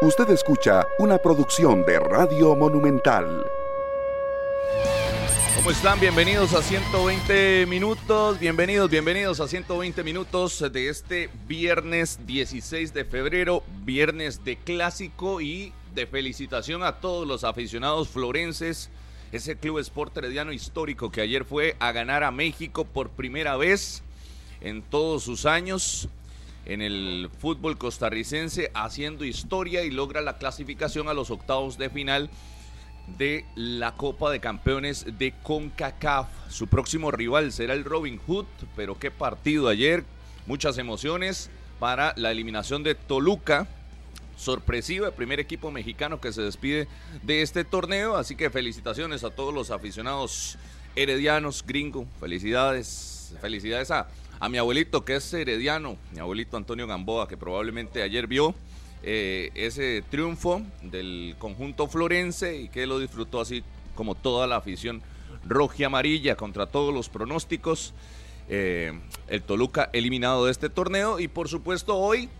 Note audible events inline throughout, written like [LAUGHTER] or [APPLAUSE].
Usted escucha una producción de Radio Monumental. ¿Cómo están? Bienvenidos a 120 minutos. Bienvenidos, bienvenidos a 120 minutos de este viernes 16 de febrero, viernes de clásico y de felicitación a todos los aficionados florenses. Ese club Sport Herediano histórico que ayer fue a ganar a México por primera vez en todos sus años en el fútbol costarricense haciendo historia y logra la clasificación a los octavos de final de la Copa de Campeones de CONCACAF. Su próximo rival será el Robin Hood, pero qué partido ayer, muchas emociones para la eliminación de Toluca. Sorpresiva, el primer equipo mexicano que se despide de este torneo, así que felicitaciones a todos los aficionados heredianos, gringo, felicidades, felicidades a a mi abuelito que es herediano, mi abuelito Antonio Gamboa, que probablemente ayer vio eh, ese triunfo del conjunto florense y que lo disfrutó así como toda la afición roja y amarilla contra todos los pronósticos. Eh, el Toluca eliminado de este torneo y por supuesto hoy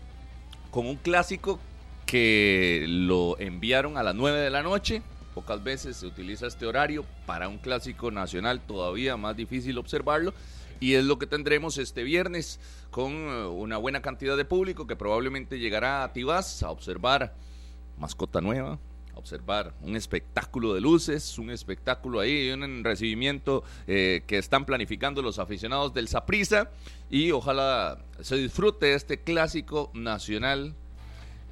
con un clásico que lo enviaron a las 9 de la noche. Pocas veces se utiliza este horario para un clásico nacional, todavía más difícil observarlo. Y es lo que tendremos este viernes con eh, una buena cantidad de público que probablemente llegará a Tibás a observar mascota nueva, observar un espectáculo de luces, un espectáculo ahí, un recibimiento eh, que están planificando los aficionados del Saprisa y ojalá se disfrute este clásico nacional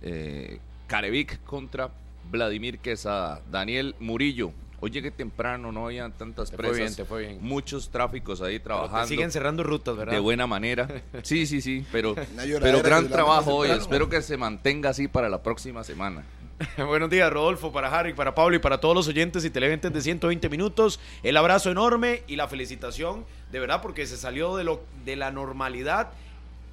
eh, Carevic contra Vladimir Quesada, Daniel Murillo, Hoy llegué temprano, no había tantas presas. Muchos tráficos ahí trabajando. siguen cerrando rutas, ¿verdad? De buena manera. [LAUGHS] Sí, sí, sí, pero, [LAUGHS] pero gran trabajo hoy. Espero que se mantenga así para la próxima semana. [LAUGHS] Buenos días, Rodolfo, para Harry, para Pablo y para todos los oyentes y televidentes de 120 minutos. El abrazo enorme y la felicitación, de verdad, porque se salió de, lo, de la normalidad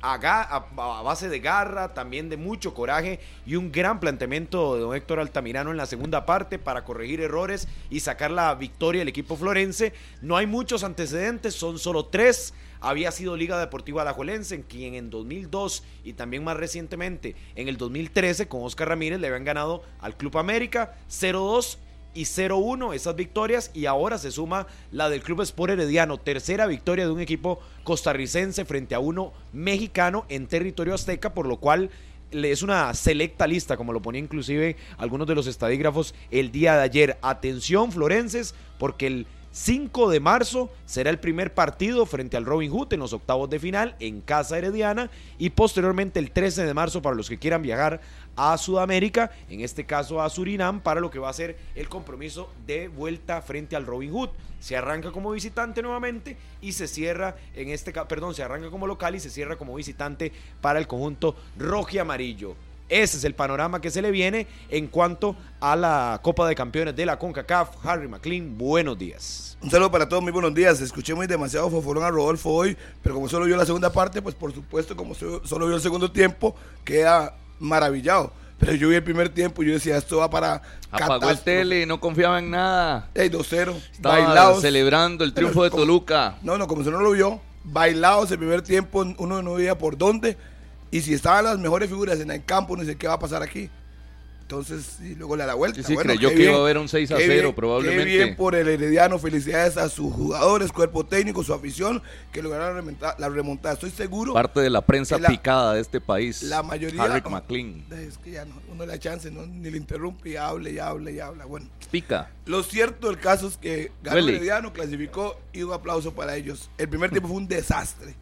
a, base de garra, también de mucho coraje y un gran planteamiento de don Héctor Altamirano en la segunda parte para corregir errores y sacar la victoria del equipo florense. No hay muchos antecedentes, son solo tres. Había sido Liga Deportiva Alajuelense, en quien en 2002 y también más recientemente en el 2013 con Oscar Ramírez le habían ganado al Club América 0-2 y 0-1 esas victorias y ahora se suma la del Club Sport Herediano, tercera victoria de un equipo costarricense frente a uno mexicano en territorio azteca, por lo cual es una selecta lista, como lo ponía inclusive algunos de los estadígrafos el día de ayer. Atención, florenses, porque el 5 de marzo será el primer partido frente al Robin Hood en los octavos de final en Casa Herediana y posteriormente el 13 de marzo para los que quieran viajar a Sudamérica, en este caso a Surinam, para lo que va a ser el compromiso de vuelta frente al Robin Hood. Se arranca como visitante nuevamente y se cierra en este perdón, se arranca como local y se cierra como visitante para el conjunto rojo y amarillo. Ese es el panorama que se le viene en cuanto a la Copa de Campeones de la CONCACAF. Harry McLean, buenos días. Un saludo para todos, muy buenos días. Escuché muy demasiado foforón a Rodolfo hoy, pero como solo vio la segunda parte, pues por supuesto, como solo vio el segundo tiempo, queda maravillado. Pero yo vi el primer tiempo y yo decía, esto va para. Apagó el tele, no confiaba en nada. Ey, 2-0. Estaba celebrando el triunfo de Toluca. No, no, como si no lo vio, bailados el primer tiempo, uno no veía por dónde. Y si estaban las mejores figuras en el campo, no sé qué va a pasar aquí. Entonces, y luego le da la vuelta. Sí, sí creyó que iba a haber un 6 a 0 probablemente. Qué bien por el Herediano. Felicidades a sus jugadores, cuerpo técnico, su afición, que lograron la remontada. Estoy seguro. Parte de la prensa picada de este país. La mayoría. Harry McLean. Es que ya no, uno le da chance, ni le interrumpe y habla y habla y habla. Bueno. Pica. Lo cierto del caso es que ganó el Herediano, clasificó y un aplauso para ellos. El primer tiempo fue un desastre.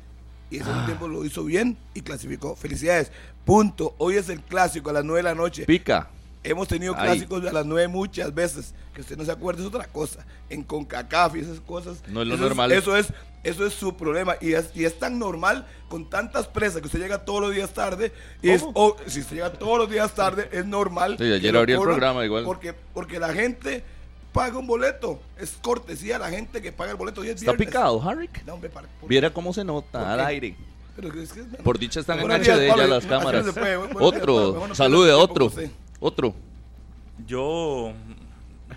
Y el segundo ah. tiempo lo hizo bien y clasificó. Felicidades. Punto. Hoy es el clásico a las 9 de la noche. Pica. Hemos tenido clásicos a las 9 muchas veces. Que usted no se acuerde es otra cosa. En CONCACAF y esas cosas. No es lo eso normal. eso, es, eso es su problema. Y es, y es tan normal con tantas presas que usted llega todos los días tarde. Y es, si usted llega todos los días tarde, es normal. Sí, ayer abrí el programa igual. Porque, porque la gente paga un boleto. Es cortesía a la gente que paga el boleto. ¿Está picado, Harry? No, Viera cómo se nota al aire. Por dicha están en de ella las cámaras. otro, salude a otro. Otro. Yo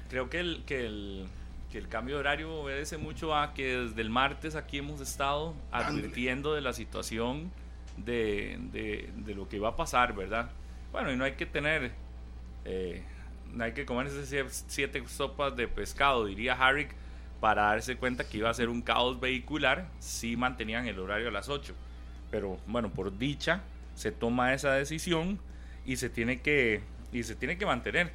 creo que el, que el, que el cambio de horario obedece mucho a que desde el martes aquí hemos estado advirtiendo de la situación de, de, de lo que va a pasar, ¿verdad? Bueno, y no hay que tener Eh, hay que comerse siete sopas de pescado, diría Harrick, para darse cuenta que iba a ser un caos vehicular si mantenían el horario a las 8. Pero bueno, por dicha se toma esa decisión y se tiene que, y se tiene que mantener.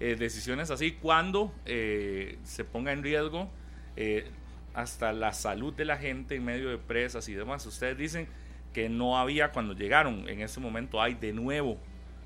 Eh, decisiones así cuando eh, se ponga en riesgo eh, hasta la salud de la gente en medio de presas y demás. Ustedes dicen que no había cuando llegaron. En ese momento hay de nuevo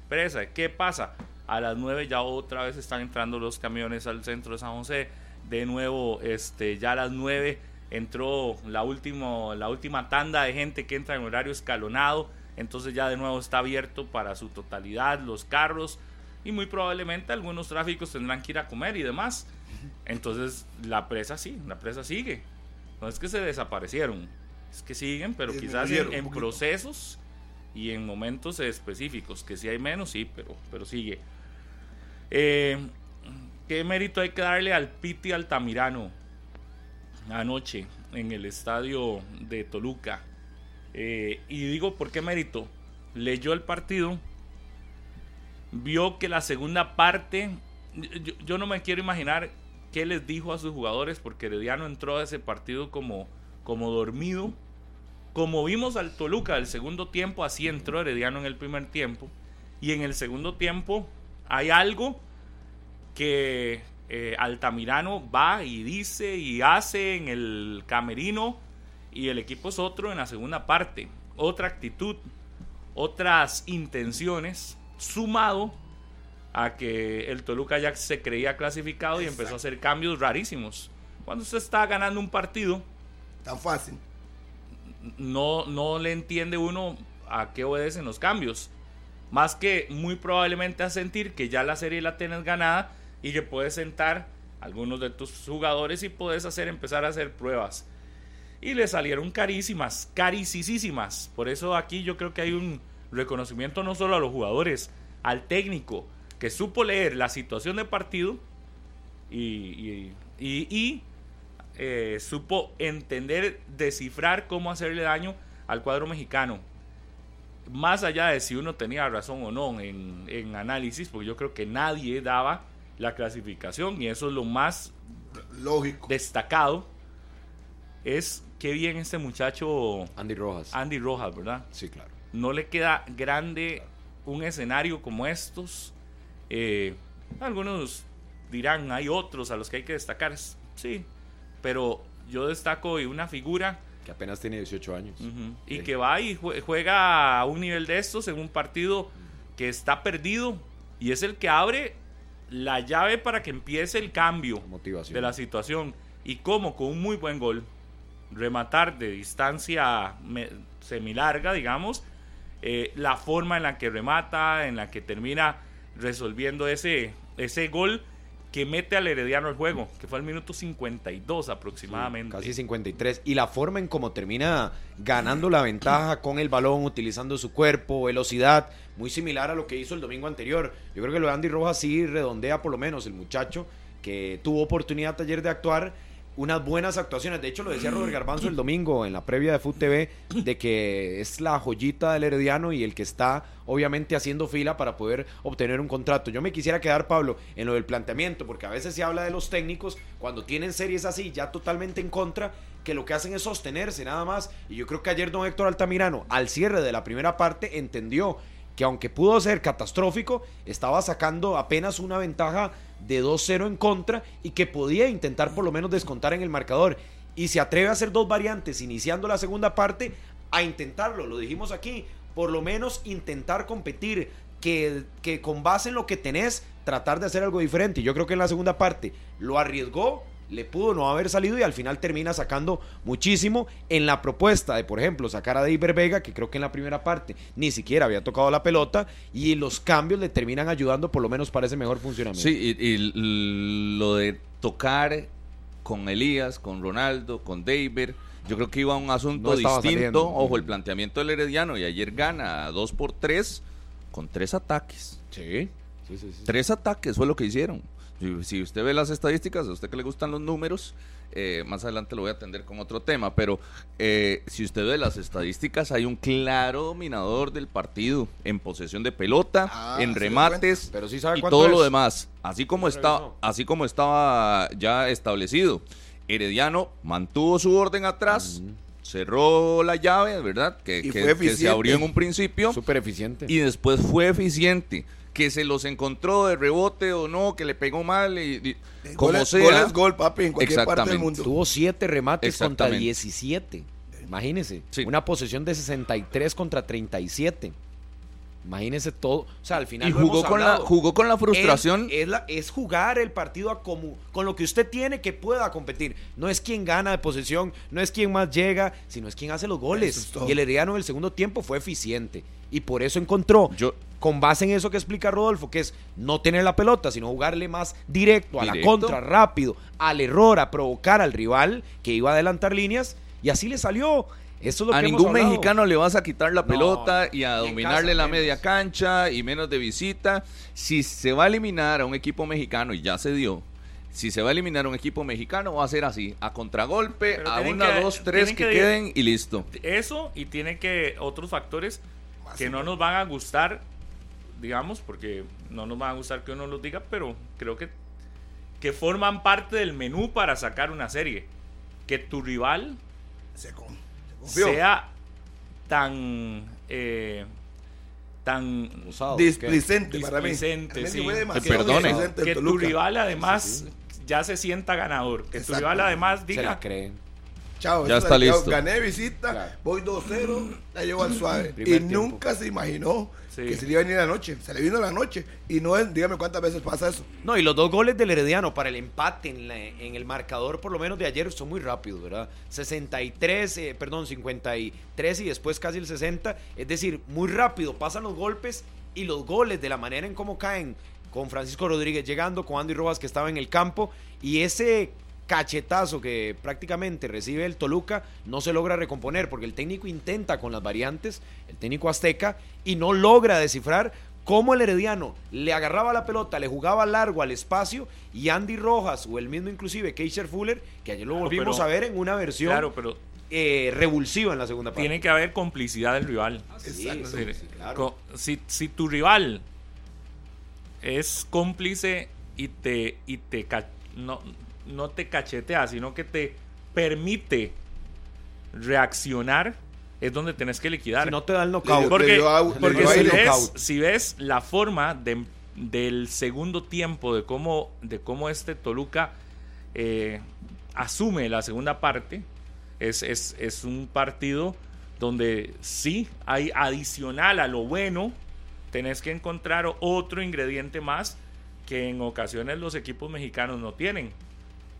presa. ¿Qué pasa? A las 9 ya otra vez están entrando los camiones al centro de San José. De nuevo, este, ya a las 9 entró la, último, la última tanda de gente que entra en horario escalonado. Entonces ya de nuevo está abierto para su totalidad los carros y muy probablemente algunos tráficos tendrán que ir a comer y demás. Entonces la presa sí, la presa sigue. No es que se desaparecieron, es que siguen, pero quizás en, procesos y en momentos específicos, que si hay menos, sí, pero, pero sigue. Eh, ¿Qué mérito hay que darle al Piti Altamirano anoche en el estadio de Toluca? Eh, y digo, ¿por qué mérito? Leyó el partido vio que la segunda parte, yo, no me quiero imaginar qué les dijo a sus jugadores, porque Herediano entró a ese partido como, como dormido. Como vimos al Toluca del segundo tiempo, así entró Herediano en el primer tiempo. Y en el segundo tiempo hay algo que eh, Altamirano va y dice y hace en el camerino y el equipo es otro en la segunda parte. Otra actitud, otras intenciones sumado a que el Toluca ya se creía clasificado y empezó a hacer cambios rarísimos. Cuando usted está ganando un partido, tan fácil, no, no le entiende uno a qué obedecen los cambios. Más que muy probablemente a sentir que ya la serie la tienes ganada y que puedes sentar algunos de tus jugadores y puedes hacer empezar a hacer pruebas. Y le salieron carísimas, carísimas. Por eso aquí yo creo que hay un reconocimiento no solo a los jugadores, al técnico que supo leer la situación de partido y, eh, supo entender, descifrar cómo hacerle daño al cuadro mexicano. Más allá de si uno tenía razón o no en, en análisis, porque yo creo que nadie daba la clasificación y eso es lo más lógico destacado es que bien este muchacho Andy Rojas Andy Rojas verdad sí claro no le queda grande un escenario como estos. Eh, algunos dirán, hay otros a los que hay que destacar. Sí, pero yo destaco una figura que apenas tiene 18 años. Y que va y juega a un nivel de estos en un partido que está perdido y es el que abre la llave para que empiece el cambio de la situación. Y como con un muy buen gol, rematar de distancia semilarga, digamos, eh, la forma en la que remata, en la que termina resolviendo ese, ese gol que mete al Herediano al juego, que fue al minuto 52 aproximadamente. casi 53. Y la forma en cómo termina ganando la ventaja con el balón, utilizando su cuerpo, velocidad, muy similar a lo que hizo el domingo anterior. Yo creo que lo de Andy Rojas sí redondea por lo menos el muchacho que tuvo oportunidad ayer de actuar unas buenas actuaciones. De hecho, lo decía Robert Garbanzo el [CLEARS THROAT] domingo en la previa de Foot TV, de que es la joyita del Herediano y el que está obviamente haciendo fila para poder obtener un contrato. Yo me quisiera quedar, Pablo, en lo del planteamiento, porque a veces se habla de los técnicos cuando tienen series así, ya totalmente en contra, que lo que hacen es sostenerse nada más. Y yo creo que ayer don Héctor Altamirano, al cierre de la primera parte, entendió que aunque pudo ser catastrófico, estaba sacando apenas una ventaja de 2-0 en contra y que podía intentar por lo menos descontar en el marcador. Y se atreve a hacer dos variantes, iniciando la segunda parte, a intentarlo, lo dijimos aquí, por lo menos intentar competir, que, que con base en lo que tenés, tratar de hacer algo diferente. Yo creo que en la segunda parte lo arriesgó, le pudo no haber salido y al final termina sacando muchísimo en la propuesta de, por ejemplo, sacar a David Vega, que creo que en la primera parte ni siquiera había tocado la pelota, y los cambios le terminan ayudando por lo menos para ese mejor funcionamiento. Sí, y, lo de tocar con Elías, con Ronaldo, con David, yo creo que iba a un asunto distinto. Ojo, el planteamiento del Herediano, y ayer gana 2 por 3 con tres ataques. Sí. Tres ataques fue lo que hicieron. Si, si usted ve las estadísticas, a usted que le gustan los números, eh, más adelante lo voy a atender con otro tema, pero eh, si usted ve las estadísticas, hay un claro dominador del partido en posesión de pelota, Ah, en remates Pero sí sabe y todo lo demás, así como está, así como estaba ya establecido. Herediano mantuvo su orden atrás, cerró la llave, ¿verdad? Que, Y que- fue que se abrió en un principio Súper eficiente. y después fue eficiente. Que se los encontró de rebote o no, que le pegó mal, y, y- como Gol sea. Gol es gol, papi, en cualquier parte del Exactamente. mundo. Tuvo siete remates contra Exactamente. 17. Imagínese. Sí. Una posesión de 63 contra 37. Imagínese todo. O sea, al final y jugó con, la, hablado. jugó con la frustración. Es, es la- es jugar el partido a como, con lo que usted tiene que pueda competir. No es quien gana de posesión, no es quien más llega, sino es quien hace los goles. es y el Herediano en el segundo tiempo fue eficiente. Y por eso encontró, Yo- con base en eso que explica Rodolfo, que es no tener la pelota, sino jugarle más directo, a la contra, rápido, al error, a provocar al rival que iba a adelantar líneas. Y así le salió. Eso es lo a que ningún mexicano le vas a quitar la No, pelota y a dominarle la menos. media cancha y menos de visita. Si se va a eliminar a un equipo mexicano, y ya se dio, si se va a eliminar a un equipo mexicano, va a ser así, a contragolpe, Pero a una, que- dos, tres que, que- queden y listo. Eso y tiene que otros factores que no nos van a gustar, digamos, porque no nos van a gustar que uno los diga, pero creo que, que forman parte del menú para sacar una serie. Que tu rival Se con- se confió. sea tan eh, tan Usado, Displicente para mí. displicente, Realmente sí. fue Eh, demasiado perdone. que tu rival además ya se sienta ganador, que tu Exacto. rival además Se diga la creen. Chao, Ya está se listo. Gané visita, Claro. voy 2-0, la llevo al suave. Primer y tiempo. nunca se imaginó Sí. que se le iba a venir la noche. Se le vino la noche. Y no es, dígame cuántas veces pasa eso. No, y los dos goles del Herediano para el empate en, la- en el marcador, por lo menos de ayer, son muy rápidos, ¿verdad? 63, eh, perdón, 53 y después casi el 60. Es decir, muy rápido pasan los golpes y los goles de la manera en cómo caen con Francisco Rodríguez llegando, con Andy Rojas que estaba en el campo y ese cachetazo que prácticamente recibe el Toluca no se logra recomponer porque el técnico intenta con las variantes, el técnico azteca, y no logra descifrar cómo el Herediano le agarraba la pelota, le jugaba largo al espacio y Andy Rojas o el mismo inclusive Keisher Fuller, que ayer lo Claro, volvimos pero- a ver en una versión claro, pero eh, revulsiva en la segunda parte. tiene que haber complicidad del rival. Sí, Exacto. sí, sí, claro. Si, si tu rival es cómplice y te, y te no, no te cachetea, sino que te permite reaccionar, es donde tenés que liquidar. Si no te da el knockout. Porque dio porque si, ves, knockout. si ves la forma de- del segundo tiempo, de cómo, de cómo este Toluca eh, asume la segunda parte, es, es, es un partido donde sí hay adicional a lo bueno, tenés que encontrar otro ingrediente más que en ocasiones los equipos mexicanos no tienen.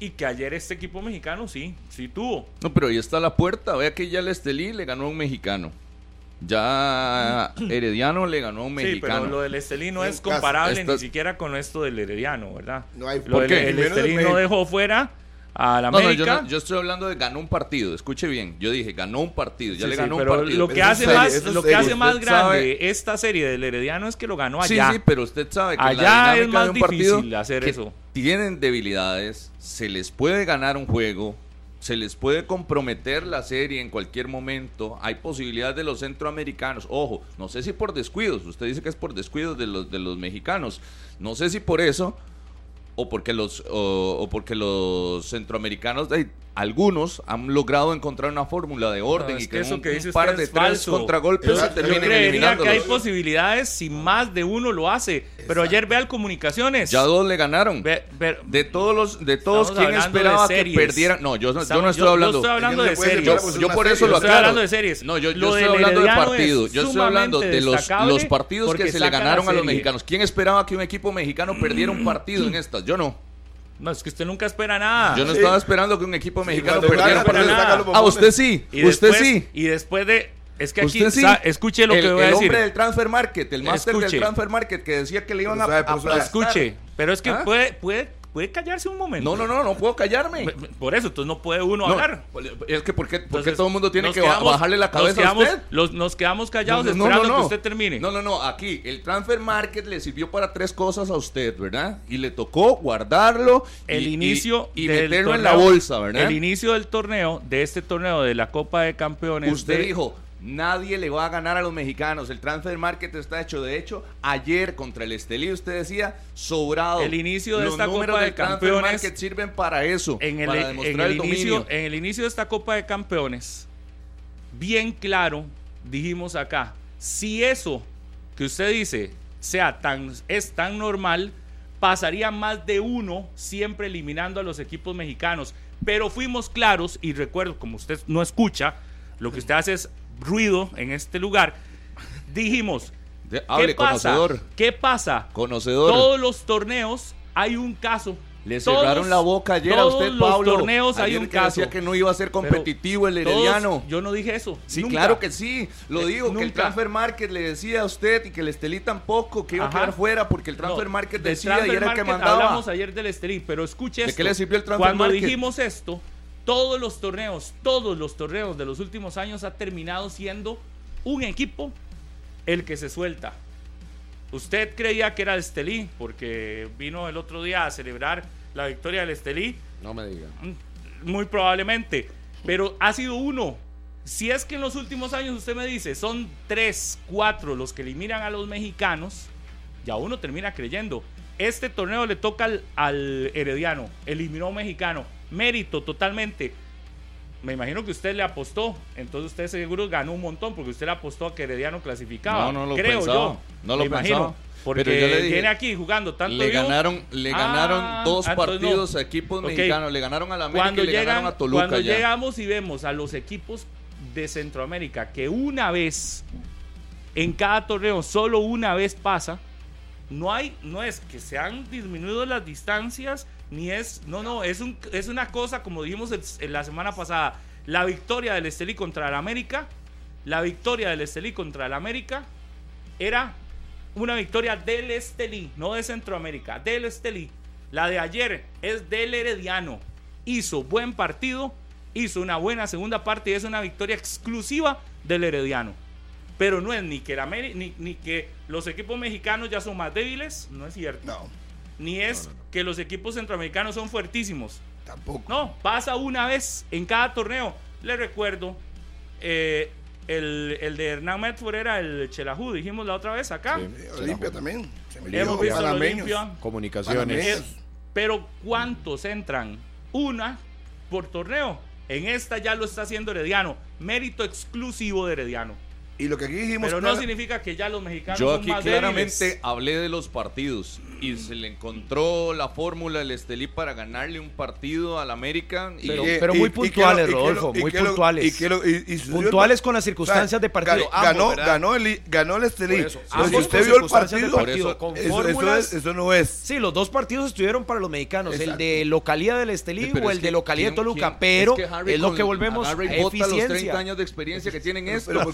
Y que ayer este equipo mexicano sí, sí tuvo. No, pero ahí está la puerta. Vea que ya el Estelí le ganó a un mexicano. Ya [CLEARS THROAT] Herediano le ganó a un Sí, mexicano. pero lo del Estelí no es comparable Esta- ni siquiera con esto del Herediano, ¿verdad? No hay Lo ¿Por del qué? el Estelí no dejó fuera a la No, no, América. yo, no- yo estoy hablando de ganó un partido. Escuche bien. Yo dije ganó un partido. Ya Sí, le sí, ganó pero un partido. lo que Eso hace serio, más, lo que serio. hace más Usted grande sabe- esta serie del Herediano es que lo ganó Sí, allá. sí, pero usted sabe que Allá la es más de un partido difícil hacer que eso. Tienen debilidades, se les puede ganar un juego, se les puede comprometer la serie en cualquier momento. Hay posibilidades de los centroamericanos. Ojo, no sé si por descuidos. Usted dice que es por descuidos de los de los mexicanos. No sé si por eso o porque los o, o porque los centroamericanos algunos han logrado encontrar una fórmula de orden y que eso un, que dice un par de es tres contragolpes Yo- se yo Yo terminen creería que hay posibilidades si más de uno lo hace. Pero ayer ve al Comunicaciones. Ya dos le ganaron. De todos los, de todos, Estamos ¿quién hablando esperaba que perdieran? No, yo, no- yo estoy hablando. estoy hablando de series. Yo, yo por eso lo Yo estoy aclaro. hablando de series. No, yo, yo estoy hablando de partidos. Yo estoy hablando de los, partidos que se le ganaron a los mexicanos. ¿Quién esperaba que un equipo mexicano perdiera un partido en [CLEARS THROAT] estas? Yo no. No, es que usted nunca espera nada. Yo no Sí. estaba esperando que un equipo mexicano cuando perdiera sacan los Ah, usted sí. Y usted después, sí. Y después de. Es que aquí. Usted sí. escuche lo el, que voy a el hombre del transfer market, el máster del transfer market que decía que le iban a. Escuche, pero es que ¿Ah? puede, puede puede callarse un momento. No, no, no, no puedo callarme. Por eso, entonces no puede uno No, hablar. es que ¿por qué, por qué Entonces, todo el mundo tiene nos que quedamos- bajarle la nos cabeza quedamos- a usted? los- nos quedamos callados esperando no, no. que usted termine. No, no, no. Aquí el transfer market le sirvió para tres cosas a usted, ¿verdad? Y le tocó guardarlo el y, inicio y, y meterlo en torneo- la bolsa, ¿verdad? El inicio del torneo, de este torneo de la Copa de Campeones. Usted de- dijo, nadie le va a ganar a los mexicanos. El transfer market está hecho. De hecho, ayer contra el Estelí usted decía, sobrado. El inicio de los esta Copa de Campeones market sirven para eso, en el, para en demostrar el el, inicio, en el inicio de esta Copa de Campeones, bien claro, dijimos acá, si eso que usted dice sea tan, es tan normal, pasaría más de uno siempre eliminando a los equipos mexicanos. Pero fuimos claros, y recuerdo, como usted no escucha, lo que usted hace es ruido en este lugar. Dijimos, De- ¿qué hable, pasa? conocedor. ¿Qué pasa? Conocedor. Todos los torneos hay un caso. Le Todos- cerraron la boca ayer a todos usted, los Pablo. torneos hay un que caso. decía que no iba a ser Pero competitivo el todos- Herediano. yo no dije eso. Sí, nunca. claro que sí. Lo Eh, digo, que el transfer market le decía a usted y que el Estelí tampoco, que iba Ajá. a quedar fuera porque el transfer No, market decía y era el que mandaba. Hablamos ayer del Estelí, pero escuche ¿De qué le sirvió el transfer Cuando market? dijimos esto, todos los torneos, todos los torneos de los últimos años ha terminado siendo un equipo el que se suelta. Usted creía que era el Estelí porque vino el otro día a celebrar la victoria del Estelí. No me diga. Muy probablemente. Pero ha sido uno. Si es que en los últimos años usted me dice son tres, cuatro los que eliminan a los mexicanos, ya uno termina creyendo. Este torneo le toca al, al Herediano, eliminó a un mexicano. Mérito totalmente. Me imagino que usted le apostó, entonces usted seguro ganó un montón porque usted le apostó a que Herediano clasificaba. No, no lo Creo pensaba, yo. no lo me imagino. Porque Pero yo le dije, viene aquí jugando tanto Le vivo. ganaron, le Ah, ganaron dos no. partidos a equipos mexicanos. Le ganaron a la América cuando y le llegan, ganaron a Toluca cuando ya. llegamos y vemos a los equipos de Centroamérica que una vez en cada torneo solo una vez pasa no hay no es que se han disminuido las distancias ni es no no es un es una cosa como dijimos la semana pasada la victoria del Estelí contra el América la victoria del Estelí contra el América era una victoria del Estelí, no de Centroamérica, del Estelí. La de ayer es del Herediano. Hizo buen partido, hizo una buena segunda parte y es una victoria exclusiva del Herediano. Pero no es ni que, Ameri- ni, ni que los equipos mexicanos ya son más débiles, no es cierto. No, Ni es que los equipos centroamericanos son fuertísimos. tampoco. No, pasa una vez en cada torneo. Le recuerdo, eh, el, el de Hernán Medford era el Chelajú, dijimos la otra vez acá. Eh, Olimpia también. Se me Hemos visto. Olimpia. Comunicaciones. Panameños. Pero ¿cuántos entran? Una por torneo. En esta ya lo está haciendo Herediano. Mérito exclusivo de Herediano. Y lo que aquí dijimos. Pero no significa que ya los mexicanos Yo son aquí más claramente débiles. hablé de los partidos y se le encontró la fórmula del Estelí para ganarle un partido al América. Y Pero- Y- pero y- muy y puntuales, y lo- Rodolfo, muy puntuales. Puntuales con las o sea, circunstancias de partido. Ganó, ambos, ganó, el, ganó el Estelí. Por eso, Pero si usted vio el partido, eso- con eso, eso fórmulas. es- eso no es. Sí, los dos partidos estuvieron para los mexicanos, el de localidad del Estelí pero o es el que de localidad de ¿quién- Toluca, quién- pero es, que lo que volvemos a los 30 eficiencia. años de experiencia que tienen Pero- esto.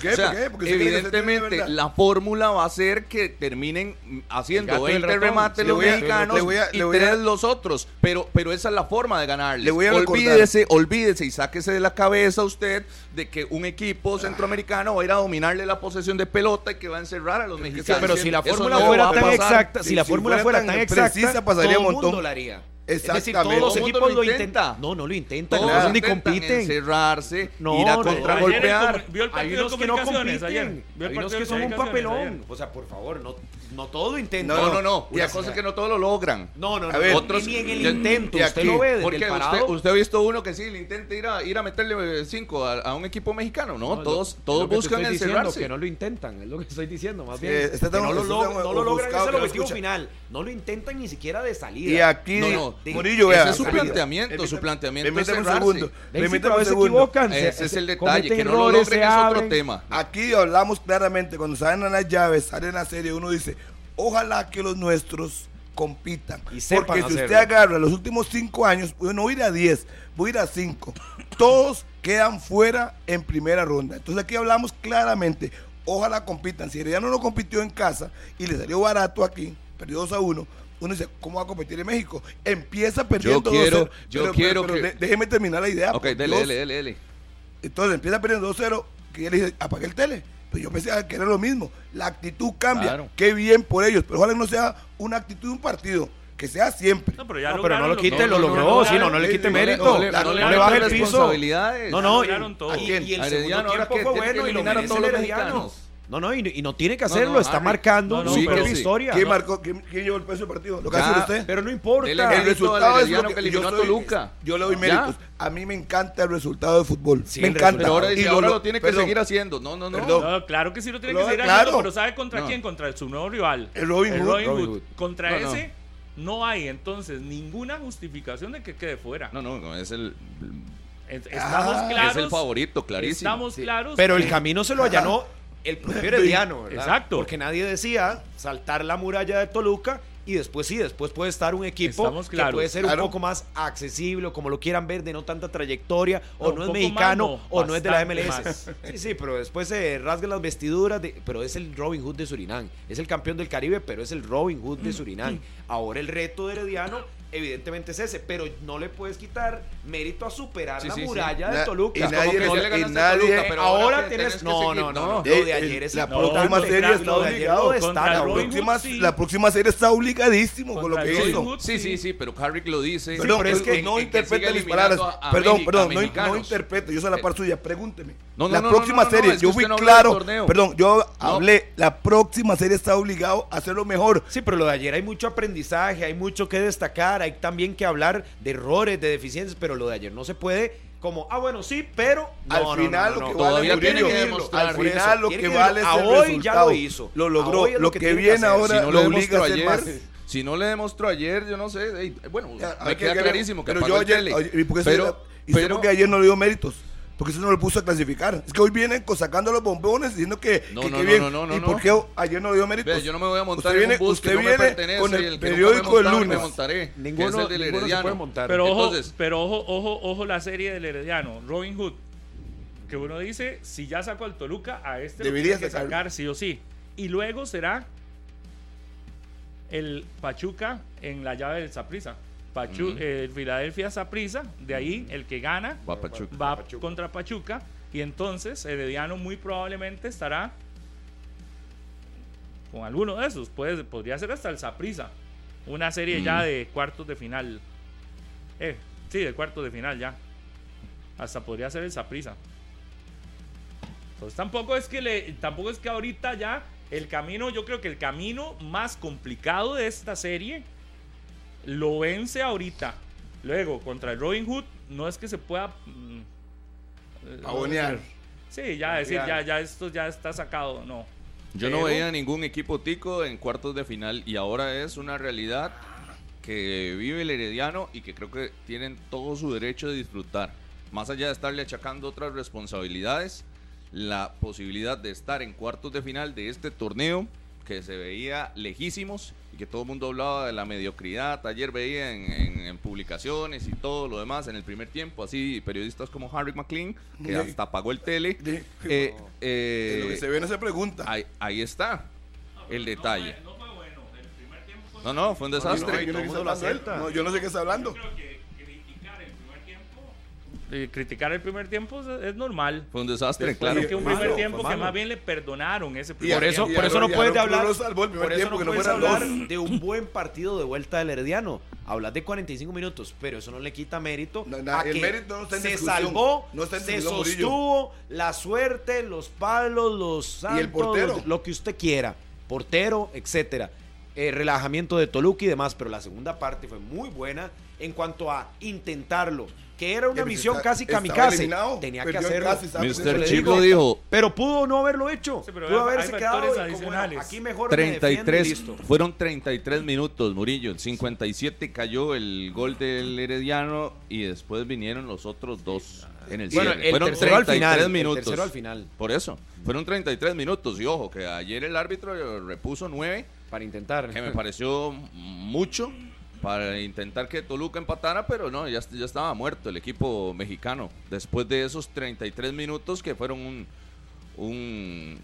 evidentemente la fórmula va a ser que terminen El haciendo gato y el 20 ratón. remates Le los voy a- mexicanos le voy a- y le voy a- tres los otros. Pero, pero esa es la forma de ganarles. Le voy a recordar. olvídese, olvídese y sáquese de la cabeza usted de que un equipo centroamericano va a ir a dominarle la posesión de pelota y que va a encerrar a los Sí, mexicanos. pero si la fórmula no fuera va a tan pasar. exacta, si, Si- la si fórmula fuera fuera tan tan exacta, precisa, pasaría todo un el montón. mundo la haría. Es decir, todos los equipos lo lo intenta. intentan. No, no lo intentan, Todos no, ni compiten. encerrarse, No, ir a no, contragolpear. Hay partido unos de que no comunicaciones compiten, ayer. Vio el hay unos partido que de son un comunicaciones papelón. ayer. O sea, por favor, no, no todo lo intentan. No, no, no. Una cosa es que no todos lo logran. No, no, A no. ver, otros ni en el intento. Usted aquí, lo ve Porque usted, usted ha visto uno que sí le intenta ir a, ir a meterle 5 a, a un equipo mexicano, ¿no? No, todos lo- todos lo que te buscan encerrarse. que no lo intentan, es lo que estoy diciendo, más Sí, bien. que tan- no lo, está log- tan no lo logran, es el objetivo final. No lo intentan ni siquiera de salida. Y aquí, No, no, Murillo, ese vea. es su planteamiento, su Permítame- planteamiento es Permítame un segundo. Permítame a un segundo. se- Ese es el detalle, que no lo se es otro tema. Aquí hablamos claramente, cuando salen las llaves, salen la serie, uno dice, ojalá que los nuestros compitan. Y sepan Porque si usted agarra los últimos cinco años, pues no voy a ir a 10, voy a ir a 5. Todos quedan fuera en primera ronda. Entonces aquí hablamos claramente, ojalá compitan. Si Herediano no compitió en casa y le salió barato aquí, perdió 2 a 1, uno dice, ¿cómo va a competir en México? Empieza perdiendo quiero- 2-0. yo Pero- quiero pero- pero que- de- déjeme terminar la idea. Ok, dele, dele, dele, dele. Entonces empieza perdiendo 2-0, que yo le dije, apague el tele. Pero yo pensé que era lo mismo. La actitud cambia. Claro. Qué bien por ellos. Pero ojalá no sea una actitud de un partido, que sea siempre. No, pero ya No, pero no lo quite, no, lo no, logró, no, sí, no, no lograron. le quite no mérito. no le- No no baje el piso. responsabilidades. No, no, y, y- y el segundo tiempo que fue que bueno y lo todos el los mexicanos. No, no, y, y no tiene que hacerlo, no, está Harry. marcando No, no, su sí, propia que sí. historia. ¿Quién No, marcó? ¿Quién, quién llevó el peso del partido? ¿Lo que hace usted? Pero no importa. El resultado es lo que que eliminó yo a soy- Toluca. Yo le doy Ya. méritos. A mí me encanta el resultado de fútbol. Sí, me encanta. Pero ahora Y ahora lo tiene que perdón, seguir haciendo. No, no, no. Claro que sí lo tiene que seguir claro. haciendo, pero ¿sabe contra No. quién? Contra su nuevo rival. El Robin El Hood. Robin Robin Hood. Hood. Contra ese no hay entonces ninguna justificación de que quede fuera. No, no, no, es el, Es- Estamos Ah, claros. es el favorito, clarísimo. Estamos claros. Pero el camino se lo allanó el propio Herediano, [LAUGHS] ¿verdad? Exacto. Porque nadie decía saltar la muralla de Toluca y después sí, después puede estar un equipo que puede ser Claro. un poco más accesible, o como lo quieran ver, de no tanta trayectoria, o No, es mexicano, o no es de la MLS. más. Sí, sí, pero después se rasgan las vestiduras, de- pero es el Robin Hood de Surinam. Es el campeón del Caribe, pero es el Robin Hood de Surinam. Ahora el reto de Herediano evidentemente es ese, pero no le puedes quitar mérito a superar Sí, la sí, muralla de Toluca. y Como nadie que le- no le y nadie- Toluca, pero ahora ahora tienes no, no, no, no, Eh, Lo de ayer es la próxima serie Lo de está ayer obligado. La próxima, la serie está obligadísimo con lo que hizo. Hood, Sí, sí, sí, pero Harrick lo dice. Perdón, pero es que- no interprete mis palabras. a- a perdón, perdón, no, no interprete. Yo soy la par suya. Pregúnteme. La próxima serie, yo fui claro. Perdón, yo hablé. La próxima serie está obligado a hacerlo mejor. Sí, pero lo de ayer hay mucho aprendizaje, hay mucho que destacar, hay también que hablar de errores, de deficiencias, pero lo de ayer no se puede como, ah, bueno, sí, pero no, al no, no, final no, lo que vale tiene Murillo, que demostrar. al Por eso, final lo tiene que que- vale es el hoy ya resultado. lo hizo. Lo logró. es lo Lo que que tiene que viene ahora si no lo le obliga a demostró hacer ayer, más. si no le demostró ayer, yo no sé, ey, bueno, Ya, me hay queda que- clarísimo que pero apagó yo el ayer, tele. oye, ¿y por qué se- pero, porque ayer no le dio méritos? Porque eso no lo puso a clasificar. Es que hoy vienen sacando los bombones diciendo que, No, que no, no, bien. no, no, no, ¿Y no. por qué ayer no le dio méritos? Vea, yo no me voy a montar Usted en viene- un bus usted que no me pertenece con y el el que no periódico del lunes. me montaré, Ninguno, que es el del ninguno se Herediano. puede montar. Pero ojo, Entonces- pero ojo, ojo, ojo la serie del Herediano, Robin Hood. Que uno dice, si ya sacó al Toluca, a este Debería lo tiene que sacar sí o sí. Y luego será el Pachuca en la llave del Saprisa. Pachu Ujú. eh, Filadelfia Saprisa, de ahí el que gana Va Pachuca. va Pachuca. contra Pachuca y entonces Herediano muy probablemente estará con alguno de esos, puede, podría ser hasta el Saprisa, una serie ya de cuartos de final, eh, sí, de cuartos de final ya, hasta podría ser el Saprisa. Entonces tampoco es que le, tampoco es que ahorita ya el camino, yo creo que el camino más complicado de esta serie lo vence ahorita. Luego, contra el Robin Hood, no es que se pueda. mm, eh, Pavonear. Sí, ya decir, ya, ya esto ya está sacado, no. Yo no veía ningún equipo tico en cuartos de final y ahora es una realidad que vive el Herediano y que creo que tienen todo su derecho de disfrutar. Más allá de estarle achacando otras responsabilidades, la posibilidad de estar en cuartos de final de este torneo que se veía lejísimos y que todo el mundo hablaba de la mediocridad. Ayer veía en, en- en publicaciones y todo lo demás en el primer tiempo, así periodistas como Harry McLean, que Sí. hasta apagó el tele. Sí. Eh, [LAUGHS] No, eh, lo que se ve no se pregunta. ahí, ahí está el detalle. No fue bueno. El primer tiempo No, no, fue un No, yo no- desastre. yo no sé qué está hablando yo eh, criticar el primer tiempo es, es normal. Fue un desastre, Después claro. que un Malo, primer tiempo que más bien le perdonaron ese Y primer Por eso, y por eso no y puedes hablar. Por eso tiempo, no puedes hablar de un buen partido de vuelta del Herediano. Hablas de 45 minutos, pero eso no le quita mérito. No, a el que mérito no está en se salvó, No está en se sostuvo la suerte, los palos, los santos, Y el portero. los- lo que usted quiera, portero, etcétera. Eh, relajamiento de Toluca y demás, pero la segunda parte fue muy buena en cuanto a intentarlo, que era una misión está- casi kamikaze. Tenía que hacerlo. Mr. lo dijo. pero pudo no haberlo hecho. Sí, pudo haberse quedado como, bueno, aquí mejor me defiendo 33, fueron 33 minutos, Murillo. En 57 cayó el gol del Herediano y después vinieron los otros dos en el Bueno, cierre. el fueron tercero al 33 final, el minutos. tercero al final. Por eso, fueron 33 minutos. Y ojo, que ayer el árbitro repuso 9, Para intentar. que me pareció mucho para intentar que Toluca empatara, pero no, ya, ya estaba muerto el equipo mexicano. Después de esos 33 minutos que fueron un, un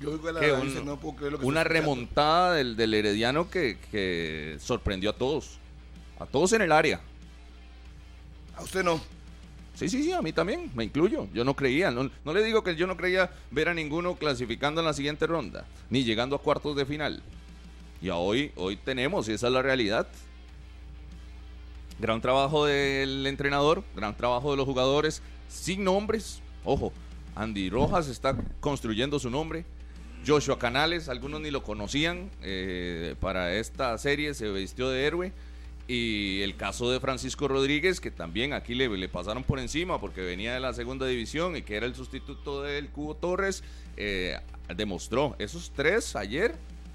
Yo digo la que dice, un- no puedo creer lo que una remontada del, del Herediano que, que sorprendió a todos. A todos en el área. A usted no. Sí, sí, sí, a mí también, me incluyo. Yo no creía, no, no le digo que yo no creía ver a ninguno clasificando en la siguiente ronda, ni llegando a cuartos de final. Y a hoy, hoy tenemos, y esa es la realidad. Gran trabajo del entrenador, gran trabajo de los jugadores, sin nombres. Ojo, Andy Rojas está construyendo su nombre. Joshua Canales, algunos ni lo conocían. eh, para esta serie se vistió de héroe. Y el caso de Francisco Rodríguez, que también aquí le, pasaron por encima porque venía de la segunda división y que era el sustituto del Cubo Torres, eh, demostró esos tres ayer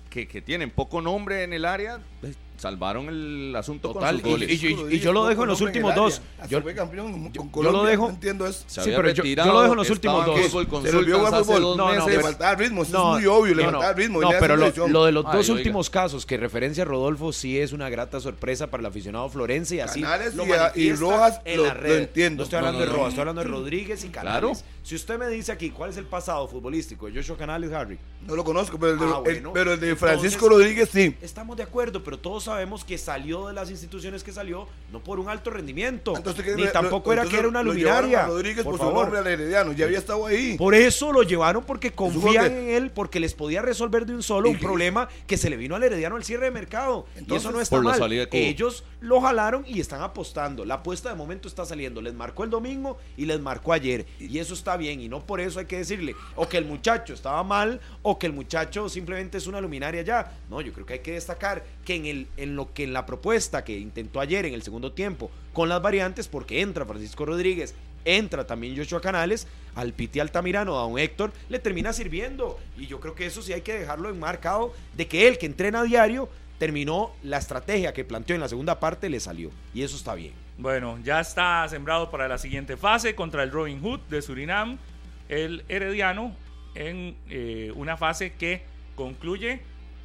que, que tienen poco nombre en el área, eh, salvaron el asunto Total, con y- y- y yo lo dejo en los últimos dos. Hasta Yo- fue campeón con yo lo dejo- no entiendo eso. Se Sí, pero yo- lo dejo en los últimos dos. fútbol Se le Consultas jugar hace fútbol. dos No, no. Le faltaba ritmo, eso No, es muy obvio, le no, faltaba no. ritmo. No, pero lo, lo de los Ay, dos oiga. últimos casos que referencia a Rodolfo sí es una grata sorpresa para el aficionado Florense y así Canales lo y Rojas en lo- la lo red. entiendo. No estoy hablando No, no, de no. Rojas, estoy hablando de Rodríguez y Canales. Claro. Si usted me dice aquí cuál es el pasado futbolístico de Joshua Canales, Harry, No lo conozco, pero el de, Ah, el- bueno. pero el de Entonces- Francisco Rodríguez sí. estamos de acuerdo, pero todos sabemos que salió de las instituciones que salió no por un alto rendimiento, Entonces, ¿qué- ni lo- tampoco era que entonces era una luminaria. a Rodríguez por por, su favor. nombre al Herediano, ya había estado ahí. Por eso lo llevaron porque confían en él, porque les podía resolver de un solo Y un problema que se le vino al Herediano al cierre de mercado. y Entonces, eso no está por mal. Ellos lo jalaron y están apostando. La apuesta de momento está saliendo. Les marcó el domingo y les marcó ayer. Y eso está bien. Y no por eso hay que decirle o que el muchacho estaba mal o que el muchacho simplemente es una luminaria ya. No, yo creo que hay que destacar que en, el, en lo que en la propuesta que intentó ayer en el segundo tiempo con las variantes, porque entra Francisco Rodríguez, entra también Joshua Canales, al Piti Altamirano, a un Héctor, le termina sirviendo. Y yo creo que eso sí hay que dejarlo enmarcado de que él, que entrena a diario, terminó la estrategia que planteó en la segunda parte, le salió. Y eso está bien. Bueno, ya está sembrado para la siguiente fase contra el Robin Hood de Surinam, el Herediano, en eh, una fase que concluye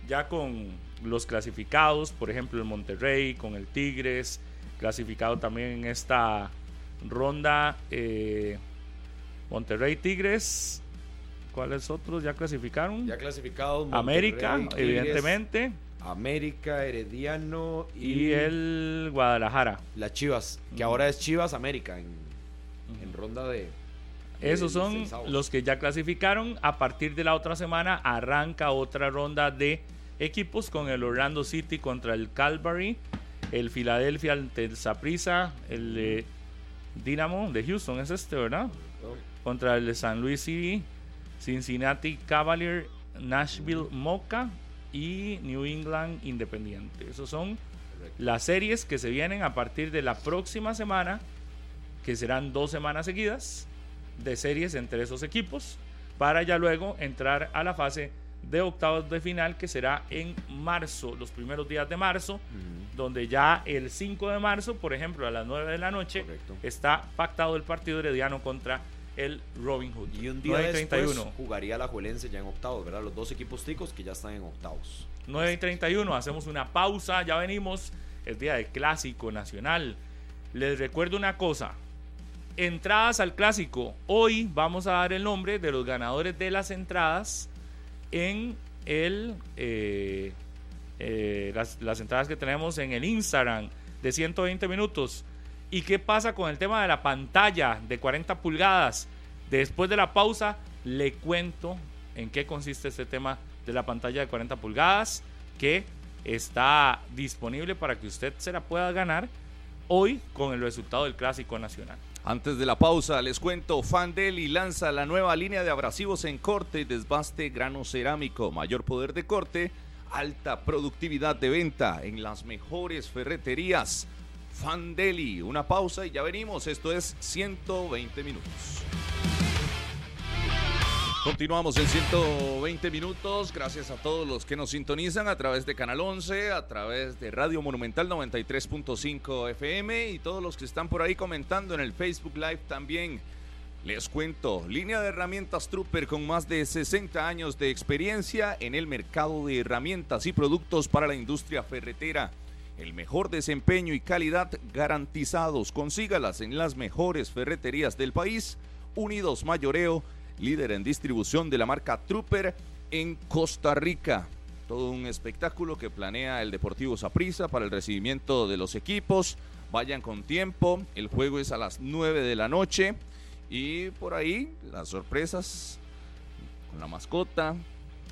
ya con los clasificados, por ejemplo el Monterrey, con el Tigres, clasificado también en esta ronda eh, Monterrey Tigres, ¿cuáles otros ya clasificaron? Ya clasificados. América, Tigres, evidentemente, América, Herediano y, y el Guadalajara. las Chivas, que ahora es Chivas América en, en ronda de... Esos son los que ya clasificaron. A partir de la otra semana arranca otra ronda de equipos con el Orlando City contra el Calvary, el Philadelphia ante el Saprissa, el eh, Dynamo de Houston es este, ¿verdad? Contra el San Luis City, Cincinnati Cavalier, Nashville Mocha y New England Independiente. Esos son las series que se vienen a partir de la próxima semana, que serán dos semanas seguidas de series entre esos equipos, para ya luego entrar a la fase de octavos de final, que será en marzo, los primeros días de marzo, donde ya el 5 de marzo, por ejemplo, a las 9 de la noche, Correcto. está pactado el partido herediano contra el Robin Hood. Y un día 9 y después 31. jugaría la Juelense ya en octavos, ¿verdad? Los dos equipos ticos que ya están en octavos. 9 y 31, hacemos una pausa, ya venimos, el día del clásico nacional. Les recuerdo una cosa, entradas al clásico, hoy vamos a dar el nombre de los ganadores de las entradas en el, eh, eh, las, las entradas que tenemos en el Instagram de 120 minutos. ¿Y qué pasa con el tema de la pantalla de 40 pulgadas? Después de la pausa, le cuento en qué consiste este tema de la pantalla de 40 pulgadas que está disponible para que usted se la pueda ganar hoy con el resultado del Clásico Nacional. Antes de la pausa, les cuento, Fandeli lanza la nueva línea de abrasivos en corte y desbaste grano cerámico, mayor poder de corte, alta productividad de venta en las mejores ferreterías. Fandeli, una pausa y ya venimos, esto es 120 minutos. Continuamos en 120 minutos. Gracias a todos los que nos sintonizan a través de Canal 11, a través de Radio Monumental 93.5 FM y todos los que están por ahí comentando en el Facebook Live también. Les cuento, línea de herramientas Trooper con más de 60 años de experiencia en el mercado de herramientas y productos para la industria ferretera. El mejor desempeño y calidad garantizados. Consígalas en las mejores ferreterías del país. Unidos Mayoreo líder en distribución de la marca Trooper en Costa Rica. Todo un espectáculo que planea el Deportivo Saprissa para el recibimiento de los equipos. Vayan con tiempo. El juego es a las 9 de la noche. Y por ahí las sorpresas con la mascota,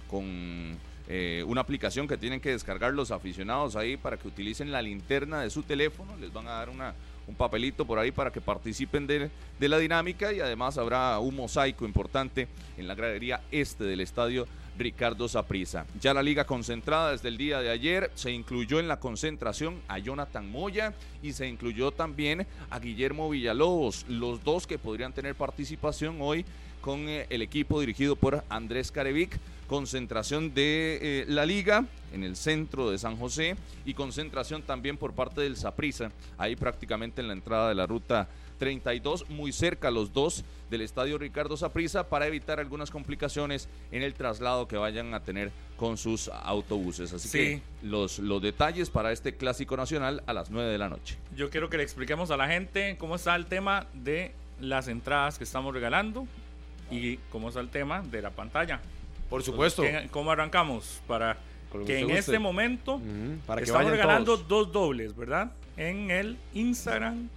con eh, una aplicación que tienen que descargar los aficionados ahí para que utilicen la linterna de su teléfono. Les van a dar una, un papelito por ahí para que participen de, de la dinámica y además habrá un mosaico importante en la gradería este del estadio Ricardo Saprisa. Ya la liga concentrada desde el día de ayer se incluyó en la concentración a Jonathan Moya y se incluyó también a Guillermo Villalobos, los dos que podrían tener participación hoy con eh, el equipo dirigido por Andrés Carevic. Concentración de eh, la liga en el centro de San José y concentración también por parte del Saprisa, ahí prácticamente en la entrada de la ruta 32, muy cerca los dos del estadio Ricardo Saprisa para evitar algunas complicaciones en el traslado que vayan a tener con sus autobuses. Así que los, los detalles para este clásico nacional a las 9 de la noche. Yo quiero que le expliquemos a la gente cómo está el tema de las entradas que estamos regalando y cómo está el tema de la pantalla. Por supuesto. ¿Cómo arrancamos? Para que en este momento para estamos regalando dos dobles, ¿verdad? En el Instagram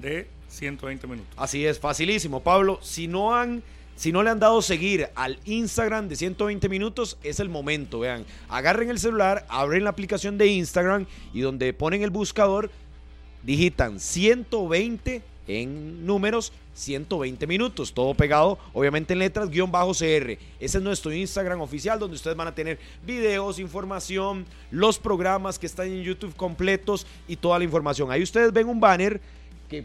de 120 minutos. Así es, facilísimo, Pablo. Si no han si no le han dado seguir al Instagram de 120 minutos, es el momento. Vean, agarren el celular, abren la aplicación de Instagram y donde ponen el buscador, digitan 120 en números 120 minutos, todo pegado, obviamente en letras, guion bajo CR. Ese es nuestro Instagram oficial donde ustedes van a tener videos, información, los programas que están en YouTube completos y toda la información. Ahí ustedes ven un banner que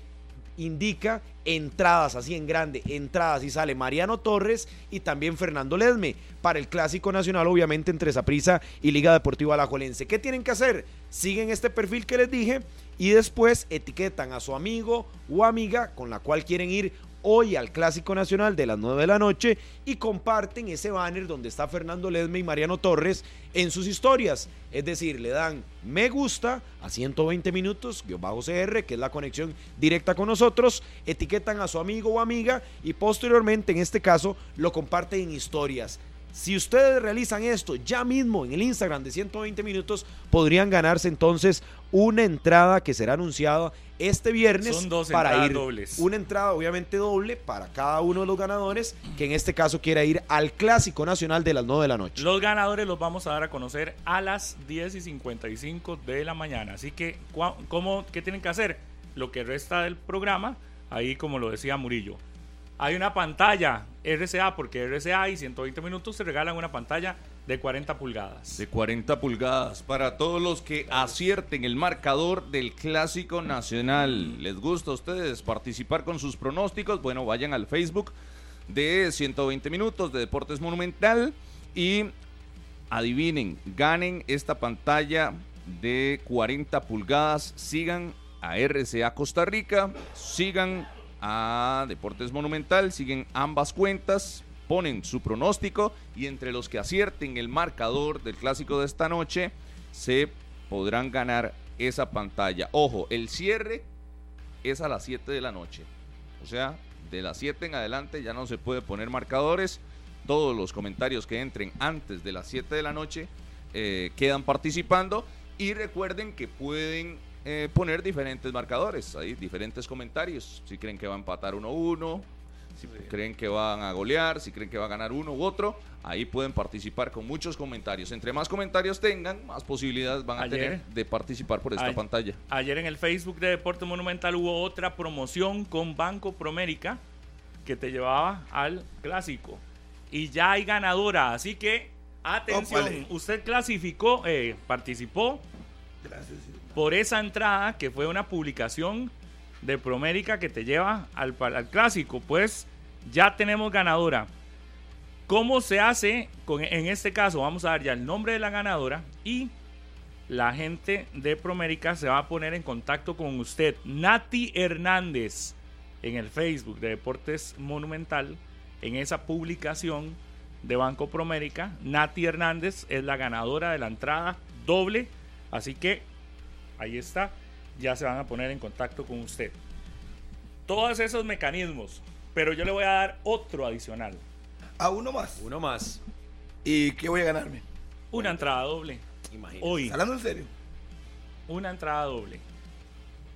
indica entradas, así en grande, entradas y sale Mariano Torres y también Fernando Ledme para el Clásico Nacional, obviamente entre Saprisa y Liga Deportiva Alajuelense. ¿Qué tienen que hacer? Siguen este perfil que les dije y después etiquetan a su amigo o amiga con la cual quieren ir hoy al Clásico Nacional de las 9 de la noche y comparten ese banner donde está Fernando Ledme y Mariano Torres en sus historias. Es decir, le dan me gusta a 120 minutos, bajo CR, que es la conexión directa con nosotros, etiquetan a su amigo o amiga y posteriormente, en este caso, lo comparten en historias. Si ustedes realizan esto ya mismo en el Instagram de 120 minutos, podrían ganarse entonces una entrada que será anunciada este viernes Son dos para ir dobles. una entrada obviamente doble para cada uno de los ganadores que en este caso quiera ir al Clásico Nacional de las 9 de la noche. Los ganadores los vamos a dar a conocer a las 10 y 55 de la mañana. Así que, ¿cómo, ¿qué tienen que hacer? Lo que resta del programa, ahí como lo decía Murillo, hay una pantalla RCA, porque RCA y 120 minutos se regalan una pantalla de 40 pulgadas. De 40 pulgadas para todos los que acierten el marcador del Clásico Nacional. ¿Les gusta a ustedes participar con sus pronósticos? Bueno, vayan al Facebook de 120 minutos de Deportes Monumental y adivinen, ganen esta pantalla de 40 pulgadas, sigan a RCA Costa Rica, sigan a Deportes Monumental, siguen ambas cuentas, ponen su pronóstico y entre los que acierten el marcador del clásico de esta noche se podrán ganar esa pantalla. Ojo, el cierre es a las 7 de la noche. O sea, de las 7 en adelante ya no se puede poner marcadores. Todos los comentarios que entren antes de las 7 de la noche eh, quedan participando. Y recuerden que pueden eh, poner diferentes marcadores, ahí diferentes comentarios. Si creen que va a empatar 1-1, si creen que van a golear, si creen que va a ganar uno u otro, ahí pueden participar con muchos comentarios. Entre más comentarios tengan, más posibilidades van a tener de participar por esta pantalla. Ayer en el Facebook de Deporte Monumental hubo otra promoción con Banco Promérica que te llevaba al clásico. Y ya hay ganadora, así que atención, usted clasificó, eh, participó. Gracias por esa entrada que fue una publicación de Promérica que te lleva al, al clásico. Pues ya tenemos ganadora. ¿Cómo se hace? Con, en este caso vamos a dar ya el nombre de la ganadora y la gente de Promérica se va a poner en contacto con usted. Nati Hernández en el Facebook de Deportes Monumental, en esa publicación de Banco Promérica. Nati Hernández es la ganadora de la entrada doble. Así que ahí está, ya se van a poner en contacto con usted. Todos esos mecanismos, pero yo le voy a dar otro adicional. A uno más. Uno más. ¿Y qué voy a ganarme? Una entrada doble. Imagínate. Hoy, ¿Hablando en serio? una entrada doble.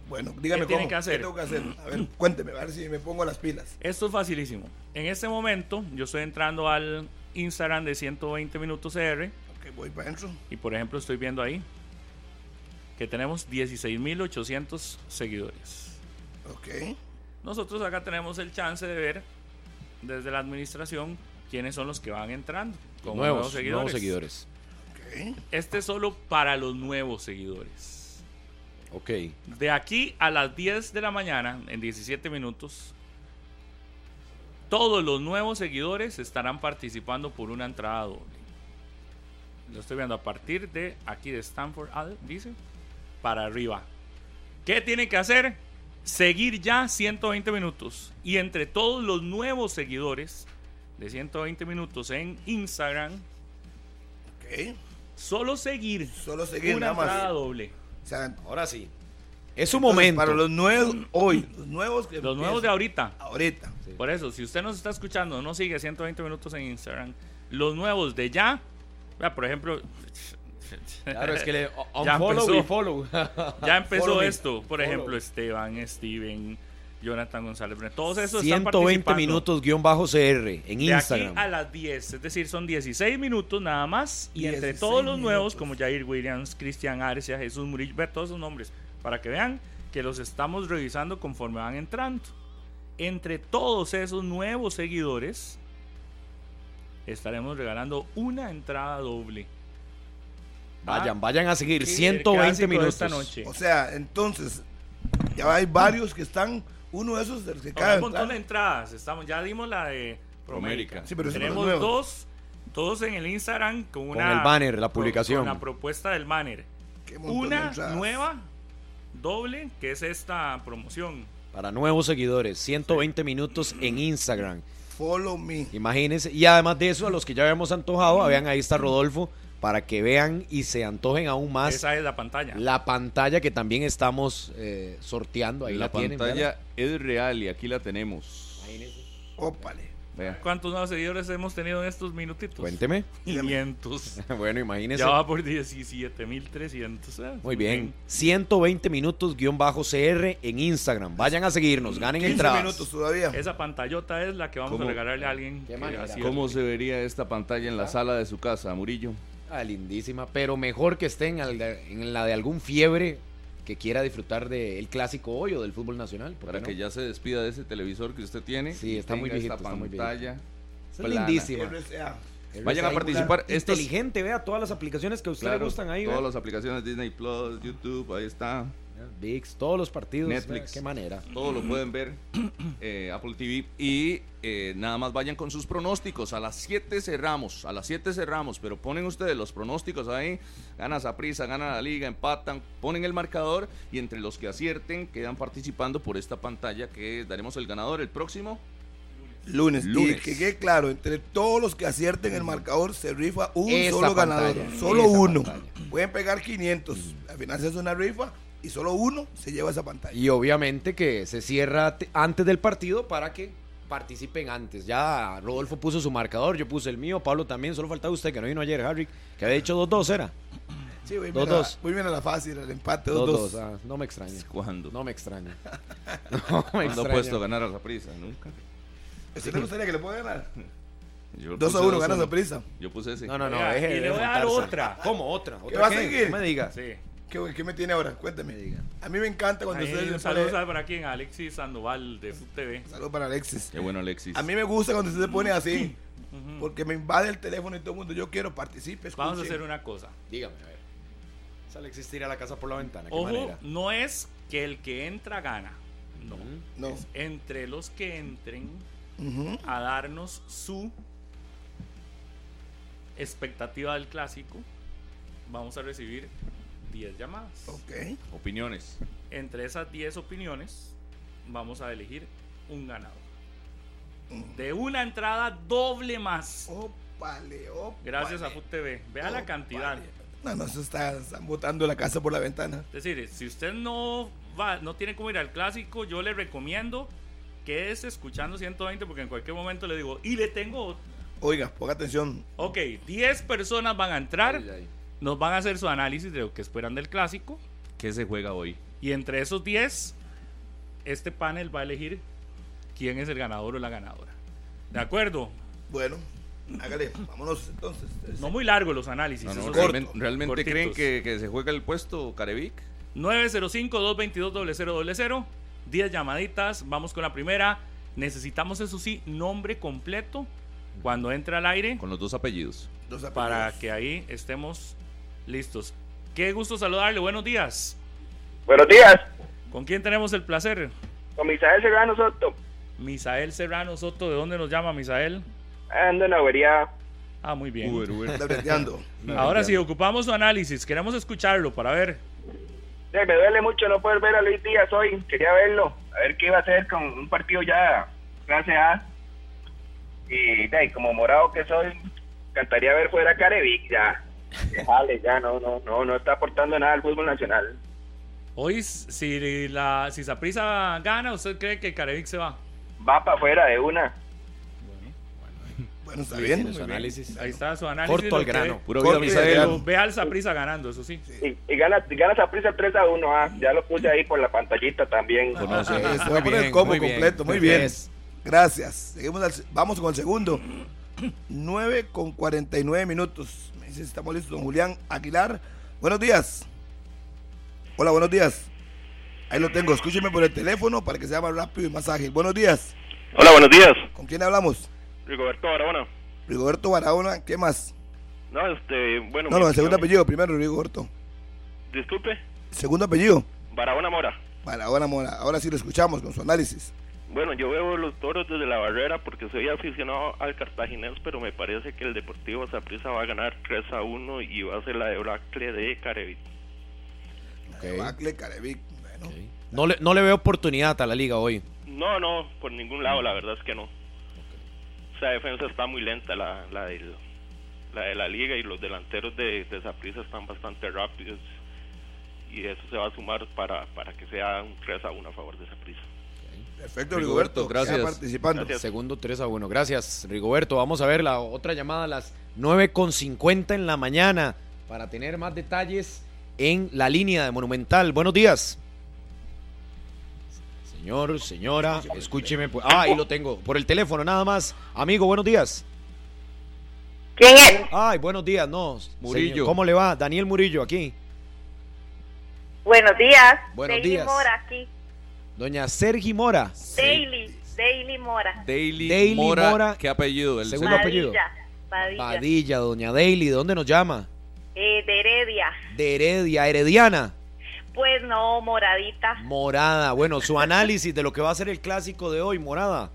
Bueno, dígame ¿Qué tiene cómo. que hacer? ¿Qué tengo que hacer? A ver, [CLEARS THROAT] cuénteme, a ver si me pongo las pilas. Esto es facilísimo. En este momento, yo estoy entrando al Instagram de 120 minutos CR Ok, voy para adentro. y, por ejemplo, estoy viendo ahí que tenemos 16.800 seguidores. Ok. Nosotros acá tenemos el chance de ver desde la administración quiénes son los que van entrando con nuevos, nuevos seguidores. Este es solo para los nuevos seguidores. Ok. De aquí a las 10 de la mañana, en 17 minutos, todos los nuevos seguidores estarán participando por una entrada doble. Lo estoy viendo a partir de aquí de Stanford, Ad- dice, para arriba. ¿Qué tienen que hacer? Seguir ya 120 minutos. Y entre todos los nuevos seguidores de 120 minutos en Instagram, Ok. solo seguir Solo seguir una nada más. doble. O sea, Ahora sí. Es su entonces, momento. Para los nuevos, hoy, [CLEARS THROAT] los nuevos que Los nuevos de ahorita. ahorita. Por eso, si usted nos está escuchando, no sigue 120 minutos en Instagram. Los nuevos de ya, por ejemplo, [LAUGHS] Claro, es que le Ya unfollow empezó. y follow. [LAUGHS] ya empezó Follow esto. Por Follow. ejemplo, Esteban, Steven, Jonathan González. Todos esos están 120 participando. minutos guion bajo CR en De Instagram. aquí a las 10, es decir, son 16 minutos nada más. Y entre 16 todos los nuevos, minutos. como Jair Williams, Cristian Arcia, Jesús Murillo, ver todos esos nombres, para que vean que los estamos revisando conforme van entrando. Entre todos esos nuevos seguidores, estaremos regalando una entrada doble. Vayan, vayan a seguir. El 120 clásico de minutos. esta noche. O sea, entonces, ya hay varios que están, uno de esos de los que Hay cae. un montón de entradas. Estamos, ya dimos la de Promérica. Sí, pero Tenemos dos, todos en el Instagram con Con una el banner, la con- publicación. Con la propuesta del banner. Qué montón de Una nueva doble que es esta promoción. Para nuevos seguidores. 120 minutos en Instagram. Follow me. Imagínense. Y además de eso, a los que ya habíamos antojado, vean ahí está Rodolfo. Para que vean y se antojen aún más Esa es la pantalla. la pantalla que también estamos eh, sorteando. Ahí la, la tienen. pantalla es real y aquí la tenemos. Imagínense. Ópale. Vea. ¿Cuántos nuevos seguidores hemos tenido en estos minutitos? Cuénteme. 500. [LAUGHS] bueno, imagínense. ya va por 17.300. ¿eh? Muy bien. 120 minutos guion bajo CR en Instagram. Vayan a seguirnos, ganen 15 entradas. minutos todavía. Esa pantallota es la que vamos ¿Cómo? a regalarle a alguien. Qué ¿Cómo se vería esta pantalla en la sala de su casa, Murillo? Ah, lindísima, pero mejor que de- en la de algún fiebre que quiera disfrutar del clásico hoy o del fútbol nacional. ¿por qué Para no? que ya se despida de ese televisor que usted tiene. Sí, está muy viejito, esta está muy pantalla. Es plana. lindísima. RCA. Vayan a participar. Estos- Inteligente, vea todas las aplicaciones que a usted le gustan ahí. todas vea. las aplicaciones Disney Plus, YouTube, ahí está. VIX, todos los partidos. Netflix. Qué manera. Todo lo pueden ver. [CLEARS THROAT] eh, Apple TV. Y eh, nada más vayan con sus pronósticos. A las 7 cerramos. A las 7 cerramos. Pero ponen ustedes los pronósticos ahí. Gana prisa, gana la liga, empatan. Ponen el marcador. Y entre los que acierten quedan participando por esta pantalla que daremos el ganador el próximo. Lunes. Lunes. Y que quede claro, entre todos los que acierten el marcador se rifa un Esa solo pantalla, ganador. Solo uno. pantalla. Pueden pegar 500. Al final se hace una rifa y solo uno se lleva esa pantalla. Y obviamente que se cierra te- antes del partido para que participen antes. Ya Rodolfo puso su marcador, yo puse el mío, Pablo también, solo faltaba usted que no vino ayer, Harry, que había dicho 2-2 era. [CLEARS THROAT] Sí, muy Dos, bien, a- dos. muy bien a la fácil, el empate 2-2, 2-2. ah, no me extraña. [LAUGHS] ¿Cuándo? No me extraña. [LAUGHS] [LAUGHS] No me ¿Cuándo ha extraña. puesto ganar a prisa? Nunca. ¿Usted le gustaría que le pueda ganar? Yo 2 a puse 1, ganas 2-1. a prisa. Yo puse ese. No, no, no, Oiga, y le voy a dar otra. ¿Cómo otra? ¿Otra va a qué? seguir? No me diga. Sí. ¿Qué, qué me tiene ahora? Cuéntame. A mí me encanta cuando Ahí, ustedes saludo ponen... para aquí en Alexis Sandoval de Food TV. Saludos para Alexis. Qué bueno, Alexis. A mí me gusta cuando usted se pone así. Porque me invade el teléfono y todo el mundo. Yo quiero participe. Vamos a hacer una cosa. Dígame, a ver. Sale existir a la casa por la ventana, qué Ojo, manera. no es que el que entra gana. No. No. Es entre los que entren a darnos su expectativa del clásico, vamos a recibir 10 llamadas. Ok. Opiniones. Entre esas 10 opiniones, vamos a elegir un ganador. De una entrada doble más. Ópale, ópale. Gracias a TV. Vea la cantidad. No, no, eso está, están botando la casa por la ventana. Es decir, si usted no va, no tiene cómo ir al clásico, yo le recomiendo que es escuchando 120 porque en cualquier momento le digo, y le tengo Oiga, ponga atención. Ok, 10 personas van a entrar, nos van a hacer su análisis de lo que esperan del clásico. ¿Qué se juega hoy? Y entre esos 10, este panel va a elegir quién es el ganador o la ganadora. ¿De acuerdo? Bueno, hágale, vámonos entonces. No muy largo los análisis. No, no, esos ¿Realmente, realmente creen que, que se juega el puesto Carevic? 905-222-0000. 10 llamaditas. Vamos con la primera. Necesitamos, eso sí, nombre completo cuando entre al aire Con los dos apellidos. Dos apellidos. para que ahí estemos listos. Qué gusto saludarle. Buenos días. Buenos días, ¿Con quién tenemos el placer? con Misael Serrano Soto. Misael Serrano Soto. ¿De dónde nos llama Misael? Ando en la avería. Ah, muy bien. Uber, Uber. [LAUGHS] Ahora sí, ocupamos su análisis. Queremos escucharlo para ver. Sí, me duele mucho no poder ver a Luis Díaz hoy. Quería verlo, a ver qué iba a hacer con un partido ya clase A. Y como morado que soy, cantaría ver fuera a Carevic ya. Dejale, ya no, no, no, no está aportando nada al fútbol nacional. Hoy, si la si Saprissa gana, ¿usted cree que Carevic se va? Va para afuera de una. Bueno, está Muy bien. bien, muy su bien. análisis. Ahí está su análisis. Corto al grano. Puro grano. Pero ve al Saprissa ganando, eso sí. Y, y gana, y gana Saprissa 3 a 1, ah. ya lo puse ahí por la pantallita también. Conoce. Eh, [LAUGHS] se va a poner el combo completo. Muy bien. Gracias. Seguimos al- vamos con el segundo. 9 con 49 minutos. Me dice si estamos listos, don Julián Aguilar. Buenos días. Hola, buenos días. Ahí lo tengo. Escúcheme por el teléfono para que sea más rápido y más ágil. Buenos días. Hola, buenos días. ¿Con quién hablamos? Rigoberto Barahona. Rigoberto Barahona. ¿Qué más? No, este, bueno. No, no, el segundo apellido. Primero, Rigoberto. Disculpe, Segundo apellido. Barahona Mora. Barahona Mora. Ahora sí lo escuchamos con su análisis. Bueno, yo veo los toros desde la barrera porque soy aficionado al cartaginés, pero me parece que el Deportivo Saprissa va a ganar 3 a 1 y va a ser la debacle de Carevic. Bacle, Carevic. Bueno. No le, no le veo oportunidad a la liga hoy. No, no, por ningún lado, la verdad es que no. Esa defensa está muy lenta, la, la, del- la de la liga, y los delanteros de, de están bastante rápidos. Y eso se va a sumar para, para que sea un 3 a 1 a favor de Saprissa. Perfecto, Rigoberto, Rigoberto. gracias. Participando. Gracias. Segundo 3 a 1. Gracias, Rigoberto. Vamos a ver la otra llamada a las 9.50 en la mañana para tener más detalles en la línea de Monumental. Buenos días. Señor, señora, escúcheme. pues. Ah, ahí lo tengo. Por el teléfono nada más. Amigo, buenos días. ¿Quién es? Ay, buenos días, no. Murillo. señor, ¿Cómo le va? Daniel Murillo aquí. Buenos días. Buenos Daily días. Aquí. Doña Sergi Mora. Daily. Daily Mora. Daily, Daily Mora. Mora. ¿Qué apellido? El Segundo apellido. Padilla. Padilla, doña Daily. ¿De dónde nos llama? Eh, de Heredia. De Heredia, Herediana. Pues no, moradita. Morada. Bueno, su [LAUGHS] análisis de lo que va a ser el clásico de hoy, Morada.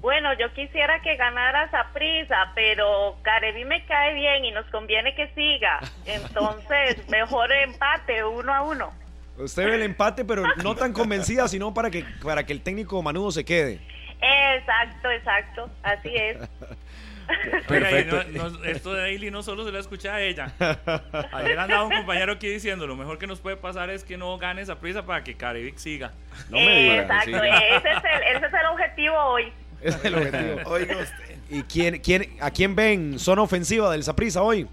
Bueno, yo quisiera que ganara prisa, pero Carevi me cae bien y nos conviene que siga. [LAUGHS] Entonces, mejor empate, uno a uno. Usted ve el empate, pero no tan convencida, sino para que, para que el técnico Manudo se quede. Exacto, exacto. Así es. Oiga, y no- no- esto de Daily no solo se lo escucha a ella. Ayer andaba un compañero aquí diciendo, lo mejor que nos puede pasar es que no gane esa prisa para que Carevic siga. No me diga, Exacto. sí. Ese, es el, ese es el objetivo hoy. Ese es el objetivo. Oiga usted. ¿Y quién, quién, a quién ven zona ofensiva del Saprissa hoy?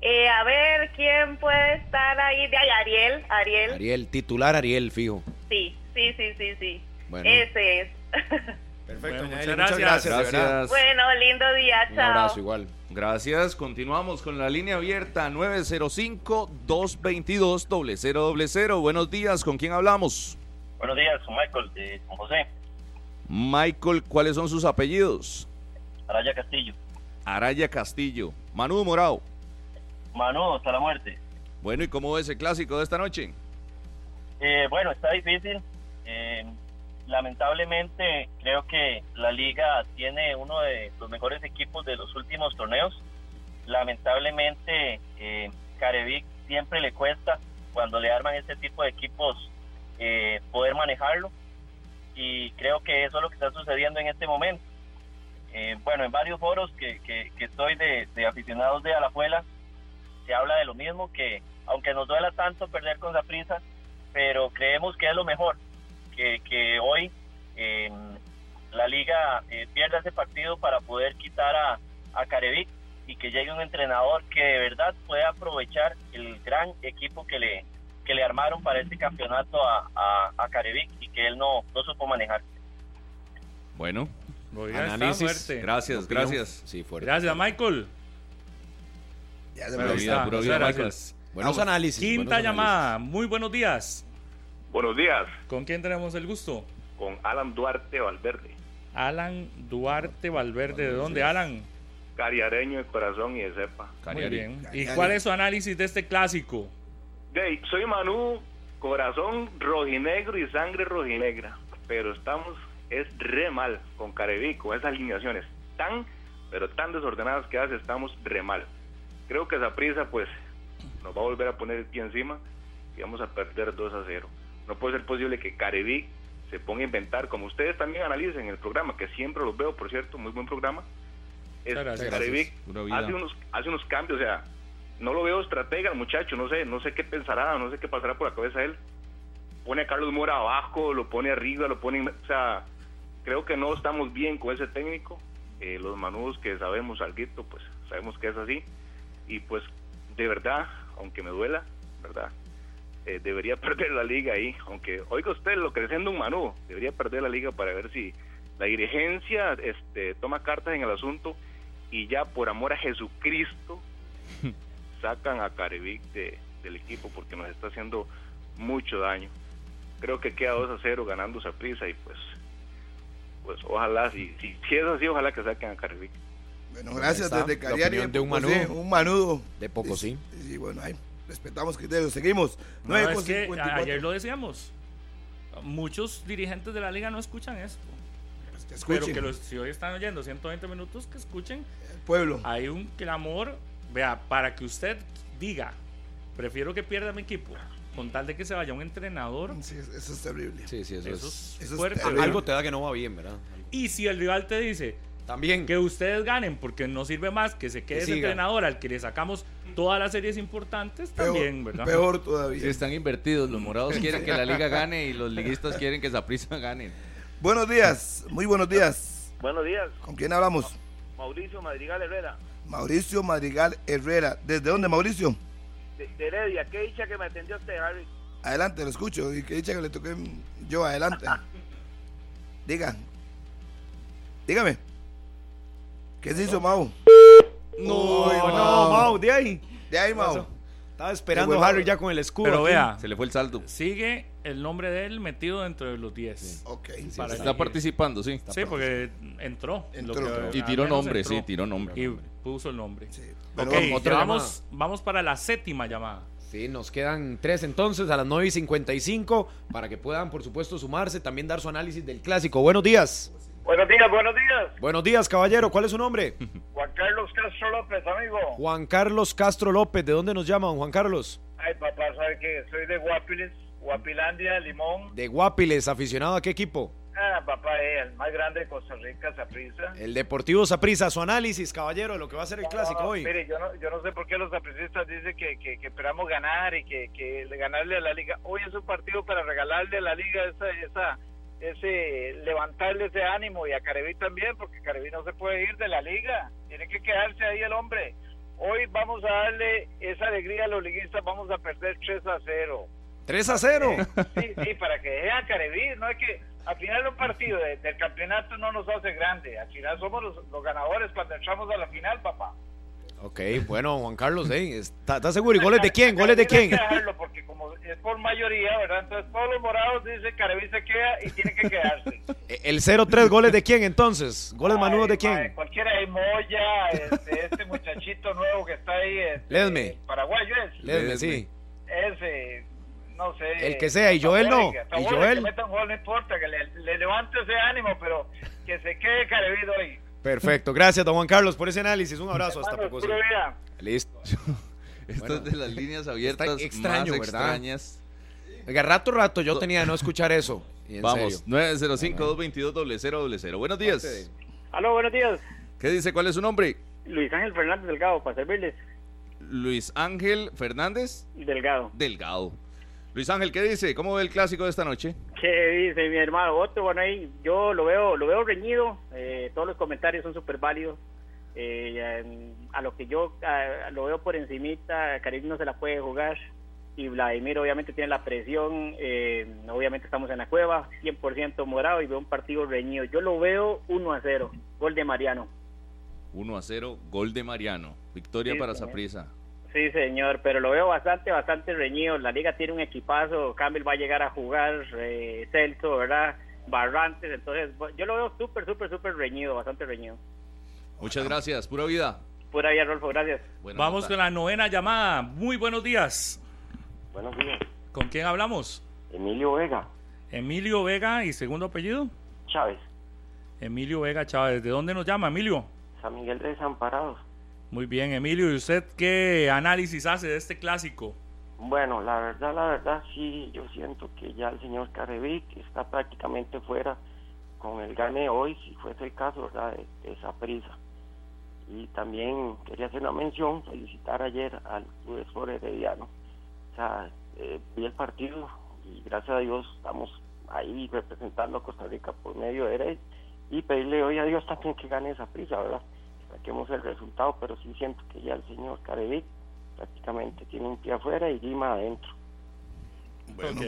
Eh, a ver, ¿quién puede estar ahí? De ahí, Ariel. Ariel. Ariel, titular Ariel, fijo. Sí, sí, sí, sí, sí. Bueno. Ese es. [LAUGHS] Perfecto, Bueno, muchas gracias. bueno, lindo día, Un chao. abrazo igual. Gracias. Continuamos con la línea abierta 905-222-0000. Buenos días. ¿Con quién hablamos? Buenos días, soy Michael de San José, Michael, ¿cuáles son sus apellidos? Araya Castillo. Araya Castillo. Manu Morao. Manu, hasta la muerte. Bueno, ¿y cómo es el clásico de esta noche? Eh, bueno, está difícil. Eh, lamentablemente, creo que la liga tiene uno de los mejores equipos de los últimos torneos. Lamentablemente, eh, Carevic siempre le cuesta cuando le arman este tipo de equipos eh, poder manejarlo. Y creo que eso es lo que está sucediendo en este momento. Eh, bueno, en varios foros que, que, que estoy de, de aficionados de Alajuela, se habla de lo mismo, que aunque nos duela tanto perder con prisa pero creemos que es lo mejor, que, que hoy eh, la liga eh, pierda ese partido para poder quitar a, a Carevic y que llegue un entrenador que de verdad pueda aprovechar el gran equipo que le, que le armaron para este campeonato a, a, a Carevic y que él no, no supo manejar. Bueno, Análisis. gracias, Opinión. gracias. Sí, fuerte. Gracias, Michael. Ya se me vida, vida, gracias. Buenos Vamos. análisis. Quinta buenos análisis. llamada. Muy buenos días. Buenos días, ¿Con quién tenemos el gusto? con Alan Duarte Valverde, Alan Duarte Valverde. ¿De dónde, Alan? cariareño de corazón y de cepa. Muy Cariari. bien. ¿Y cuál es su análisis de este clásico? Dey, soy Manu, corazón rojinegro y sangre rojinegra, pero estamos, es re mal con Carevic, con esas alineaciones tan, pero tan desordenadas que hace, estamos re mal. Creo que esa prisa, pues, nos va a volver a poner el pie encima y vamos a perder 2 a 0. No puede ser posible que Carevic se ponga a inventar, como ustedes también analicen en el programa, que siempre los veo, por cierto, muy buen programa. Es Muchas gracias. Carevic hace unos, hace unos cambios, o sea, no lo veo estratega muchacho, no sé, no sé qué pensará, no sé qué pasará por la cabeza de él. Pone a Carlos Mora abajo, lo pone arriba, lo pone, o sea, creo que no estamos bien con ese técnico. Eh, los manudos que sabemos algo, pues sabemos que es así. Y pues, de verdad, aunque me duela, ¿verdad? Eh, debería [LAUGHS] perder la liga ahí, aunque oiga usted lo que siendo un manudo, debería perder la liga para ver si la dirigencia este, toma cartas en el asunto y ya por amor a Jesucristo [LAUGHS] sacan a Carevic de, del equipo porque nos está haciendo mucho daño. Creo que queda 2 a 0 ganando esa prisa y pues pues ojalá, si, si, si es así, ojalá que saquen a Carevic. Bueno, gracias desde Cariari. de un manudo. sí, un manudo. De poco, sí. Sí, bueno, ahí respetamos criterios. Seguimos. No, 9 es que 54. ayer lo decíamos. Muchos dirigentes de la liga no escuchan esto. Pues que Pero escuchen, que los, si hoy están oyendo 120 minutos, que escuchen. el pueblo. Hay un clamor, vea, para que usted diga, prefiero que pierda mi equipo, con tal de que se vaya un entrenador. Sí, eso es terrible. Sí, sí, eso, Eso es. es eso es fuerte. terrible. ¿verdad? Algo te da que no va bien, ¿verdad? Y si el rival te dice También. que ustedes ganen porque no sirve más que se quede Que ese entrenador al que le sacamos todas las series importantes, Peor, también, ¿verdad? peor todavía. Sí, están invertidos. Los morados quieren que la liga [LAUGHS] gane y los liguistas quieren que Zaprisa gane. Buenos días, muy buenos días. Buenos días, ¿Con quién hablamos? Mauricio Madrigal Herrera, Mauricio Madrigal Herrera. ¿Desde dónde, Mauricio? de, Heredia. Qué dicha que me atendió usted, Harry. Adelante, lo escucho. Y que dicha que le toqué yo, adelante. [LAUGHS] Diga. Dígame. ¿Qué se hizo, Mau? No, Uy, no, Mau. De ahí. De ahí, Mau. Estaba esperando huevada. Harry ya con el escudo. Pero aquí. vea, Se le fue el saldo. sigue el nombre de él metido dentro de los 10. Ok. Para Está elegir. participando, sí. Sí, porque entró. Entró. Lo que- Y tiró nombre, entró. sí, tiró nombre. Y puso el nombre. Sí. Ok, otra vamos, vamos para la séptima llamada. Sí, nos quedan tres entonces a las 9 y 55 para que puedan, por supuesto, sumarse, también dar su análisis del clásico. Buenos días. Buenos días, buenos días. Buenos días, caballero. ¿Cuál es su nombre? [LAUGHS] Juan Carlos Castro López, amigo. Juan Carlos Castro López. ¿De dónde nos llama, don Juan Carlos? Ay, papá, sabe que soy de Guapiles, Guapilandia, Limón. De Guapiles, aficionado a qué equipo? Ah, papá, eh, el más grande de Costa Rica, Saprissa. El Deportivo Saprissa. Su análisis, caballero, de lo que va a ser el clásico hoy. Mire, yo no, yo no sé por qué los sapricistas dicen que, que, que esperamos ganar y que, que le- ganarle a la liga. Hoy es un partido para regalarle a la liga esa, esa, ese, levantarle ese ánimo y a Careví también, porque Careví no se puede ir de la liga. Tiene que quedarse ahí el hombre. Hoy vamos a darle esa alegría a los liguistas, vamos a perder 3 a 0. 3 a 0. Sí, sí, para que dejen a Careví, no es que al final un partido de- del campeonato no nos hace grande, al final somos los, los ganadores cuando entramos a la final, papá. Ok, bueno, Juan Carlos, ¿eh? ¿está, está seguro? ¿Y goles de quién? ¿Goles de quién? que dejarlo porque como es por mayoría, ¿verdad? Entonces todos los morados dicen Careví se queda y tiene que quedarse. [LAUGHS] Eh, El 0-3, ¿goles de quién entonces? ¿Goles manudos de quién? Cualquiera de Moya, este, este muchachito nuevo que está ahí. Este, Ledme. Paraguayo es. Ledme, sí. Ese, no sé. El que sea, y Joel no, y Joel. Que gol, no importa, que le, le levante ese ánimo, pero que se quede Careví hoy. Perfecto, gracias, don Juan Carlos, por ese análisis. Un abrazo, hasta vida. Listo. [LAUGHS] Esto Bueno, es de las líneas abiertas extraño, más ¿verdad? extrañas. Oiga, rato, rato yo tenía de no escuchar eso. Vamos, serio. 905-222-0000. Buenos días. Aló, buenos días. ¿Qué dice? ¿Cuál es su nombre? Luis Ángel Fernández Delgado, para servirles. Luis Ángel Fernández Delgado. Delgado. Luis Ángel, ¿qué dice? ¿Cómo ve el clásico de esta noche? ¿Qué dice mi hermano? Otro, bueno, ahí yo lo veo, lo veo reñido. eh, todos los comentarios son súper válidos. Eh, a lo que yo lo veo por encimita, Karim no se la puede jugar y Vladimir obviamente tiene la presión, eh, obviamente estamos en la cueva, 100% morado y veo un partido reñido. Yo lo veo 1 a 0, gol de Mariano. 1 a 0, gol de Mariano. Victoria para Saprisa. Sí, señor, pero lo veo bastante, bastante reñido. La liga tiene un equipazo, Campbell va a llegar a jugar, eh, Celso, ¿verdad? Barrantes, entonces yo lo veo súper, súper, súper reñido, bastante reñido. Muchas gracias, pura vida. Pura vida, Rolfo, gracias. Vamos con la novena llamada. Muy buenos días. Buenos días. ¿Con quién hablamos? Emilio Vega. Emilio Vega y segundo apellido? Chávez. Emilio Vega Chávez. ¿De dónde nos llama, Emilio? San Miguel de Desamparados. Muy bien, Emilio. ¿Y usted qué análisis hace de este clásico? Bueno, la verdad, la verdad, sí, yo siento que ya el señor Carevic está prácticamente fuera con el gane hoy, si fuese el caso, ¿verdad?, de, esa prisa. Y también quería hacer una mención, felicitar ayer al Club Sport Herediano. O sea, eh, vi el partido y gracias a Dios estamos ahí representando a Costa Rica por medio de él y pedirle hoy a Dios también que gane esa prisa, ¿verdad? Saquemos el resultado, pero sí siento que ya el señor Carevic prácticamente tiene un pie afuera y Lima adentro. Bueno,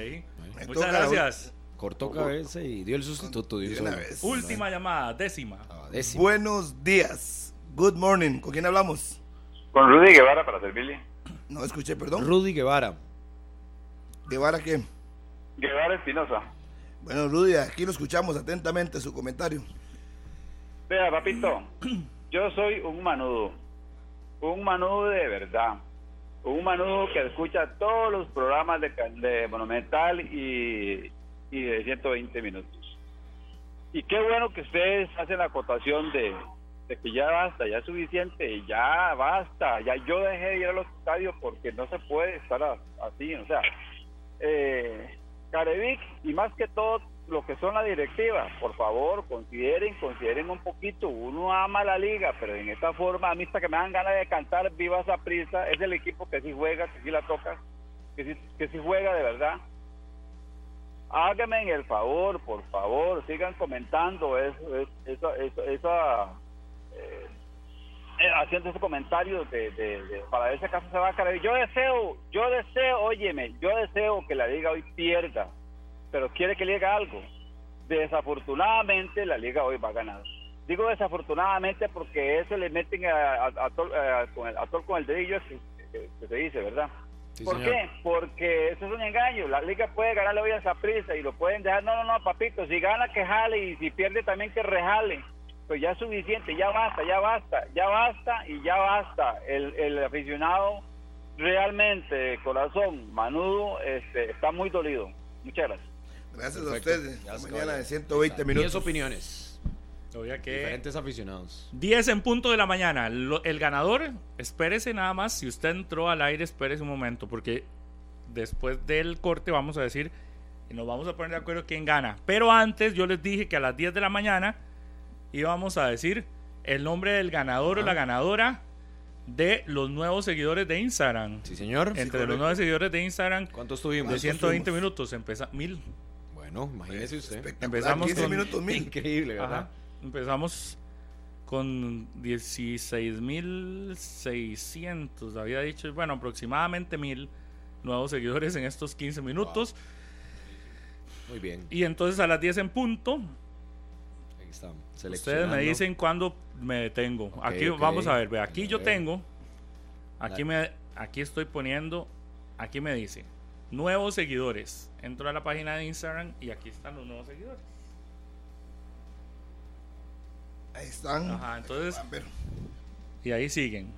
muchas gracias. Cortó cabeza y dio el sustituto. Última llamada, décima. Ah, décima. Buenos días. Good morning. ¿Con quién hablamos? Con Rudy Guevara para servirle. No escuché, perdón. Rudy Guevara. ¿Guevara qué? Guevara Espinosa. Bueno, Rudy, aquí lo escuchamos atentamente su comentario. Vea, papito, [CLEARS THROAT] yo soy un manudo. Un manudo de verdad un manudo que escucha todos los programas de, Monumental y, y, de 120 minutos. Y qué bueno que ustedes hacen la acotación de, que ya basta, ya es suficiente, ya basta, ya yo dejé de ir a los estadios porque no se puede estar así, o sea, eh, Carevic y más que todo lo que son las directivas, por favor, consideren, consideren un poquito, uno ama la liga, pero en esta forma, a mí hasta que me dan ganas de cantar Viva esa prisa, es el equipo que sí juega, que sí la toca, que sí, que sí juega de verdad. Háganme el favor, por favor, sigan comentando eso, esa, eh, eh, haciendo ese comentario de, para ese caso se va a caer. Yo deseo, yo deseo, óyeme, yo deseo que la liga hoy pierda pero quiere que le algo. Desafortunadamente la liga hoy va a ganar. Digo desafortunadamente porque eso le meten a, a, con, el, con el dedillo que, se dice, ¿verdad? ¿Por qué? Porque eso es un engaño. La liga puede ganarle hoy a esa prisa y lo pueden dejar. No, no, no, papito. Si gana, que jale y si pierde, también que rejale. Pues ya es suficiente, ya basta, ya basta, ya basta y ya basta. El, el aficionado realmente, corazón, manudo, este, está muy dolido. Muchas gracias. Gracias a ustedes. Mañana de 120 minutos. 10 opiniones. que Diferentes aficionados. 10 en punto de la mañana. el ganador, espérese nada más. Si usted entró al aire, espérese un momento. Porque después del corte vamos a decir y nos vamos a poner de acuerdo quién gana. Pero antes yo les dije que a las 10 de la mañana íbamos a decir el nombre del ganador o la ganadora de los nuevos seguidores de Instagram. Sí, señor. Entre los nuevos seguidores de Instagram. ¿Cuántos tuvimos? De 120 minutos. Empieza mil. No, imagínese usted. Empezamos con minutos mil. Increíble, ¿verdad? Empezamos con 16.600, había dicho, bueno, aproximadamente mil nuevos seguidores en estos 15 minutos. Muy bien. Y entonces a las 10 en punto. Ustedes me dicen cuándo me detengo. aquí vamos a ver, ve, aquí yo tengo. Aquí me aquí estoy poniendo, aquí me dice nuevos seguidores. Entro a la página de Instagram y aquí están los nuevos seguidores. Ahí están. Ajá, entonces. Y ahí siguen.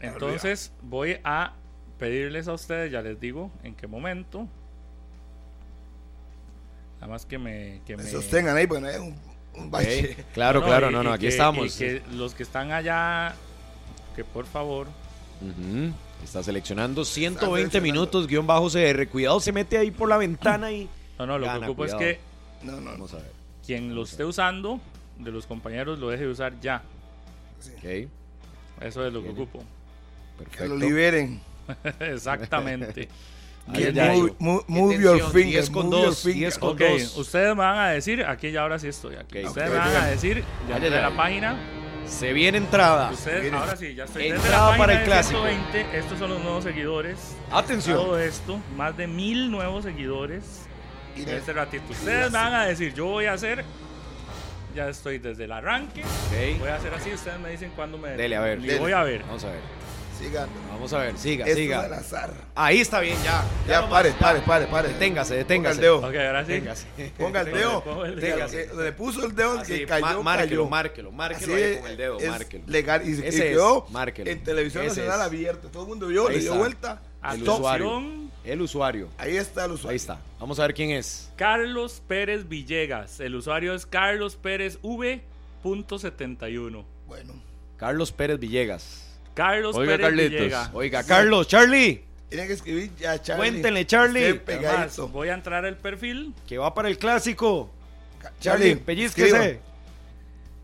Entonces voy a pedirles a ustedes, ya les digo en qué momento. Nada más que me. Que me, sostengan ahí, porque no hay un, bache. Claro, claro, no, no, aquí estamos. Y que los que están allá, que por favor. Está seleccionando 120 minutos, guion bajo CR. Cuidado, se mete ahí por la ventana y. No, no, lo que ocupo es que. No, no. Vamos a ver. Quien lo esté usando, de los compañeros, lo deje de usar ya. Ok. Eso es lo que ocupo. Perfecto. Que lo liberen. [LAUGHS] Exactamente. [LAUGHS] move, your fingers. con dos. Con Ustedes me van a decir, aquí ya ahora sí estoy aquí. Ustedes me van a decir, ya en la página Se viene entrada. Ustedes, ahora sí, ya estoy. Desde Entrada la para el clásico. 120, estos son los nuevos seguidores. Atención. Todo esto, más de mil nuevos seguidores. Y En de- este ratito. Ustedes van a decir, yo voy a hacer. Ya estoy desde el arranque. Ok. Voy a hacer así. Ustedes me dicen cuándo me. Dele, a ver. Y voy a ver. Vamos a ver. Sigan. Vamos a ver. Siga, Esto es al siga. azar. Ahí está bien, ya. Ya, nomás, pare, ya. pare, pare, pare. Deténgase, Ponga deténgase. el dedo. Ok, ahora sí. Deténgase. Ponga el dedo. pongo el Que- dedo. que- Donde puso el dedo, Así, que cayó, má- márquelo, cayó. márquelo, márquelo Así ahí con el dedo, es márquelo. legal y, y Ese es, quedó márquelo. en televisión Ese nacional es. abierta. Todo el mundo vio, Ahí le dio está. vuelta. El Stop. usuario. El usuario. Ahí está el usuario. Ahí está. Vamos a ver quién es. Carlos Pérez Villegas. El usuario es Carlos Pérez V.71. Bueno, Carlos Pérez Villegas. Carlos Oiga, Pérez Carlitos. Villegas. Oiga, Carlos, Charlie, tienen que escribir ya, Charlie. Cuéntenle, Charlie. Además, pegadito. voy a entrar al perfil. que va para el clásico. Ca- Charlie, escriba. pellizquese.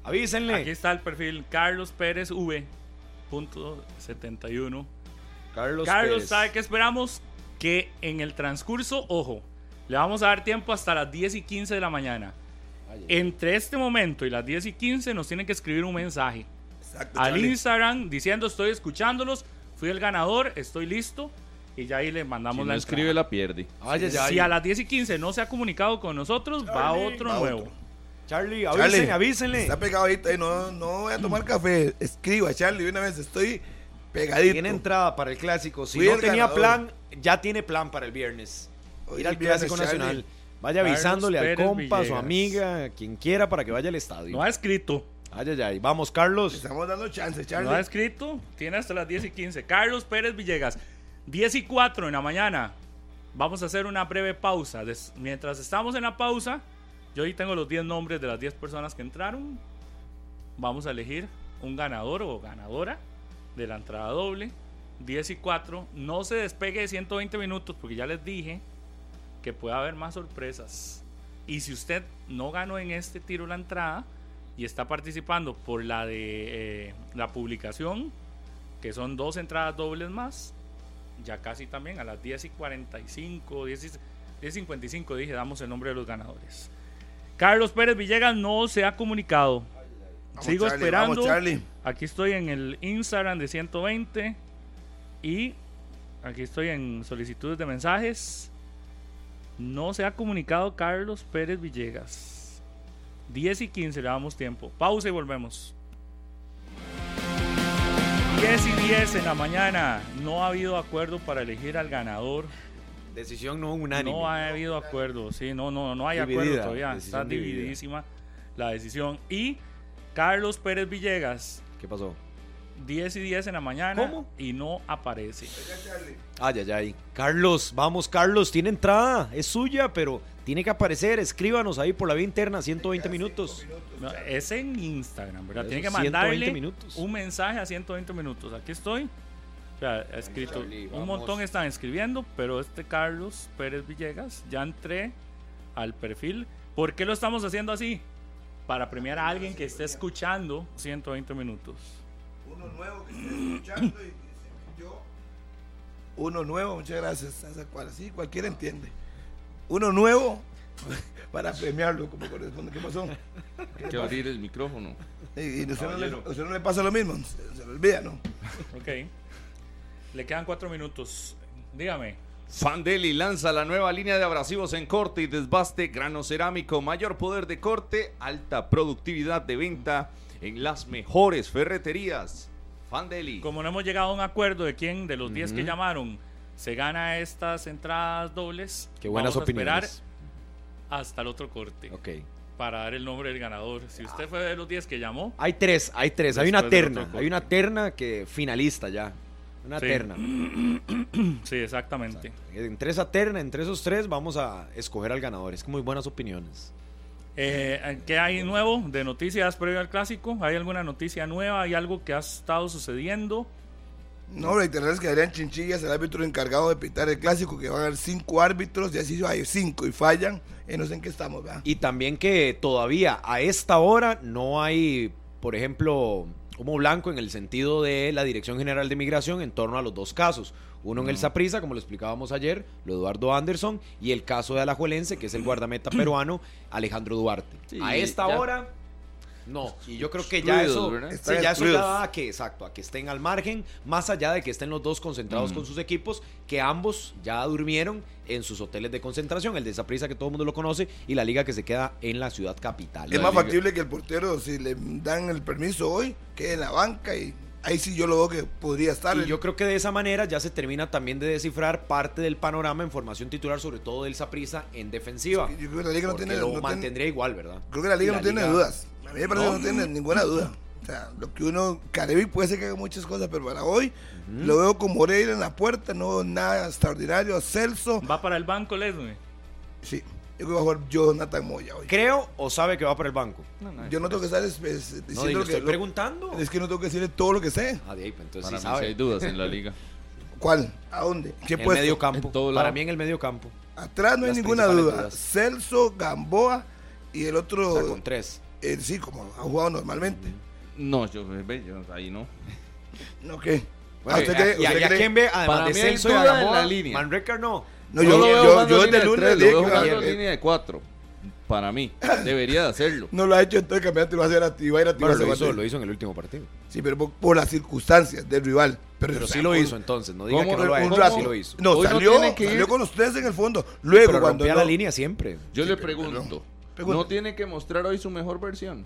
Avísenle. Aquí está el perfil Carlos Pérez V.71. Carlos, Carlos, Pérez. ¿sabe qué esperamos? Que en el transcurso, ojo, le vamos a dar tiempo hasta las 10 y 15 de la mañana. Entre este momento y las 10 y 15 nos tienen que escribir un mensaje Exacto, al Charlie. Instagram diciendo estoy escuchándolos, fui el ganador, estoy listo y ya ahí le mandamos Si la no entrada. escribe, la pierde. Ay, ay, ay. Si a las 10 y 15 no se ha comunicado con nosotros, va otro va nuevo. otro. Charlie, Charlie, avísenle, avísenle. Está pegadito ahí, no, no voy a tomar café. Escriba, Charlie, una vez estoy pegadito. Tiene entrada para el clásico. Si Fui no tenía ganador. plan, ya tiene plan para el viernes. Hoy Ir al viernes, clásico Charlie. nacional. Vaya Carlos avisándole al Pérez compa, a su amiga, a quien quiera para que vaya al estadio. No ha escrito. Ay, ay, ay. Vamos, Carlos. Estamos dando chance, Charlie. No ha escrito, tiene hasta las 10 y 15. Carlos Pérez Villegas, 10 y 4 en la mañana. Vamos a hacer una breve pausa. Des- mientras estamos en la pausa, yo ahí tengo los 10 nombres de las 10 personas que entraron. Vamos a elegir un ganador o ganadora de la entrada doble. 10 y 4. No se despegue de 120 minutos porque ya les dije que puede haber más sorpresas. Y si usted no ganó en este tiro la entrada y está participando por la de eh, la publicación, que son dos entradas dobles más, ya casi también a las 10 y 45, 10 y, 10 y 55 dije, damos el nombre de los ganadores. Carlos Pérez Villegas no se ha comunicado. Vamos, Sigo Charlie, esperando. Vamos. Aquí estoy en el Instagram de 120 y aquí estoy en solicitudes de mensajes. No se ha comunicado Carlos Pérez Villegas. 10 y 15 le damos tiempo. Pausa y volvemos. 10 y 10 en la mañana. No ha habido acuerdo para elegir al ganador. Decisión no unánime. No ha habido acuerdo. Sí, no, no, no hay acuerdo todavía. Está dividida. dividísima la decisión. Y Carlos Pérez Villegas ¿Qué pasó? 10 y 10 en la mañana ¿Cómo? y no aparece. Ay, ay, ay. Carlos, vamos, Carlos, tiene entrada. Es suya, pero tiene que aparecer. Escríbanos ahí por la vía interna, 120 minutos. Es en Instagram, ¿verdad? Eso, Tiene que 120 mandarle minutos. un mensaje a 120 minutos. Aquí estoy. O sea, ha escrito. Charlie, un montón están escribiendo, pero este Carlos Pérez Villegas, ya entré al perfil. ¿Por qué lo estamos haciendo así? Para premiar a alguien que esté escuchando 120 minutos. Uno nuevo que esté escuchando y que se metió. Uno nuevo, muchas gracias. Sí, cualquiera entiende. Uno nuevo [LAUGHS] para premiarlo como corresponde. ¿Qué pasó? Hay que abrir el micrófono. Y, y usted, no le, usted no le pasa lo mismo. Se, se le olvida, ¿no? Ok. Le quedan cuatro minutos. Dígame. Fandeli lanza la nueva línea de abrasivos en corte y desbaste, grano cerámico, mayor poder de corte, alta productividad de venta en las mejores ferreterías. Fandeli. Como no hemos llegado a un acuerdo de quién de los 10 que llamaron se gana estas entradas dobles, Qué buenas vamos a esperar opiniones. hasta el otro corte Ok. para dar el nombre del ganador. Si usted fue de los 10 que llamó, Hay tres, hay tres. Hay una terna. Hay una terna que finalista ya. Una Sí. terna. [CLEARS THROAT] sí, exactamente. Entre esa terna, entre esos tres, vamos a escoger al ganador. Es que muy buenas opiniones. Eh, ¿Qué hay nuevo de noticias previo al clásico? ¿Hay alguna noticia nueva? ¿Hay algo que ha estado sucediendo? No, reiterarles que Adrián Chinchilla es el árbitro encargado de pitar el clásico, que van a haber cinco árbitros, y así hay cinco y fallan, y no sé en qué estamos, ¿verdad? Y también que todavía a esta hora no hay, por ejemplo, humo blanco en el sentido de la Dirección General de Migración en torno a los dos casos. Uno en el Saprissa, como lo explicábamos ayer, lo Eduardo Anderson, y el caso de Alajuelense, que es el guardameta [CLEARS THROAT] peruano Alejandro Duarte. Sí, a esta ya. hora, No, y yo creo que ya eso, ya eso ya a que, exacto, a que estén al margen, más allá de que estén los dos concentrados Mm. con sus equipos, que ambos ya durmieron en sus hoteles de concentración, el de Saprissa que todo el mundo lo conoce y la liga que se queda en la ciudad capital. Es más liga. factible que el portero, si le dan el permiso hoy, quede en la banca y ahí sí yo lo veo que podría estar. Y yo creo que de esa manera ya se termina también de descifrar parte del panorama en formación titular, sobre todo del Saprissa en defensiva. Yo creo que la liga no porque tiene- lo no tiene- mantendría igual, ¿verdad? Creo que la liga no tiene liga- dudas. A mí me parece No. que no tiene ninguna duda. O sea, lo que uno, Carevi puede ser que haga muchas cosas, pero para hoy lo veo con Moreira en la puerta, no nada extraordinario. Celso, Va para el banco, Leslie. sí. Yo creo que va a jugar Jonathan Moya hoy. Creo o sabe que va para el banco. Yo no tengo que estar es- es- No, diciendo digo, lo que estoy lo- preguntando. Es que no tengo que decirle todo lo que sé. Ah, de ahí, pues, entonces Para sí mí sí sabe. hay dudas en la liga. [LAUGHS] ¿Cuál? ¿A dónde? ¿Qué En el puesto? medio campo. En todo Para lado. mí en el medio campo. Atrás no hay ninguna duda. dudas. Celso, Gamboa y el otro, O sea, con tres. Eh, sí, como ha jugado normalmente. No, yo, ve, yo ahí no. [LAUGHS] ¿No qué? Bueno, Ah, ¿usted y- cree- y, usted y a cree- quién ve, además Para de Celso y la línea. Manreca no. No, yo, yo, lo veo yo, desde de el lunes dije lo que eh, línea de cuatro. Para mí, [LAUGHS] debería de hacerlo. no lo ha hecho en todo el campeonato y va a hacer a ti, va a ir a ti. Bueno, lo hizo, lo hizo en el último partido. Sí, pero por, por las circunstancias del rival. Pero, Pero o sea, sí lo hizo entonces, no diga que no lo ha hecho, sí lo hizo. No, Hoy no salió, ir- salió con los tres en el fondo. Luego, Pero cuando rompía no- la línea siempre. Yo Sí, le pero- pregunto, Pregunta. ¿no tiene que mostrar hoy su mejor versión?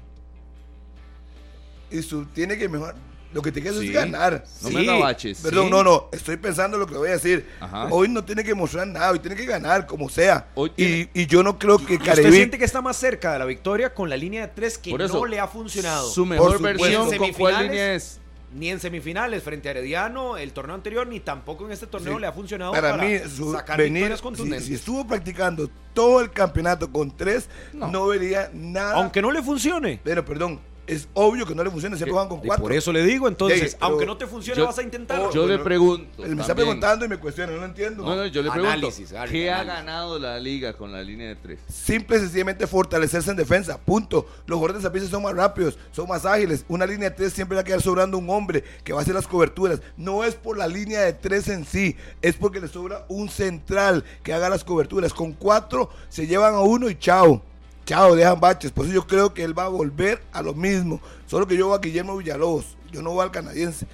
Y su, tiene que mejorar. Lo que tiene que hacer Sí. es ganar. No Sí. me da baches. Perdón, ¿sí? no, no. Estoy pensando lo que voy a decir. Ajá. Hoy no tiene que mostrar nada. Hoy tiene que ganar, como sea. Hoy y, tiene- y yo no creo que ¿Usted Carevic... siente que está más cerca de la victoria con la línea de tres que eso, no le ha funcionado? Su mejor versión, ¿con cuál semifinales, línea es? Ni en semifinales frente a Herediano, el torneo anterior, ni tampoco en este torneo Sí. le ha funcionado Para, para, mí, su sacar venir, victorias si, contundentes. si estuvo practicando todo el campeonato con tres, no, No. vería nada. Aunque no le funcione. Pero, perdón, es obvio que no le funciona, siempre juegan con Y cuatro. por eso le digo, entonces, aunque no te funcione, yo- vas a intentar. Oh, Yo le pregunto. Él me está preguntando y me cuestiona, no lo entiendo. No, no, yo le pregunto. Análisis, ¿Qué ha ganado la liga con la línea de tres? Simple y sencillamente fortalecerse en defensa, punto. Los jugadores de Saprissa son más rápidos, son más ágiles. Una línea de tres siempre va a quedar sobrando un hombre que va a hacer las coberturas. No es por la línea de tres en sí, es porque le sobra un central que haga las coberturas. Con cuatro se llevan a uno y chao. Chao, dejan baches. Por eso yo creo que él va a volver a lo mismo. Solo que yo veo a Guillermo Villalobos. Yo no veo al canadiense.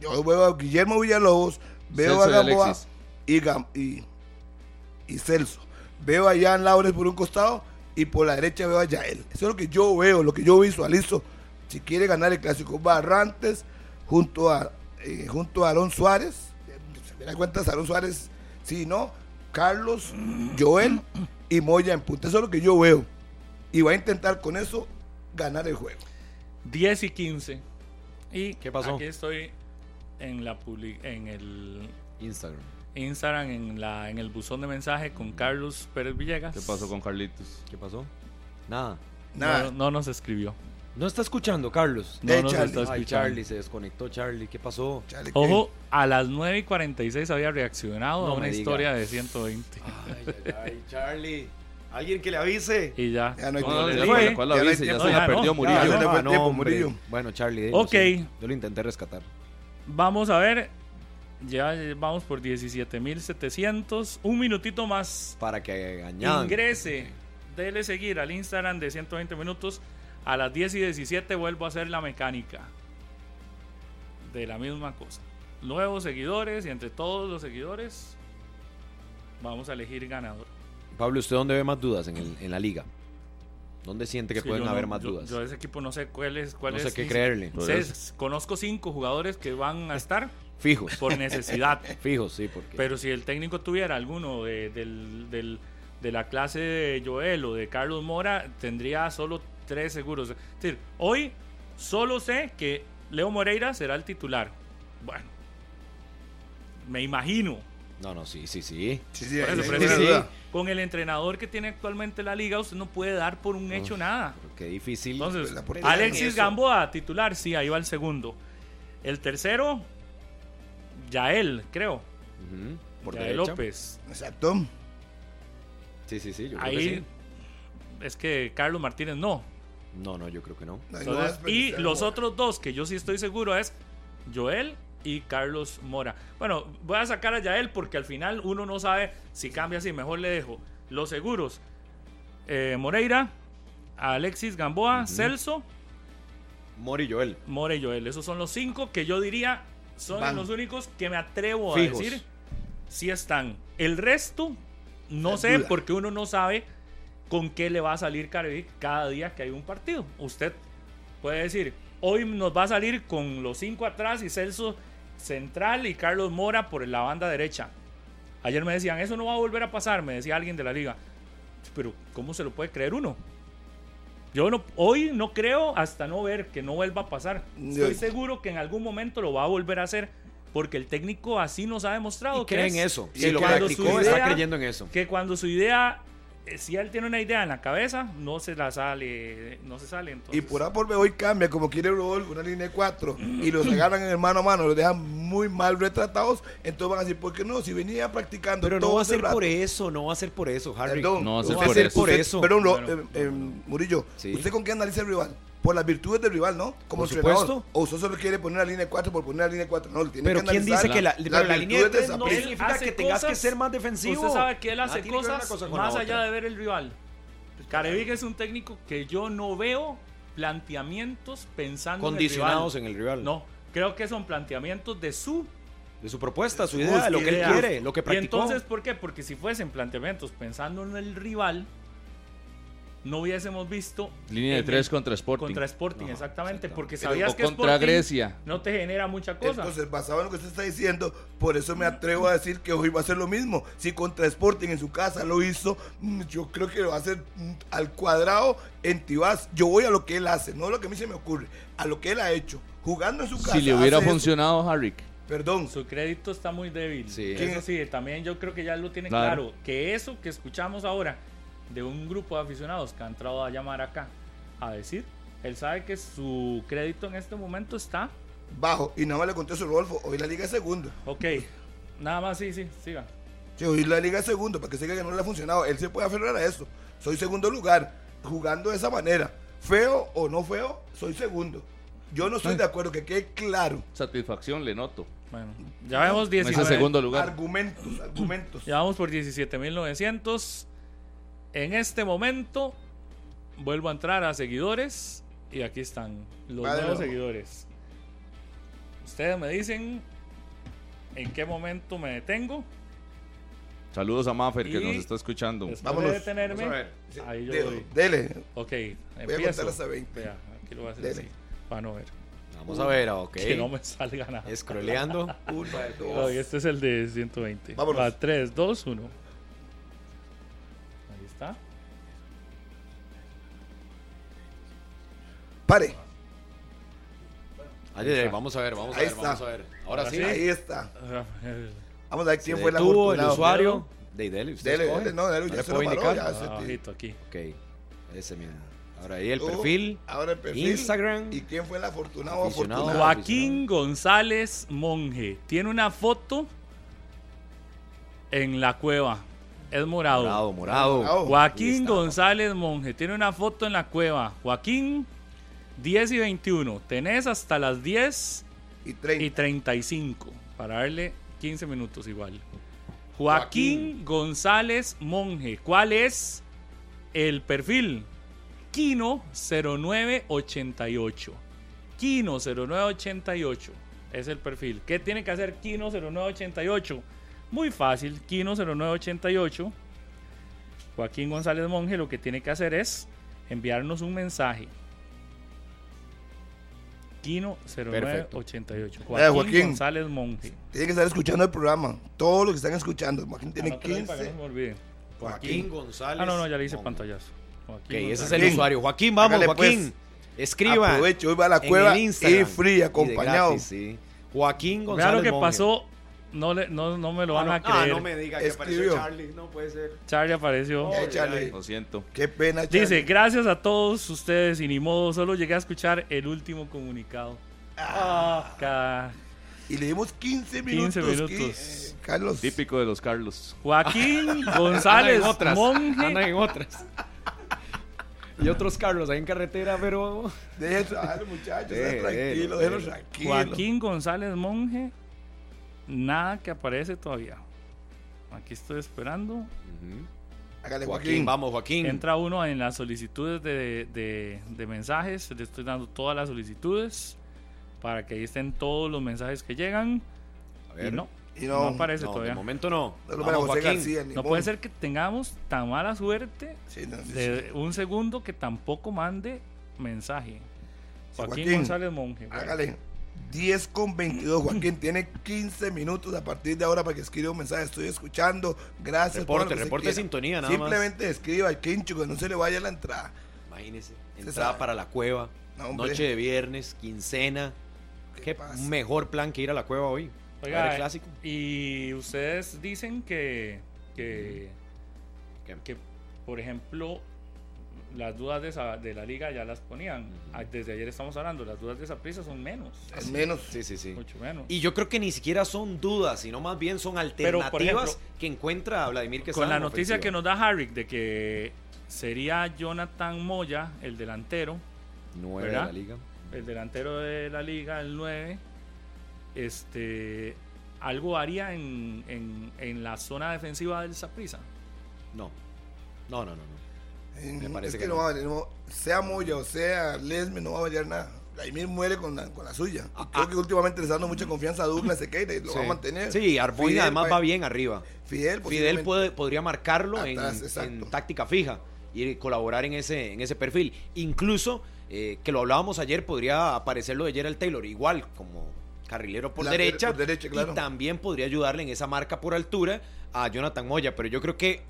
Yo veo a Guillermo Villalobos, veo Celso a Gamboa y, Gam- y, y Celso. Veo a Jan Laures por un costado y por la derecha veo a Yael. Eso es lo que yo veo, lo que yo visualizo. Si quiere ganar el clásico Barrantes junto a eh, junto a Aaron Suárez, se me da cuenta Aaron Suárez, sí, no, Carlos, Joel y Moya en punta. Eso es lo que yo veo. Y va a intentar con eso ganar el juego. 10 y 15. Y ¿Qué pasó? aquí estoy en la publi- en el Instagram. Instagram, en, la, en el buzón de mensaje con Carlos Pérez Villegas. ¿Qué pasó con Carlitos? ¿Qué pasó? Nada. Nada. No, no nos escribió. No está escuchando, Carlos. No Hey, nos Charlie. está Ay, escuchando. Charlie, se desconectó, Charlie. ¿Qué pasó? Ojo, a las 9 y 46 había reaccionado No a una historia de 120. Ay, ay, ay, Charlie. Alguien que le avise. Y ya. Ya no hay no, tiempo. ya fue, fue, ¿cuál la ya no hay avise? Ya tiempo. se Ya la no, perdió ya, Murillo. ya le fue Ah, no, tiempo, hombre. Murillo. Bueno, Charlie. Ok. Yo lo intenté rescatar. Vamos a ver. Ya vamos por 17.700. Un minutito más. Para que añadan. Ingrese. Dele seguir al Instagram de 120 minutos. A las 10 y 17 vuelvo a hacer la mecánica. De la misma cosa. Nuevos seguidores y entre todos los seguidores vamos a elegir ganador. Pablo, ¿usted dónde ve más dudas en, el- en la liga? ¿Dónde siente que Es pueden haber no- más yo- dudas? Yo de ese equipo no sé cuál es. Cuál no es sé qué ni- creerle. sé- conozco cinco jugadores que van a estar Fijos. por necesidad. [LAUGHS] Fijos, sí, porque. Pero si el técnico tuviera alguno de, del- del- de la clase de Joel o de Carlos Mora, tendría solo tres seguros. Es decir, hoy solo sé que Leo Moreira será el titular. Bueno, me imagino. No, no, sí, sí, sí. Sí, sí, Por ahí eso, no por hay eso, ninguna sí, duda. con el entrenador que tiene actualmente la liga, usted no puede dar por un hecho nada. Qué difícil. Entonces, portería Alexis. Gamboa, titular, sí, ahí va el segundo. El tercero, Yael, creo. Ujú, Por Yael derecha. López. Exacto. Sí, sí, sí. Yo creo que Ahí sí. es que Carlos Martínez no. No, no, yo creo que no. No, y los otros dos que yo sí estoy seguro es Joel y Carlos Mora. Bueno, voy a sacar a Yael porque al final uno no sabe si cambia así. Mejor le dejo los seguros. eh, Moreira, Alexis Gamboa, Celso Mori y Joel. More y Joel. Esos son los cinco que yo diría son Van. los únicos que me atrevo Fijos. a decir si están. El resto, no Sin sé, duda. porque uno no sabe con qué le va a salir Carevic cada día que hay un partido. Usted puede decir, hoy nos va a salir con los cinco atrás y Celso central y Carlos Mora por la banda derecha. Ayer me decían, eso no va a volver a pasar, me decía alguien de la liga. Pero, ¿cómo se lo puede creer uno? Yo no, hoy no creo hasta no ver que no vuelva a pasar. Estoy seguro que en algún momento lo va a volver a hacer porque el técnico así nos ha demostrado Y que creen es. eso. Que Si lo practicó, está creyendo en eso. Que cuando su idea, si él tiene una idea en la cabeza, no se la sale, no se sale. Entonces, Y por A por B hoy cambia, como quiere Rodolfo, una línea de cuatro, y los agarran en el mano a mano, los dejan muy mal retratados, entonces van a decir, ¿por qué no? Si venía practicando Pero no va a ese ser rato. por eso, no va a ser por eso, Harry. Perdón, No va a ser va a por ser eso. por usted- eso. Perdón, no, Bueno, eh, eh, Murillo, Sí. ¿usted con qué analiza el rival? Por las virtudes del rival, ¿no? Como Por entrenador. supuesto. O usted solo quiere poner la línea de 4 por poner la línea de 4. No, lo tiene Pero que ¿quién dice que la, pero la línea de virtudes tres no Saprissa. Él significa que tengas que ser más defensivo? Usted sabe que él hace cosas cosa la más allá otra. de ver el rival. Carevic es un técnico que yo no veo planteamientos pensando Condicionados en en el el rival. rival. No, creo que son planteamientos de su De su propuesta, su idea, de lo que él quiere, lo que Y practicó. entonces, ¿por qué? Porque si fuesen planteamientos pensando en el rival, no hubiésemos visto Línea de tres el- contra Sporting. contra Sporting, No, exactamente, exacto. porque Pero- sabías o que contra Sporting Grecia. no te genera mucha cosa. Entonces, basado en lo que usted está diciendo, por eso me atrevo a decir que hoy va a ser lo mismo. Si contra Sporting en su casa lo hizo, mm, yo creo que lo va a hacer mm, al cuadrado en Tibás. Yo voy a lo que él hace, no a lo que a mí se me ocurre, a lo que él ha hecho. Jugando en su casa. Si le hubiera eso. funcionado a Harrick. Perdón, Su crédito está muy débil. Sí. Eso sí, también yo creo que ya lo tiene Claro. claro. Que eso que escuchamos ahora de un grupo de aficionados que ha entrado a llamar acá a decir, él sabe que su crédito en este momento está. bajo. Y nada más le contesto Rodolfo, hoy la liga es segundo. Ok, nada más, sí, sí, siga. Sí, hoy la liga es segundo, para que se diga que no le ha funcionado. Él se puede aferrar a eso. Soy segundo lugar, jugando de esa manera. Feo o no feo, soy segundo. Yo no estoy de acuerdo, que quede claro. Satisfacción le noto. Bueno, ya vemos Ese 19. segundo lugar. Argumentos, argumentos. Ya vamos por 17.900. En este momento vuelvo a entrar a seguidores y aquí están los Madre nuevos seguidores. Ustedes me dicen en qué momento me detengo. Saludos a Maffer que Y- nos está escuchando. Después Vámonos. de detenerme, Vamos a ver. ahí yo De- doy. dele. Ok, Voy a empiezo. contar hasta 20. Vea, aquí lo voy a hacer Dele. así, para no ver. Vamos a ver, ok. Que no me salga nada. Scrolleando. [LAUGHS] Uno, dos. No, y este es el de 120. Vámonos. Va, 3, 2, 1. Pare. Vamos a ver, vamos a Ahí ver, está. vamos a ver. Ahora Ahora sí. Ahí está. Vamos a ver quién fue el detuvo el afortunado. usuario. De dele, usted Dele, escoge. dele, no, dele, ya le se puedo lo ya. Abajito aquí. Ok, ese mira. Ahora ahí el Oh, perfil. Ahora el perfil. Instagram. ¿Y quién fue el afortunado o Aficionado. afortunado? Joaquín González Monje. Tiene una foto en la cueva. Es morado. Morado, morado. Joaquín. González Monje. Tiene una foto en la cueva. Joaquín, 10 y 21. Tenés hasta las 10 Y 30. y 35 para darle 15 minutos igual. Joaquín, González Monje. ¿Cuál es el perfil? Kino 0988. Kino 0988 es el perfil. ¿Qué tiene que hacer Kino 0988? Muy fácil, Kino 0988. Joaquín González Monje lo que tiene que hacer es enviarnos un mensaje. Kino 0988. Joaquín, Vea, Joaquín. González Monje. Tienen que estar escuchando el programa. Todos los que están escuchando. Joaquín tiene Anótalo ahí para que 15. no se me olvide. Joaquín González. Ah, no, no, ya le hice Monge. pantallazo. Ok, Joaquín ese es González. el Joaquín. usuario. Joaquín, vamos, Hágale, Joaquín. pues. Escriba. Aproveche, hoy va a la en cueva el Instagram. y free, acompañado. gratis, sí. Joaquín Vea González. lo que Monge. pasó. No, le, no, no me lo Ah, van no, a ah, creer. no me diga que apareció Escribió. Charlie. No puede ser. Charlie apareció. Ya, Charlie. Lo siento. Qué pena, Charlie. Dice, gracias a todos ustedes y ni modo, solo llegué a escuchar el último comunicado. Ah, ca- Y le dimos 15 minutos. 15 minutos. eh, Carlos. Típico de los Carlos. Joaquín [LAUGHS] González en otras. Monje. Andan en otras. y otros Carlos ahí en carretera, pero. Deje trabajar, muchachos. Eh, tranquilo, eh, déjelo eh. tranquilo. Joaquín González Monje. Nada que aparece todavía. Aquí estoy esperando. Hágale, Joaquín, Joaquín. vamos, Joaquín. Entra uno en las solicitudes de, de- de mensajes. Le estoy dando todas las solicitudes para que ahí estén todos los mensajes que llegan. A ver. Y no, Y no, no, aparece No, de todavía. momento no. Vamos, José Joaquín. García, No puede ser que tengamos tan mala suerte Sí, no, sí, de sí. un segundo que tampoco mande mensaje. Joaquín, Joaquín, González Monje. bueno. Hágale. 10 con 22. Joaquín tiene 15 minutos a partir de ahora para que escriba un mensaje. Estoy escuchando. Gracias. Reporte, por lo que reporte sintonía, nada más. Simplemente escriba al quincho que no se le vaya la entrada. Imagínese. Se Entrada para la cueva. No, hombre. noche de viernes, quincena. ¿Qué Qué pasa? mejor plan que ir a la cueva hoy. A ver Oiga, el clásico. y ustedes dicen que, que, ¿Qué? que, por ejemplo, las dudas de, esa- de la liga ya las ponían. Ah, Desde ayer estamos hablando, las dudas de esa prisa son menos, Al menos. Sí, sí, sí. mucho menos. Y yo creo que ni siquiera son dudas, sino más bien son Pero, alternativas ejemplo, que encuentra Vladimir que Con la noticia que nos da Harrick de que sería Jonathan Moya, el delantero, Nueve de ¿verdad? la liga. el delantero de la liga, el 9, este, algo haría en, en, en la zona defensiva del Saprissa. No. No, no, no, no. Me parece es que que, no. va a valer, no- sea Moya o sea Lesme, no va a variar nada. Vladimir muere con la, con la suya. Y creo que últimamente le está dando mucha confianza a Douglas Sequeira y lo va a mantener. Ah, Sí, Arboin además pa- va bien arriba. Fidel, Fidel puede, podría marcarlo en, Atrás, exacto. en táctica fija y colaborar en ese, en ese perfil. Incluso, eh, que lo hablábamos ayer, podría aparecer lo de Gerald Taylor, igual como carrilero por Lateral- derecha. por derecha, claro. Y también podría ayudarle en esa marca por altura a Jonathan Moya. Pero yo creo que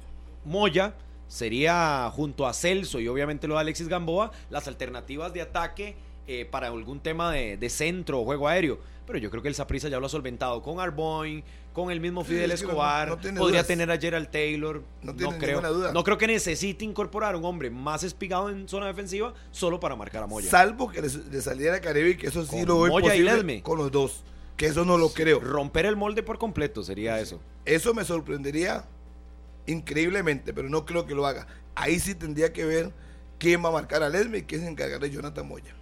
Moya sería junto a Celso y obviamente lo de Alexis Gamboa las alternativas de ataque eh, para algún tema de, de centro o juego aéreo. Pero yo creo que el Saprissa ya lo ha solventado con Arboin, con el mismo Sí, Fidel es que no- Escobar. no podría dudas. tener a Gerald Taylor. No No, creo. duda. No creo que necesite incorporar un hombre más espigado en zona defensiva solo para marcar a Moya. Salvo que le, saliera a Caribe, que eso sí Con lo veo Moya y posible Ledme. con los dos. Que eso no lo creo. Romper el molde por completo sería eso. Eso me sorprendería increíblemente, pero no creo que lo haga. Ahí sí tendría que ver quién va a marcar a Lesme y quién se encargará de Jonathan Moya.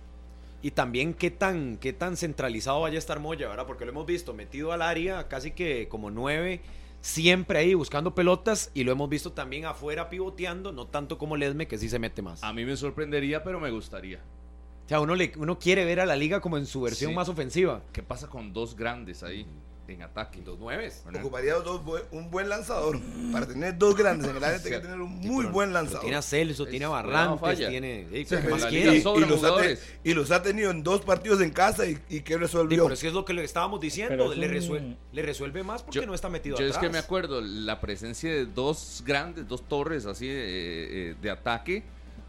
Y también qué tan, qué tan centralizado vaya a estar Moya, ¿verdad? Porque lo hemos visto metido al área casi que como nueve, siempre ahí buscando pelotas y lo hemos visto también afuera pivoteando, no tanto como Ledme que sí se mete más. A mí me sorprendería, pero me gustaría. O sea, uno, le, uno quiere ver a la liga como en su versión Sí. más ofensiva. ¿Qué pasa con dos grandes ahí en ataque? Dos nueves. Bueno, Ocuparía dos un buen lanzador. Para tener dos grandes en el área, [LAUGHS] tiene que tener un muy buen lanzador. Tiene a Celso, Es- tiene a Barrantes, tiene... Ey, Sí, ¿qué más y, y los ha y los ha tenido en dos partidos en casa y, y que Sí, resolvió. pero es que es lo que le estábamos diciendo, le, un- resuelve, le resuelve más porque no está metido yo atrás. es que me acuerdo la presencia de dos grandes, dos torres así de, eh, de ataque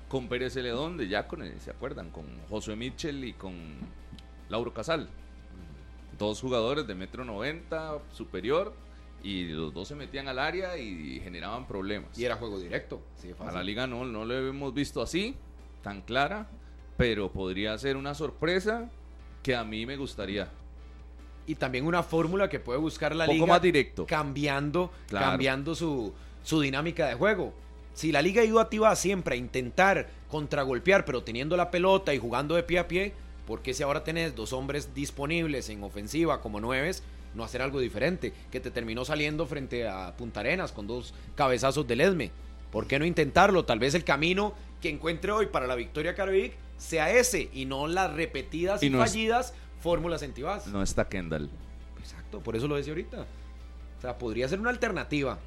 con Pérez Celedón de Yacone, ¿se acuerdan? Con Josué Mitchell y con Lauro Casal. Dos jugadores de metro noventa superior y los dos se metían al área y generaban problemas. Y era juego directo. Sí, A la liga no, no lo hemos visto así, tan clara, pero podría ser una sorpresa que a mí me gustaría. Y también una fórmula que puede buscar la poco liga más directo. cambiando, Claro. cambiando su, su dinámica de juego. Si la liga iba activa siempre a intentar contragolpear, pero teniendo la pelota y jugando de pie a pie, ¿por qué si ahora tenés dos hombres disponibles en ofensiva como nueves, no hacer algo diferente? Que te terminó saliendo frente a Punta Arenas con dos cabezazos del Esme. ¿Por qué no intentarlo? Tal vez el camino que encuentre hoy para la victoria Caravic sea ese y no las repetidas y, es- fallidas fórmulas en Tibás. No está Kendall. Exacto, por eso lo decía ahorita. O sea, podría ser una alternativa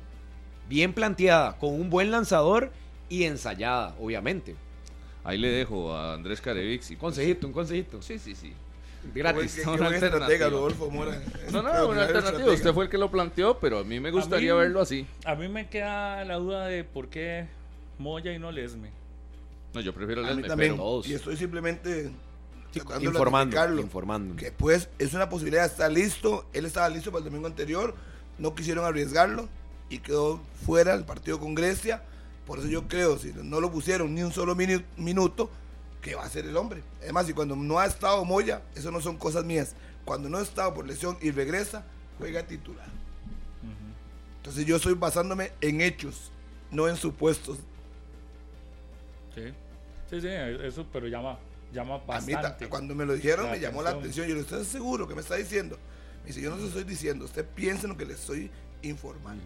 bien planteada, con un buen lanzador y ensayada, obviamente. Ahí le dejo a Andrés Carevic. Un consejito, un consejito. Sí, sí, sí. Gratis. Qué- qué una estratega, alternativa. Rodolfo Mora. No, un no, una alternativa. estratega. Usted fue el que lo planteó, pero a mí me gustaría mí- verlo así. A mí me queda la duda de por qué Moya y no Lesme. No, yo prefiero A mí Lesme, también. pero todos. Y estoy simplemente Informando, informando. Que pues es una posibilidad, está listo. Él estaba listo para el domingo anterior. No quisieron arriesgarlo y quedó fuera del partido con Grecia. Por eso yo creo, si no lo pusieron ni un solo minu- minuto, que va a ser el hombre. Además, y cuando no ha estado Moya, eso no son cosas mías. Cuando no ha estado por lesión y regresa, juega titular. Entonces yo estoy basándome en hechos, no en supuestos. Sí. Sí, sí, eso, pero llama, llama A mí, bastante. cuando me lo dijeron, la me llamó la atención. atención. Yo le dije, ¿usted es seguro que me está diciendo? Me dice, yo no se estoy diciendo, usted piensa en lo que le estoy informando.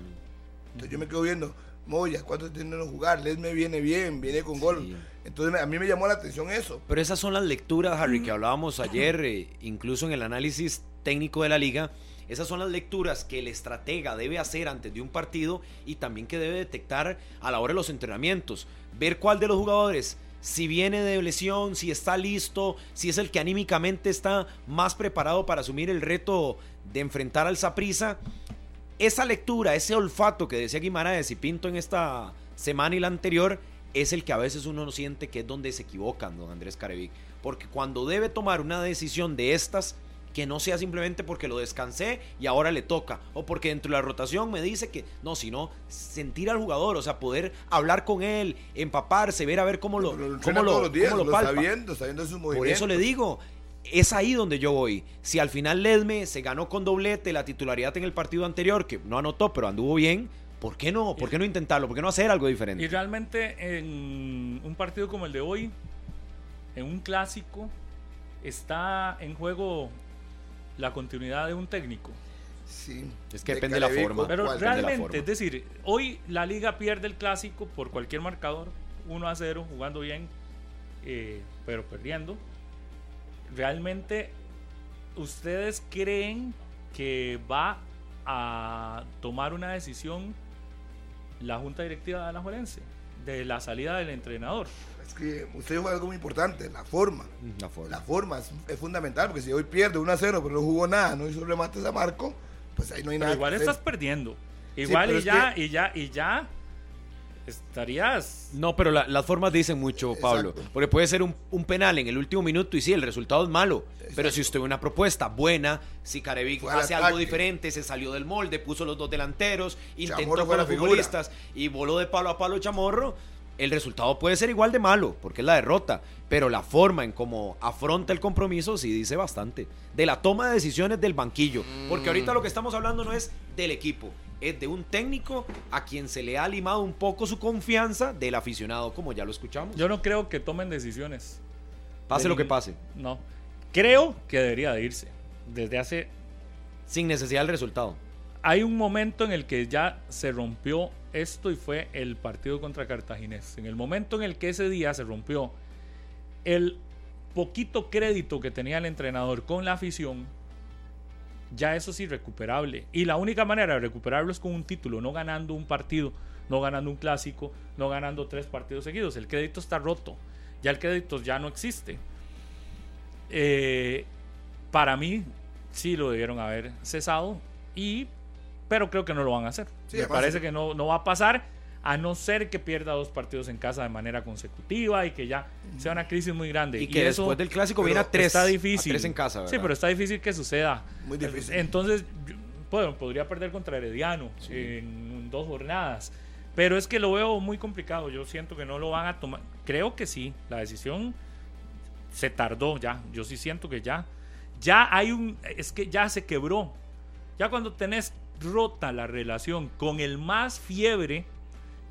Entonces yo me quedo viendo, Moya, ¿cuánto tiene que jugar? Lesme viene bien, viene con gol. Entonces a mí me llamó la atención eso. Pero esas son las lecturas, Harry, que hablábamos ayer, eh, incluso en el análisis técnico de la liga. Esas son las lecturas que el estratega debe hacer antes de un partido y también que debe detectar a la hora de los entrenamientos. Ver cuál de los jugadores, si viene de lesión, si está listo, si es el que anímicamente está más preparado para asumir el reto de enfrentar al Saprisa. Esa lectura, ese olfato que decía Guimaraes y Pinto en esta semana y la anterior, es el que a veces uno no siente que es donde se equivocan, don Andrés Carevic. Porque cuando debe tomar una decisión de estas, que no sea simplemente porque lo descansé y ahora le toca, o porque dentro de la rotación me dice que no, sino sentir al jugador, o sea, poder hablar con él, empaparse, ver a ver cómo lo, cómo lo, días, cómo lo lo palpa. está viendo, está viendo sus Por movimientos. eso le digo, es ahí donde yo voy. Si al final Ledme se ganó con doblete la titularidad en el partido anterior, que no anotó, pero anduvo bien, ¿por qué no? ¿Por qué no intentarlo? ¿Por qué no hacer algo diferente? Y realmente en un partido como el de hoy, en un clásico, está en juego la continuidad de un técnico. Sí. Es que depende de la forma. Pero de realmente, forma. es decir, hoy la liga pierde el clásico por cualquier marcador, 1 a 0, jugando bien, eh, pero perdiendo. Realmente, ¿ustedes creen que va a tomar una decisión la junta directiva de Alajuelense de la salida del entrenador? Es que usted dijo algo muy importante, la forma. La forma. La forma es, es fundamental, porque si hoy pierde 1 a 0, pero no jugó nada, no hizo remates a Marco, pues ahí no hay Pero nada. igual que hacer. estás perdiendo. Igual y es ya, que- y ya, y ya estarías No, pero la- las formas dicen mucho, Pablo. Porque puede ser un, un penal en el último minuto y sí, el resultado es malo. Pero si usted ve una propuesta buena, si Carevic hace ataque. algo diferente, se salió del molde, puso los dos delanteros, intentó Chamorro con los futbolistas y voló de palo a palo Chamorro, el resultado puede ser igual de malo, porque es la derrota. Pero la forma en cómo afronta el compromiso sí dice bastante. De la toma de decisiones del banquillo. Porque ahorita lo que estamos hablando no es del equipo, es de un técnico a quien se le ha limado un poco su confianza del aficionado, como ya lo escuchamos. Yo no creo que tomen decisiones. Pase De lo que pase. No. Creo que debería de irse. Desde hace... Sin necesidad del resultado. Hay un momento en el que ya se rompió esto y fue el partido contra Cartaginés. En el momento en el que ese día se rompió el poquito crédito que tenía el entrenador con la afición, ya eso es irrecuperable. Y la única manera de recuperarlo es con un título, no ganando un partido, no ganando un clásico, no ganando tres partidos seguidos. El crédito está roto. Ya el crédito ya no existe. Eh, para mí, sí lo debieron haber cesado. Y, pero creo que no lo van a hacer. Sí, Me parece que no, no va a pasar. A no ser que pierda dos partidos en casa de manera consecutiva y que ya sea una crisis muy grande. Y que eso después del clásico viene a tres. está difícil. a tres en casa, Sí, pero está difícil que suceda. Muy difícil. Entonces, bueno, podría perder contra Herediano en dos jornadas. Pero es que lo veo muy complicado. Yo siento que no lo van a tomar. Creo que sí. La decisión se tardó ya. Yo sí siento que ya. Ya hay un. Es que ya se quebró. Ya cuando tenés rota la relación con el más fiebre,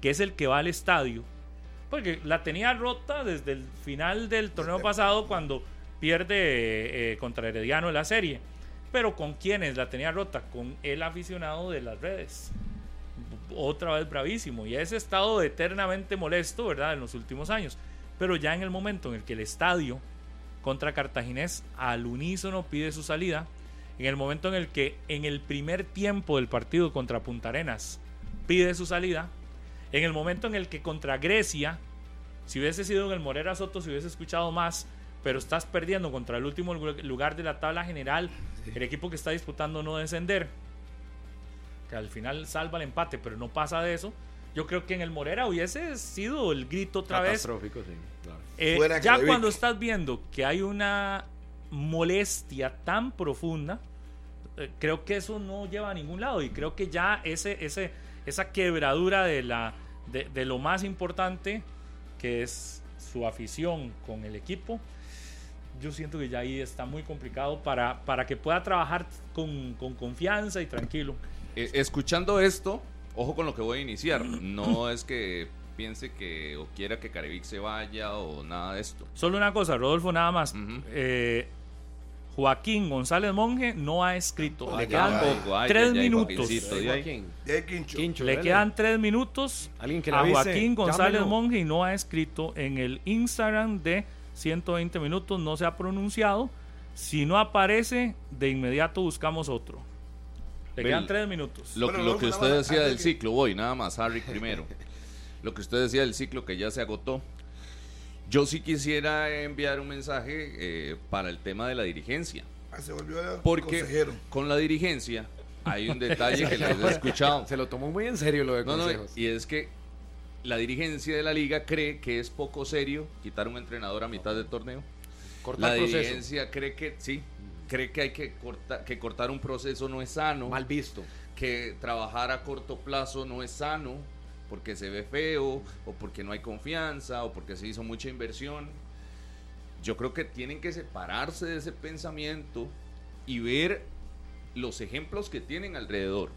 que es el que va al estadio. Porque la tenía rota desde el final del torneo pasado cuando pierde eh, contra Herediano en la serie. Pero con quienes la tenía rota? Con el aficionado de las redes. Otra vez bravísimo. Y ese estado eternamente molesto, ¿verdad? En los últimos años. Pero ya en el momento en el que el estadio contra Cartaginés al unísono pide su salida, en el momento en el que en el primer tiempo del partido contra Punta Arenas pide su salida, en el momento en el que contra Grecia, si hubiese sido en el Morera Soto, se hubiese escuchado más, pero estás perdiendo contra el último lu- lugar de la tabla general, el equipo que está disputando no descender, que al final salva el empate, pero no pasa de eso. Yo creo que en el Morera hubiese sido el grito otra vez. Catastrófico, sí, claro. Eh, Fuera ya cuando estás viendo que hay una molestia tan profunda, eh, creo que eso no lleva a ningún lado y creo que ya ese, ese, esa quebradura de, la, de, de lo más importante, que es su afición con el equipo, yo siento que ya ahí está muy complicado para, para que pueda trabajar con, con confianza y tranquilo. Eh, escuchando esto, ojo con lo que voy a iniciar. No [CLEARS THROAT] es que piense que o quiera que Carevic se vaya o nada de esto. Solo una cosa, Rodolfo, nada más. Ujú. Eh, Joaquín González Monge no ha escrito. Le quedan ay, tres ay, minutos. Le quedan tres minutos que a Joaquín González llámelo. Monge y no ha escrito en el Instagram de 120 minutos, no se ha pronunciado. Si no aparece, de inmediato buscamos otro. Le quedan tres minutos. Lo, Bueno, lo luego que usted decía del que- ciclo, voy, nada más, Harry primero. [LAUGHS] Lo que usted decía del ciclo que ya se agotó. Yo sí quisiera enviar un mensaje eh, para el tema de la dirigencia. Ah, se volvió Porque consejero. con la dirigencia hay un [LAUGHS] detalle que les he escuchado. Se lo tomó muy en serio lo de No, no, consejos. y es que la dirigencia de la liga cree que es poco serio quitar un entrenador a mitad del torneo. Cortar la proceso. dirigencia cree que sí, cree que hay que cortar, que cortar un proceso no es sano, Mal visto. que trabajar a corto plazo no es sano, porque se ve feo, o porque no hay confianza, o porque se hizo mucha inversión. Yo creo que tienen que separarse de ese pensamiento y ver los ejemplos que tienen alrededor.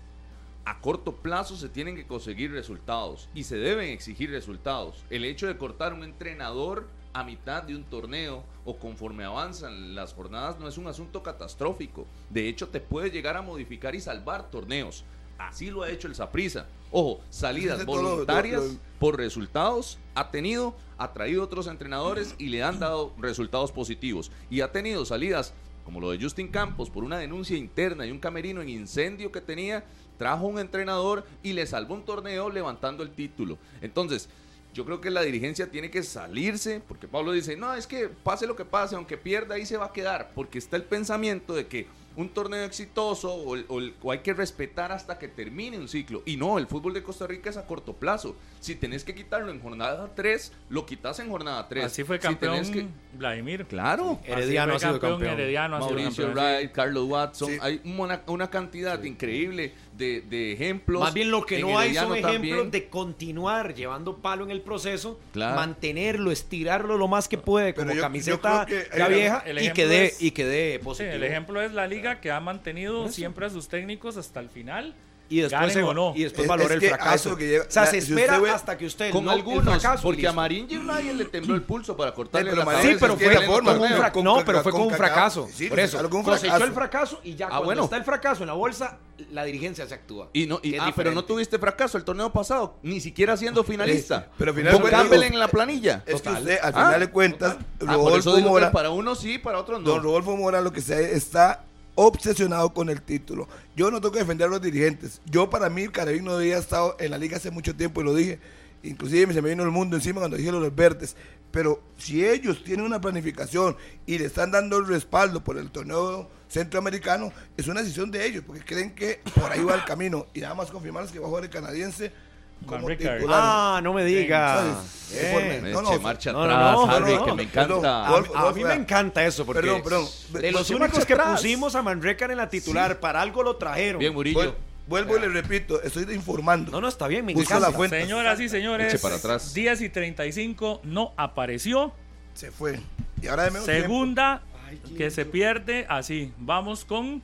A corto plazo se tienen que conseguir resultados y se deben exigir resultados. El hecho de cortar un entrenador a mitad de un torneo o conforme avanzan las jornadas no es un asunto catastrófico. De hecho, te puede llegar a modificar y salvar torneos. Así lo ha hecho el Saprissa. Ojo, salidas todo voluntarias por resultados ha tenido, ha traído otros entrenadores y le han dado resultados positivos. Y ha tenido salidas como lo de Justin Campos por una denuncia interna y un camerino en incendio que tenía, trajo un entrenador y le salvó un torneo levantando el título. Entonces, yo creo que la dirigencia tiene que salirse, porque Pablo dice, no, es que pase lo que pase, aunque pierda ahí se va a quedar, porque está el pensamiento de que un torneo exitoso o, el- o el- o hay que respetar hasta que termine un ciclo. Y no, el fútbol de Costa Rica es a corto plazo. Si tenés que quitarlo en jornada 3, lo quitas en jornada 3. Así fue campeón que- Vladimir. Claro. Herediano ha sido campeón. Herediano ha sido Mauricio campeón. Wright, Carlos Watson, Sí. hay una, una cantidad increíble de, de ejemplos. Más bien lo que no hay son ejemplos también. de continuar llevando palo en el proceso, Claro. mantenerlo, estirarlo lo más que puede Pero como yo- camiseta yo creo que- ya el- vieja el y que dé y que dé Sí, positivo. el ejemplo es la liga que ha mantenido siempre a sus técnicos hasta el final. Y después se- o no. y después Es- valora es el fracaso. que o sea, la- se si espera ve- hasta que usted Con algunos, fracaso porque a. Marinho nadie le tembló el pulso para cortarle pero la Sí, pero fue la con forma, un con- fra- con- no, pero fue con un fracaso. sí, por eso, con un cosechó fracaso. el fracaso y ya Ah, cuando bueno. está el fracaso en la bolsa, la dirigencia se actúa. Y no, y- ah, pero no tuviste fracaso el torneo pasado, ni siquiera siendo finalista. pero al final con Campbell digo, en la planilla. Es que Total. usted, al final de cuentas, Ah, por Rodolfo Mora, para unos sí, para otros no. don Rodolfo Mora lo que sea, está obsesionado con el título. Yo no tengo que defender a los dirigentes. Yo para mí, Caravín no había estado en la liga hace mucho tiempo y lo dije. Inclusive se me vino el mundo encima cuando dije los verdes. Pero si ellos tienen una planificación y le están dando el respaldo por el torneo centroamericano, es una decisión de ellos, porque creen que por ahí va el camino. Y nada más confirmarles que va a jugar el canadiense Van. Ah, no me diga. ¿Sabes? Eh. No, no, marcha no, no, atrás, no, Harry, no, que me perdón. encanta. A, Wolf, a Wolf, mí me encanta eso porque Perdón, perdón. de los únicos que atrás. pusimos a Manrecar en la titular para algo lo trajeron. Bien, Murillo. Vuel- Vuelvo y le repito, estoy informando. No, no está bien, me encanta. la fuente. Señoras y señores, Eche para atrás. 10 y 35 no apareció. Se fue. Y ahora de. Segunda que se pierde así. Vamos con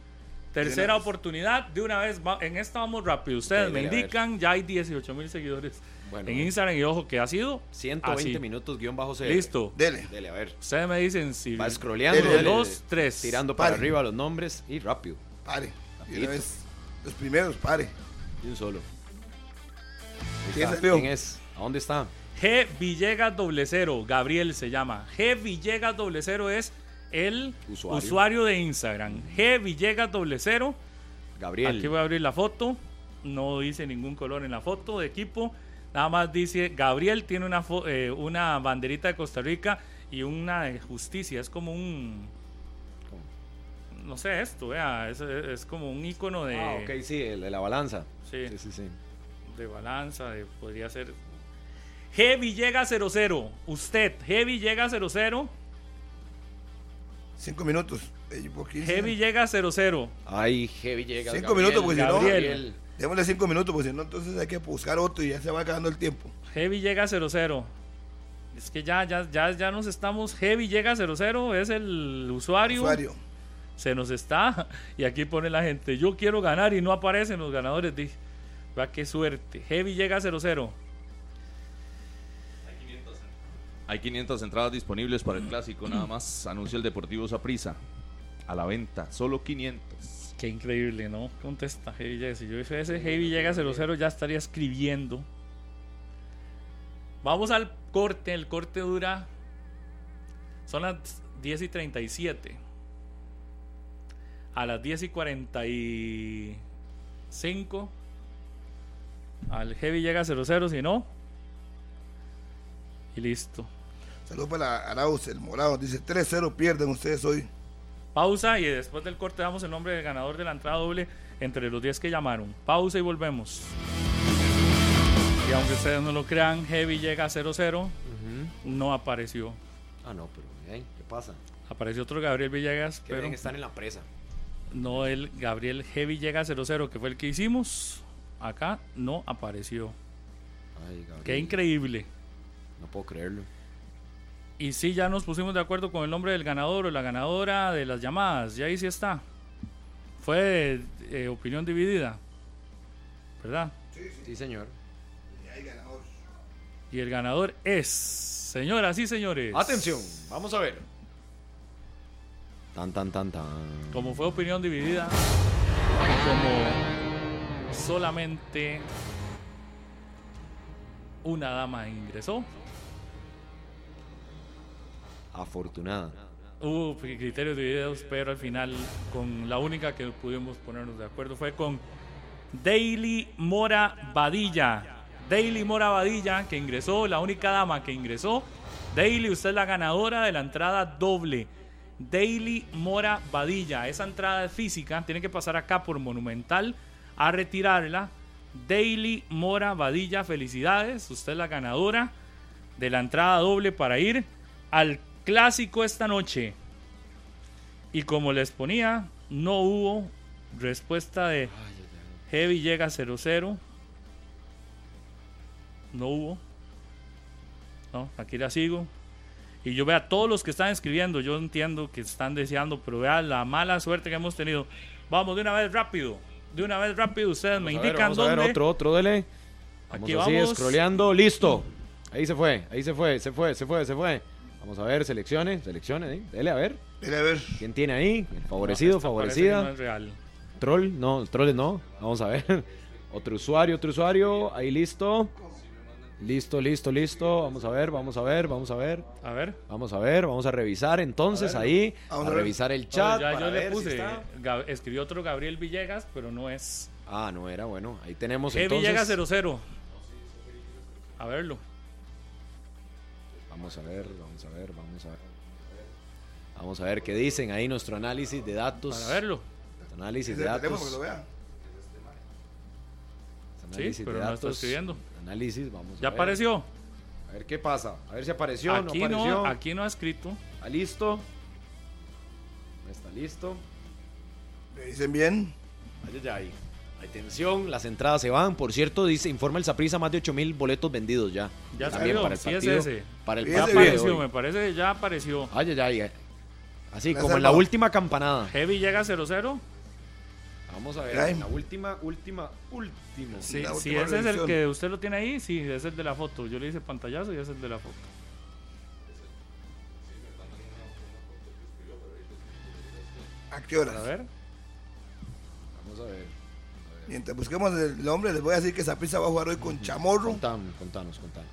tercera oportunidad. De una vez, en esta vamos rápido. Ustedes me indican, ya hay 18 mil seguidores Bueno, en. Instagram y ojo que ha sido 120 así. minutos guion bajo cero. Listo. Dele. Dele, a ver. Ustedes me dicen si Va scrolleando. Dele, dele, dos, dele. tres. Tirando para Pare. arriba los nombres y rápido. Pare. Y una vez. Los primeros, pare. Y un solo. ¿Quién es? ¿A dónde está? G Villegas doble cero, Gabriel se llama. G Villegas doble cero es el Usuario. usuario, de Instagram. G Villegas doble cero. Gabriel. Aquí voy a abrir la foto. No dice ningún color en la foto de equipo. Nada más dice Gabriel tiene una, eh, una banderita de Costa Rica y una de justicia. Es como un. No sé esto, vea. Es, es como un icono de, Ah, ok, sí, el de la balanza. Sí. sí, sí. sí. de balanza. De, podría ser. G Villegas 00. Usted, G Villegas 00. Cinco minutos. 15. G Villegas 00. Ay, Heavy llega. Cinco minutos, pues si no. Gabriel. Démosle cinco minutos, pues si no, entonces hay que buscar otro y ya se va acabando el tiempo. Heavy llega 00. Es que ya, ya, ya, ya nos estamos. Heavy llega 00 es el usuario. Usuario. Se nos está. [LAUGHS] Y aquí pone la gente. Yo quiero ganar y no aparecen los ganadores. Dije, va qué suerte. Heavy llega 00. Hay 500 entradas disponibles para el clásico, nada más. Anunció el Deportivo Saprissa. a la venta, solo 500. Qué increíble, ¿no? Contesta Heavy Llega. Si yo ese Heavy Llega 00 ya estaría escribiendo. Vamos al corte. El corte dura. Son las 10 y 37. A las 10 y 45. Al Heavy llega 00, si no. Y listo. Saludos para Arauz, el morado. Dice 3-0 pierden ustedes hoy. Pausa y después del corte damos el nombre del ganador de la entrada doble entre los 10 que llamaron. Pausa y volvemos. Y aunque ustedes no lo crean, Heavy llega a 0-0. No apareció. Ah, no, pero ¿qué pasa? Apareció otro Gabriel Villegas. Que pero están en la presa. No, el Gabriel Heavy llega a 0-0, que fue el que hicimos. Acá no apareció. Ay, Gabriel. Qué increíble. No puedo creerlo. Y sí, ya nos pusimos de acuerdo con el nombre del ganador o la ganadora de las llamadas. Ya ahí sí está. Fue eh, opinión dividida. ¿Verdad? Sí, señor. Y el ganador es, señoras y señores. Atención, vamos a ver. Tan, tan, tan, tan. Como fue opinión dividida, como solamente una dama ingresó, Afortunada. Hubo criterios divididos, pero al final con la única que pudimos ponernos de acuerdo fue con Daily Mora Badilla. Daily Mora Badilla, que ingresó, la única dama que ingresó. Daily, usted es la ganadora de la entrada doble. Daily Mora Badilla. Esa entrada física tiene que pasar acá por Monumental a retirarla. Daily Mora Badilla, felicidades. Usted es la ganadora de la entrada doble para ir al clásico esta noche. Y como les ponía, no hubo respuesta de Heavy llega 0-0. No hubo. No, aquí la sigo. Y yo vea a todos los que están escribiendo, yo entiendo que están deseando, pero vea la mala suerte que hemos tenido. Vamos de una vez rápido. De una vez rápido, ustedes me a ver, indican vamos a ver, dónde. otro, otro, dele. Vamos Aquí así, vamos. scrolleando, listo. Ahí se fue, ahí se fue, se fue, se fue, se fue. Vamos a ver, selecciones, selecciones, ¿eh? dele a ver. Dele a ver. ¿Quién tiene ahí? El favorecido, No, favorecida. no es real. Troll, no, trolles no. Vamos a ver. [LAUGHS] Otro usuario, otro usuario. Ahí listo. Listo, listo, listo. Vamos a ver, vamos a ver, vamos a ver. A ver. Vamos a ver, vamos a revisar entonces A ver, ahí. vamos a, revisar el No, chat. ya para yo le ver puse. escribió otro Gabriel Villegas, pero no es. Ah, no era bueno. Ahí tenemos Heavy entonces. llega 0-0. A verlo. Vamos a ver, vamos a ver, vamos a ver. Vamos a ver qué dicen ahí nuestro análisis de datos. Para verlo. Análisis de datos. que lo vea. Análisis pero de no datos. estoy escribiendo. Análisis, vamos a ¿Ya ver. apareció? A ver qué pasa. A ver si apareció, Aquí no apareció. no, aquí no ha escrito. ¿Está listo? ¿No está listo? ¿Me dicen bien? Ay, ay, ay. Atención, las entradas se van. Por cierto, dice, informa el Saprisa más de 8000 boletos vendidos ya. Ya También salió, para el sí es partido. ese. Para el Sí, Ya ese partido de apareció, hoy. me parece que ya apareció. Ay, ay, ay. Así, Me como en la última campanada. Heavy llega 0-0. Vamos a ver, Ay. en la última, última, última. Sí, La si última ese es el revisión. que usted lo tiene ahí, sí, es el de la foto. Yo le hice pantallazo y es el de la foto. ¿A qué horas? A ver. Vamos a ver. Mientras busquemos el nombre, les voy a decir que Zaprisa va a jugar hoy con Chamorro, Contanos, contanos, contanos.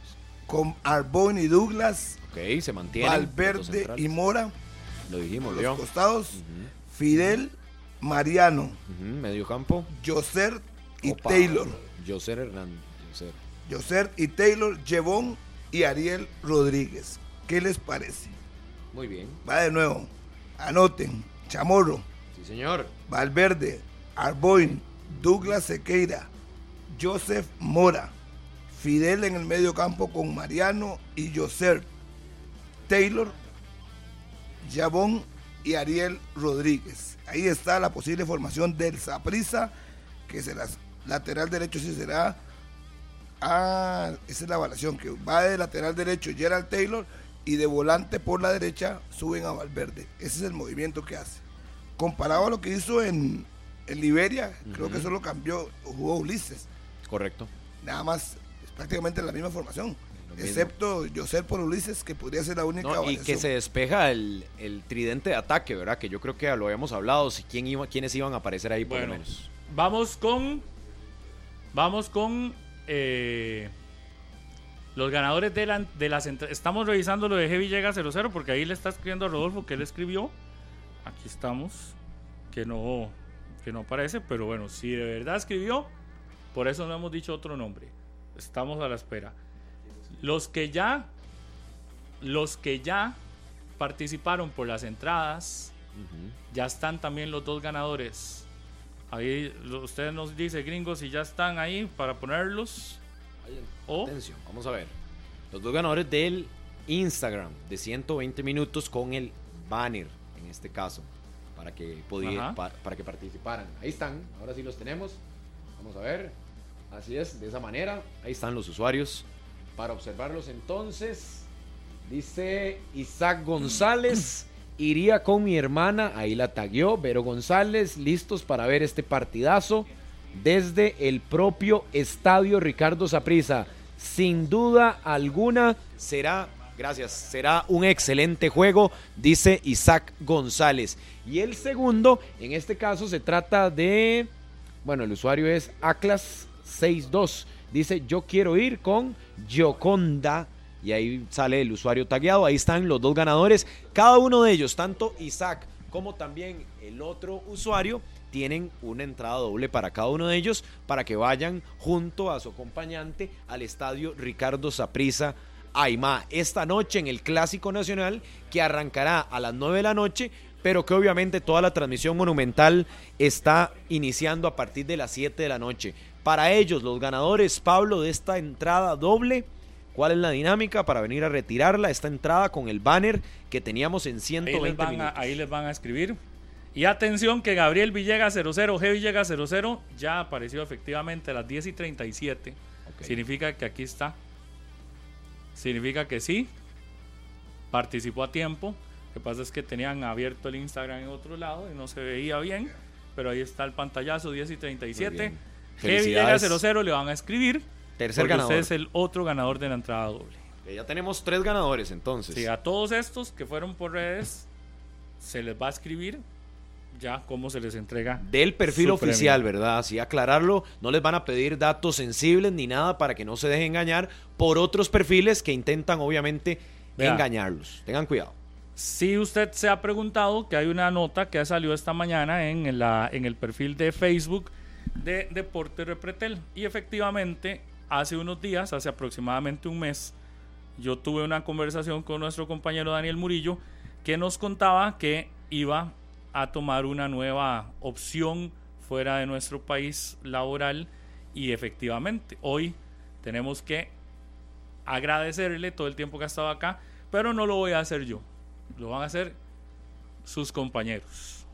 con Arbón y Douglas, Ok, se mantiene. Valverde y Mora, Lo dijimos, los costados, Fidel, Mariano, Ujú, Medio campo. Joser y Opa. Taylor. Joser Hernández. Joser. Joser y Taylor, Jevon y Ariel Rodríguez. ¿Qué les parece? Muy bien. Va de nuevo. Anoten. Chamorro, Sí, señor. Valverde, Arboin, Douglas Sequeira, Joseph Mora, Fidel en el medio campo con Mariano y Joser, Taylor, Jabón y Ariel Rodríguez. Ahí está la posible formación del Saprisa, que será lateral derecho, si será. Ah, esa es la evaluación, que va de lateral derecho Gerald Taylor y de volante por la derecha suben a Valverde. Ese es el movimiento que hace. Comparado a lo que hizo en, en Liberia, creo que eso lo cambió, jugó Ulises. Correcto. Nada más prácticamente la misma formación. Excepto José por Ulises, que podría ser la única No, y variación. que se despeja el, el tridente de ataque, ¿verdad? Que yo creo que lo habíamos hablado, si quién iba, quiénes iban a aparecer ahí por Bueno, lo menos. Vamos con. Vamos con. eh, los ganadores de, la, de las Estamos revisando lo de Heavy Llega 00 porque ahí le está escribiendo a Rodolfo que él escribió. Aquí estamos. Que no, que no aparece, pero bueno, si de verdad escribió, por eso no hemos dicho otro nombre. Estamos a la espera. Los que ya. Los que ya participaron por las entradas. Ya están también los dos ganadores. Ahí usted nos dice, gringos, si ya están ahí para ponerlos. O Atención, vamos a ver. Los dos ganadores del Instagram de 120 minutos con el banner, en este caso, para que, podía, pa- para que participaran. Ahí están, ahora sí los tenemos. Vamos a ver. Así es, de esa manera. Ahí están los usuarios para observarlos. Entonces, dice Isaac González. [CLEARS THROAT] Iría con mi hermana, ahí la tagueó, Vero González, listos para ver este partidazo desde el propio estadio Ricardo Saprissa. Sin duda alguna será, gracias, será un excelente juego, dice Isaac González. Y el segundo, en este caso se trata de, bueno, el usuario es Aclas62. Dice, yo quiero ir con Gioconda. Y ahí sale el usuario tagueado. Ahí están los dos ganadores. Cada uno de ellos, tanto Isaac como también el otro usuario, tienen una entrada doble para cada uno de ellos para que vayan junto a su acompañante al estadio Ricardo Saprissa Aymá esta noche en el Clásico Nacional que arrancará a las 9 de la noche pero que obviamente toda la transmisión monumental está iniciando a partir de las 7 de la noche. Para ellos, los ganadores, Pablo, de esta entrada doble, ¿cuál es la dinámica para venir a retirarla? Esta entrada con el banner que teníamos en ahí 120 les, van a, minutos. ahí les van a escribir. Y atención que Gabriel Villegas 00, G Villegas 00 ya apareció efectivamente a las 10 y 37. Ok. Significa que aquí está. Significa que sí. Participó a tiempo. Que pasa es que tenían abierto el Instagram en otro lado y no se veía bien. Pero ahí está el pantallazo 10 y 37. bien. G Villegas Felicidades. 00 le van a escribir. Tercer ganador. usted es el otro ganador de la entrada doble. Que ya tenemos tres ganadores entonces. Sí, a todos estos que fueron por redes, se les va a escribir ya cómo se les entrega. del perfil oficial, premio. ¿verdad? Así aclararlo, no les van a pedir datos sensibles ni nada para que no se dejen engañar por otros perfiles que intentan obviamente Vea. engañarlos. Tengan cuidado. Si usted se ha preguntado que hay una nota que salió esta mañana en, en el perfil de Facebook de Deporte Repretel. Y efectivamente, hace unos días, hace aproximadamente un mes, yo tuve una conversación con nuestro compañero Daniel Murillo que nos contaba que iba a tomar una nueva opción fuera de nuestro país laboral y efectivamente hoy tenemos que agradecerle todo el tiempo que ha estado acá, pero no lo voy a hacer yo, lo van a hacer sus compañeros.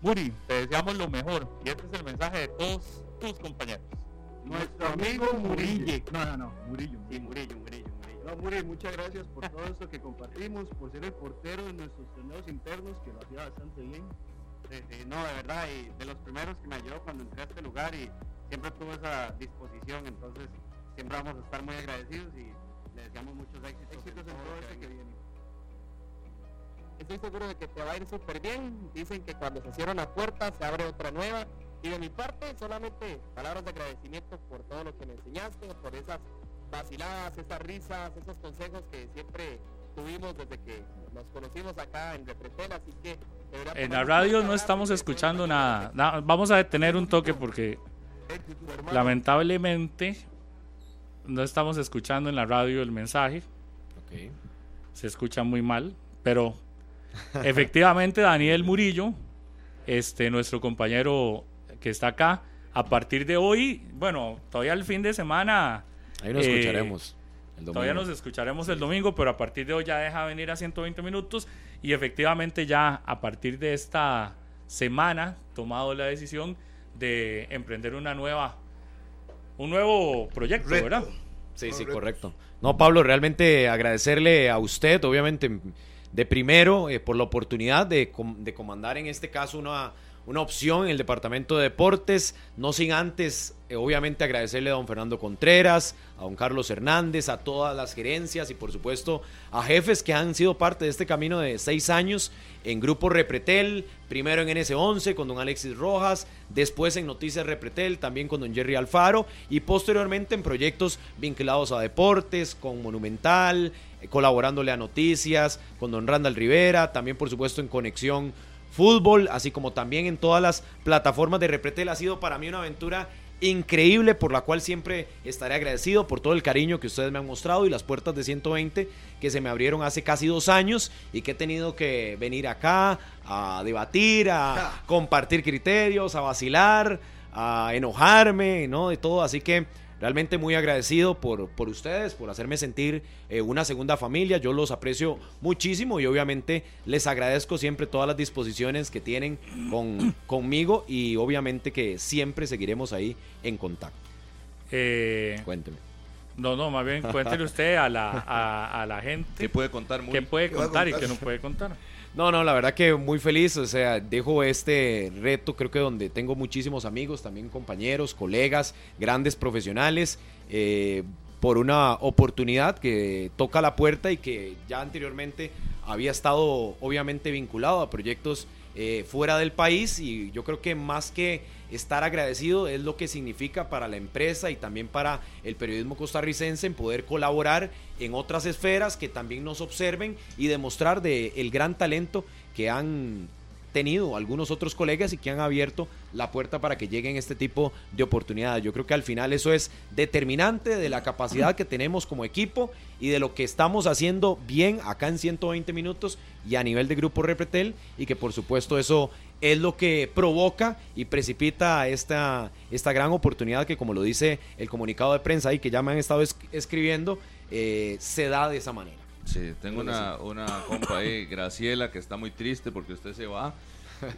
Muri, te deseamos lo mejor y este es el mensaje de todos tus compañeros. Nuestro amigo Murillo. No, no, no, Murillo. Sí, Murillo, Murillo, Murillo. No, Murillo, muchas gracias por todo esto que compartimos, por ser el portero de nuestros torneos internos, que lo hacía bastante bien. Sí, sí, no, de verdad, y de los primeros que me ayudó cuando entré a este lugar y siempre tuvo esa disposición, entonces siempre vamos a estar muy agradecidos y le deseamos muchos éxitos. Éxitos en todo todo este que viene. Estoy seguro de que te va a ir súper bien. Dicen que cuando se cierra una puerta se abre otra nueva. Y de mi parte, solamente palabras de agradecimiento por todo lo que me enseñaste, por esas vaciladas, esas risas, esos consejos que siempre tuvimos desde que nos conocimos acá en Repretel. Así que En por la radio no estamos escuchando nada. Na- Vamos a detener un toque porque lamentablemente no estamos escuchando en la radio el mensaje. Ok. Se escucha muy mal, pero efectivamente Daniel Murillo, este nuestro compañero que está acá, a partir de hoy, bueno, todavía el fin de semana Ahí nos eh, escucharemos. el Todavía nos escucharemos el domingo, pero a partir de hoy ya deja venir a 120 minutos y efectivamente ya a partir de esta semana tomado la decisión de emprender una nueva un nuevo proyecto, Reto. ¿verdad? Sí, sí, Correcto. correcto. No, Pablo, realmente agradecerle a usted, obviamente, de primero, eh, por la oportunidad de, com- de comandar en este caso una, una opción en el Departamento de Deportes, no sin antes, eh, obviamente, agradecerle a don Fernando Contreras, a don Carlos Hernández, a todas las gerencias y por supuesto a jefes que han sido parte de este camino de seis años en Grupo Repretel, primero en NS11 con don Alexis Rojas, después en Noticias Repretel, también con don Jerry Alfaro y posteriormente en proyectos vinculados a deportes, con Monumental, eh, colaborándole a Noticias, con don Randall Rivera, también por supuesto en Conexión Fútbol, así como también en todas las plataformas de Repretel. Ha sido para mí una aventura increíble por la cual siempre estaré agradecido por todo el cariño que ustedes me han mostrado y las puertas de 120 que se me abrieron hace casi dos años y que he tenido que venir acá a debatir, a compartir criterios, a vacilar, a enojarme, ¿no? De todo, así que realmente muy agradecido por, por ustedes, por hacerme sentir eh, una segunda familia. Yo los aprecio muchísimo y obviamente les agradezco siempre todas las disposiciones que tienen con, [CLEARS THROAT] conmigo y obviamente que siempre seguiremos ahí en contacto. Eh, Cuénteme. No, no, más bien cuéntele [LAUGHS] usted a la, a, a la gente. ¿Qué puede contar? Muy? ¿Qué puede ¿Qué va a contar y qué no puede contar? No, no, la verdad que muy feliz, o sea, dejo este reto, creo que donde tengo muchísimos amigos, también compañeros, colegas, grandes profesionales, eh, por una oportunidad que toca la puerta y que ya anteriormente había estado obviamente vinculado a proyectos eh, fuera del país y yo creo que más que estar agradecido es lo que significa para la empresa y también para el periodismo costarricense en poder colaborar en otras esferas que también nos observen y demostrar de el gran talento que han tenido algunos otros colegas y que han abierto la puerta para que lleguen este tipo de oportunidades. Yo creo que al final eso es determinante de la capacidad que tenemos como equipo y de lo que estamos haciendo bien acá en 120 minutos y a nivel de Grupo Repretel y que por supuesto eso es lo que provoca y precipita esta, esta gran oportunidad que como lo dice el comunicado de prensa y que ya me han estado es- escribiendo, eh, se da de esa manera. Sí, tengo una, una compa ahí, Graciela, que está muy triste porque usted se va.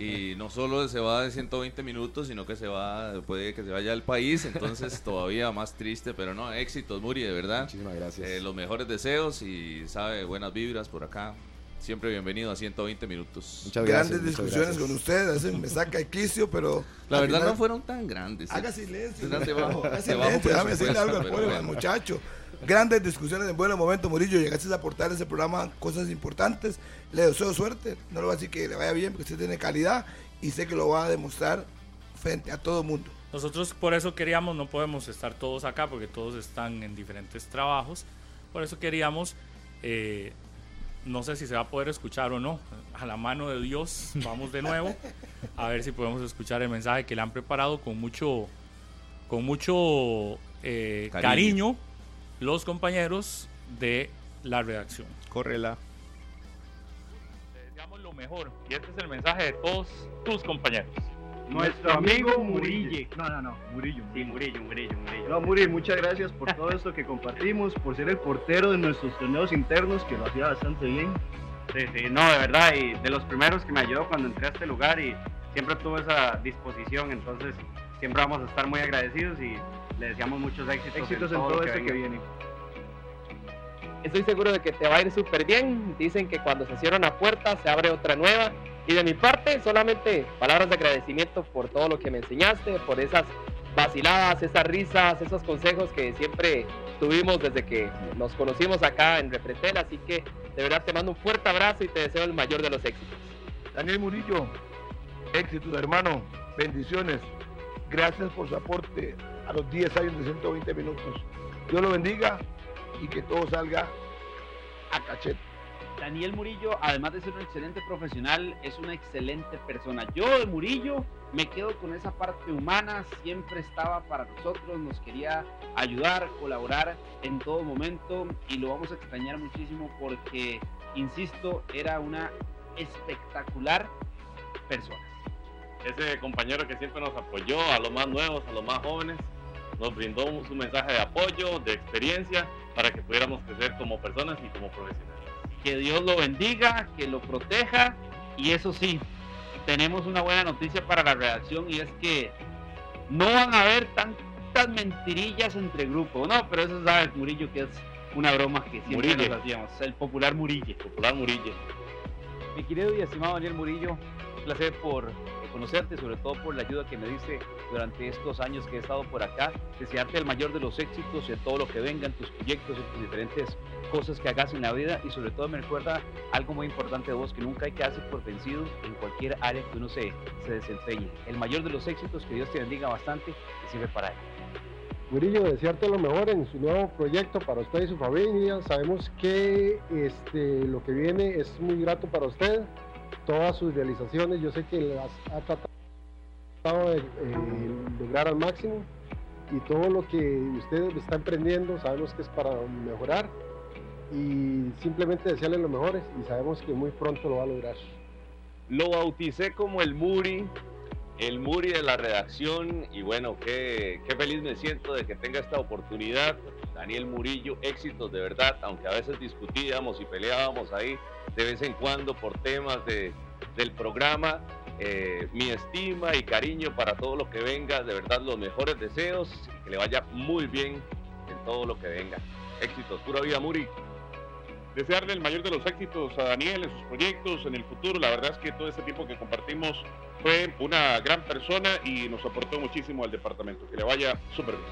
Y no solo se va de 120 minutos, sino que se va, puede que se vaya del país, entonces [LAUGHS] todavía más triste, pero no, éxitos, Muri, de verdad. Muchísimas gracias. Eh, los mejores deseos y sabe, buenas vibras por acá. Siempre bienvenido a 120 minutos. Muchas gracias. Grandes muchas discusiones gracias. con ustedes, a veces me saca el quicio, pero. La al verdad final- no fueron tan grandes. Haga silencio. Haga silencio, déjame decirle algo al pueblo, al bueno. muchacho. Grandes discusiones en buenos momentos, Murillo. Llegaste a aportar a ese programa cosas importantes. Le deseo suerte. No le voy a decir que le vaya bien, porque usted tiene calidad y sé que lo va a demostrar frente a todo el mundo. Nosotros por eso queríamos, no podemos estar todos acá porque todos están en diferentes trabajos. Por eso queríamos, eh, no sé si se va a poder escuchar o no, a la mano de Dios, vamos de nuevo a ver si podemos escuchar el mensaje que le han preparado con mucho, con mucho eh, Cariño. cariño. Los compañeros de la redacción. Córrela. Te deseamos lo mejor y este es el mensaje de todos tus compañeros. Nuestro amigo Murille. No, no, no, Murillo. Sí, Murillo, Murillo, Murillo. No, Muri, muchas gracias por todo esto que compartimos, por ser el portero de nuestros torneos internos, que lo hacía bastante bien. Sí, sí, no, de verdad, y de los primeros que me ayudó cuando entré a este lugar y siempre tuvo esa disposición, entonces siempre vamos a estar muy agradecidos y le deseamos muchos éxitos, Éxitos en todo esto que venga. viene. Estoy seguro de que te va a ir súper bien. Dicen que cuando se cierra una puerta se abre otra nueva. Y de mi parte, solamente palabras de agradecimiento por todo lo que me enseñaste, por esas vaciladas, esas risas, esos consejos que siempre tuvimos desde que nos conocimos acá en Repretel. Así que de verdad te mando un fuerte abrazo y te deseo el mayor de los éxitos. Daniel Murillo, éxitos, hermano. Bendiciones. Gracias por su aporte a los 10 años de 120 minutos. Dios lo bendiga y que todo salga a cachete. Daniel Murillo, además de ser un excelente profesional, es una excelente persona. Yo de Murillo me quedo con esa parte humana, siempre estaba para nosotros, nos quería ayudar, colaborar en todo momento y lo vamos a extrañar muchísimo porque, insisto, era una espectacular persona. ese compañero que siempre nos apoyó, a los más nuevos, a los más jóvenes, nos brindó su mensaje de apoyo, de experiencia, para que pudiéramos crecer como personas y como profesionales. Que Dios lo bendiga, que lo proteja y eso sí, tenemos una buena noticia para la redacción y es que no van a haber tantas mentirillas entre grupos, no, pero eso sabes Murillo que es una broma que siempre Murille. nos hacíamos, el popular Murille. Popular Murille. Mi querido y estimado Daniel Murillo, un placer por conocerte, sobre todo por la ayuda que me diste durante estos años que he estado por acá. Desearte el mayor de los éxitos en todo lo que venga, en tus proyectos, en tus diferentes cosas que hagas en la vida y sobre todo me recuerda algo muy importante de vos, que nunca hay que darse por vencido en cualquier área que uno se, se desempeñe. El mayor de los éxitos, que Dios te bendiga bastante y sirve para él. Murillo, desearte lo mejor en su nuevo proyecto para usted y su familia. Sabemos que este, lo que viene es muy grato para usted. Todas sus realizaciones, yo sé que las ha tratado de eh, lograr al máximo. Y todo lo que usted está emprendiendo, sabemos que es para mejorar. Y simplemente desearle lo mejor y sabemos que muy pronto lo va a lograr. Lo bauticé como el Muri, el Muri de la redacción y bueno, qué, qué feliz me siento de que tenga esta oportunidad. Daniel Murillo, éxitos de verdad, aunque a veces discutíamos y peleábamos ahí de vez en cuando por temas de, del programa. Eh, mi estima y cariño para todo lo que venga, de verdad los mejores deseos, que le vaya muy bien en todo lo que venga. Éxitos, pura vida Muri. desearle el mayor de los éxitos a Daniel en sus proyectos, en el futuro. La verdad es que todo este tiempo que compartimos fue una gran persona y nos aportó muchísimo al departamento. Que le vaya súper bien.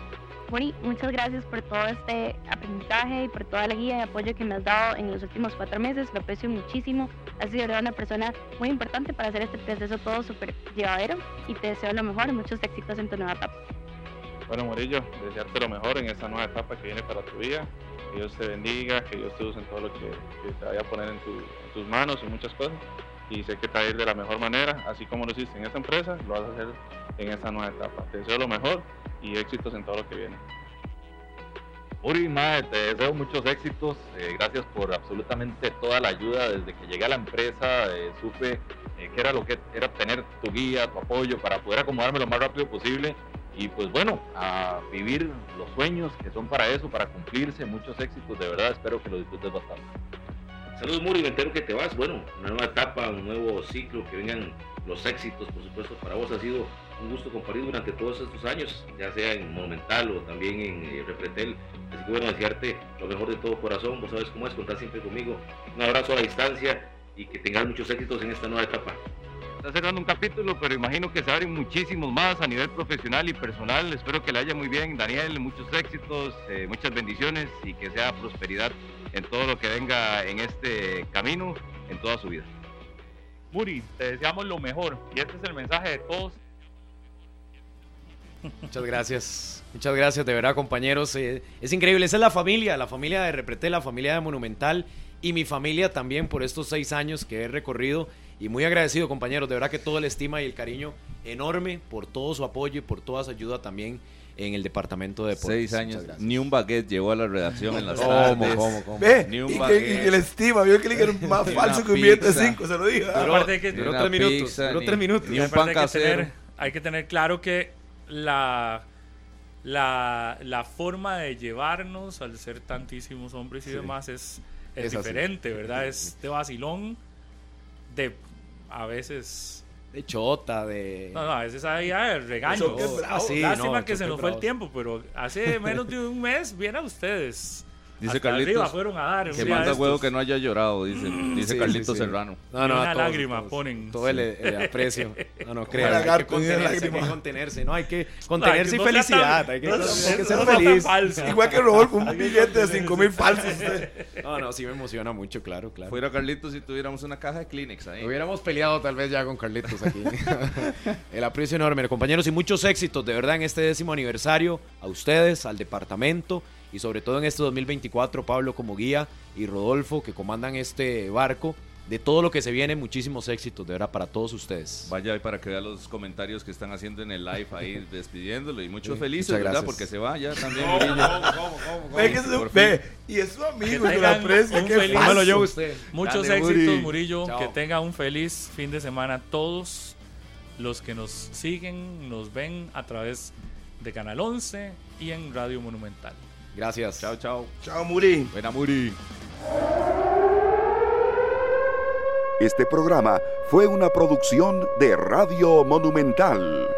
Mori, muchas gracias por todo este aprendizaje y por toda la guía y apoyo que me has dado en los últimos cuatro meses. Lo aprecio muchísimo. Has sido una persona muy importante para hacer este proceso todo súper llevadero y te deseo lo mejor y muchos éxitos en tu nueva etapa. Bueno, Murillo, desearte lo mejor en esta nueva etapa que viene para tu vida. Que Dios te bendiga, que Dios te use en todo lo que, que te vaya a poner en, tu- en tus manos y muchas cosas. Y sé que ir de la mejor manera, así como lo hiciste en esta empresa, lo vas a hacer en esta nueva etapa. Te deseo lo mejor y éxitos en todo lo que viene. Uri, mae, te deseo muchos éxitos. eh, gracias por absolutamente toda la ayuda. Desde que llegué a la empresa, eh, supe eh, que era lo que era tener tu guía, tu apoyo para poder acomodarme lo más rápido posible. Y pues bueno, a vivir los sueños que son para eso, para cumplirse. Muchos éxitos, de verdad. Espero que lo disfrutes bastante. Saludos Muri, me entero que te vas. Bueno, una nueva etapa, un nuevo ciclo, que vengan los éxitos, por supuesto, para vos. Ha sido un gusto compartir durante todos estos años, ya sea en Monumental o también en eh, Repretel. Así que bueno, desearte lo mejor de todo corazón. Vos sabes cómo es, contar siempre conmigo. Un abrazo a la distancia y que tengas muchos éxitos en esta nueva etapa. Está cerrando un capítulo, pero imagino que se abren muchísimos más a nivel profesional y personal. Espero que le haya muy bien, Daniel, muchos éxitos, eh, muchas bendiciones y que sea prosperidad en todo lo que venga en este camino, en toda su vida. Muri, te deseamos lo mejor y este es el mensaje de todos. Muchas gracias. Muchas gracias, de verdad, compañeros. Eh, es increíble. Esa es la familia, la familia de Repreté, la familia de Monumental y mi familia también por estos seis años que he recorrido. Y muy agradecido, compañeros. De verdad que todo el estima y el cariño enorme por todo su apoyo y por toda su ayuda también en el departamento de deportes. Seis años. Ni un baguette llegó a la redacción en las ¿Cómo, tardes. cómo, cómo? Ve, Ni un y que, baguette. y que le estima, vio que le era más falso que un billete de. 5, se lo digo. Duró- Aparte que- ni duró una tres minutos, pizza, duró ni- tres minutos. Ni un Aparte pan hay que tener- hay que tener claro que la, la, la forma de llevarnos al ser tantísimos hombres y Sí. demás es, es, Es así. diferente, ¿verdad? Es de vacilón, de a veces... De chota, de. No, no, a veces hay ah, regaño. Choque es bravo. Así, Sí, Lástima no, que se nos fue el tiempo, pero hace menos de un mes vienen ustedes. Dice Hasta Carlitos arriba fueron a dar. que manda huevo que no haya llorado, dice, dice Sí, Carlitos sí, sí. Serrano. No, no, una todos, lágrima todos. ponen. Todo el, el aprecio. No, no, crean. Hay que contenerse, hay que contenerse. No, hay que No, hay contenerse que y felicidad. tan- hay que, no hay que ser feliz. falso. [LAUGHS] Igual que Rodolfo, un billete de 5 mil falsos. [LAUGHS] No, no, sí me emociona mucho, claro, claro. Fuera Carlitos si tuviéramos una caja de Kleenex ahí. Hubiéramos peleado tal vez ya con Carlitos aquí. [LAUGHS] El aprecio enorme, compañeros, y muchos éxitos de verdad en este décimo aniversario. A ustedes, al departamento y sobre todo en este 2024, Pablo como guía y Rodolfo que comandan este barco. De todo lo que se viene, muchísimos éxitos de verdad para todos ustedes. Vaya ahí para que vea los comentarios que están haciendo en el live ahí [LAUGHS] despidiéndolo y muchos Sí, felices, ¿verdad? gracias. Porque se va ya [LAUGHS] también. ¿Cómo, Murillo. Ve que se- Por ve, fin. y es su amigo, Que lo un qué yo usted. Muchos éxitos, Muri. Murillo. Chao. Que tenga un feliz fin de semana todos los que nos siguen, nos ven a través de Canal 11 y en Radio Monumental. Gracias. Chao, chao. Chao, Muri. Buena Muri. Este programa fue una producción de Radio Monumental.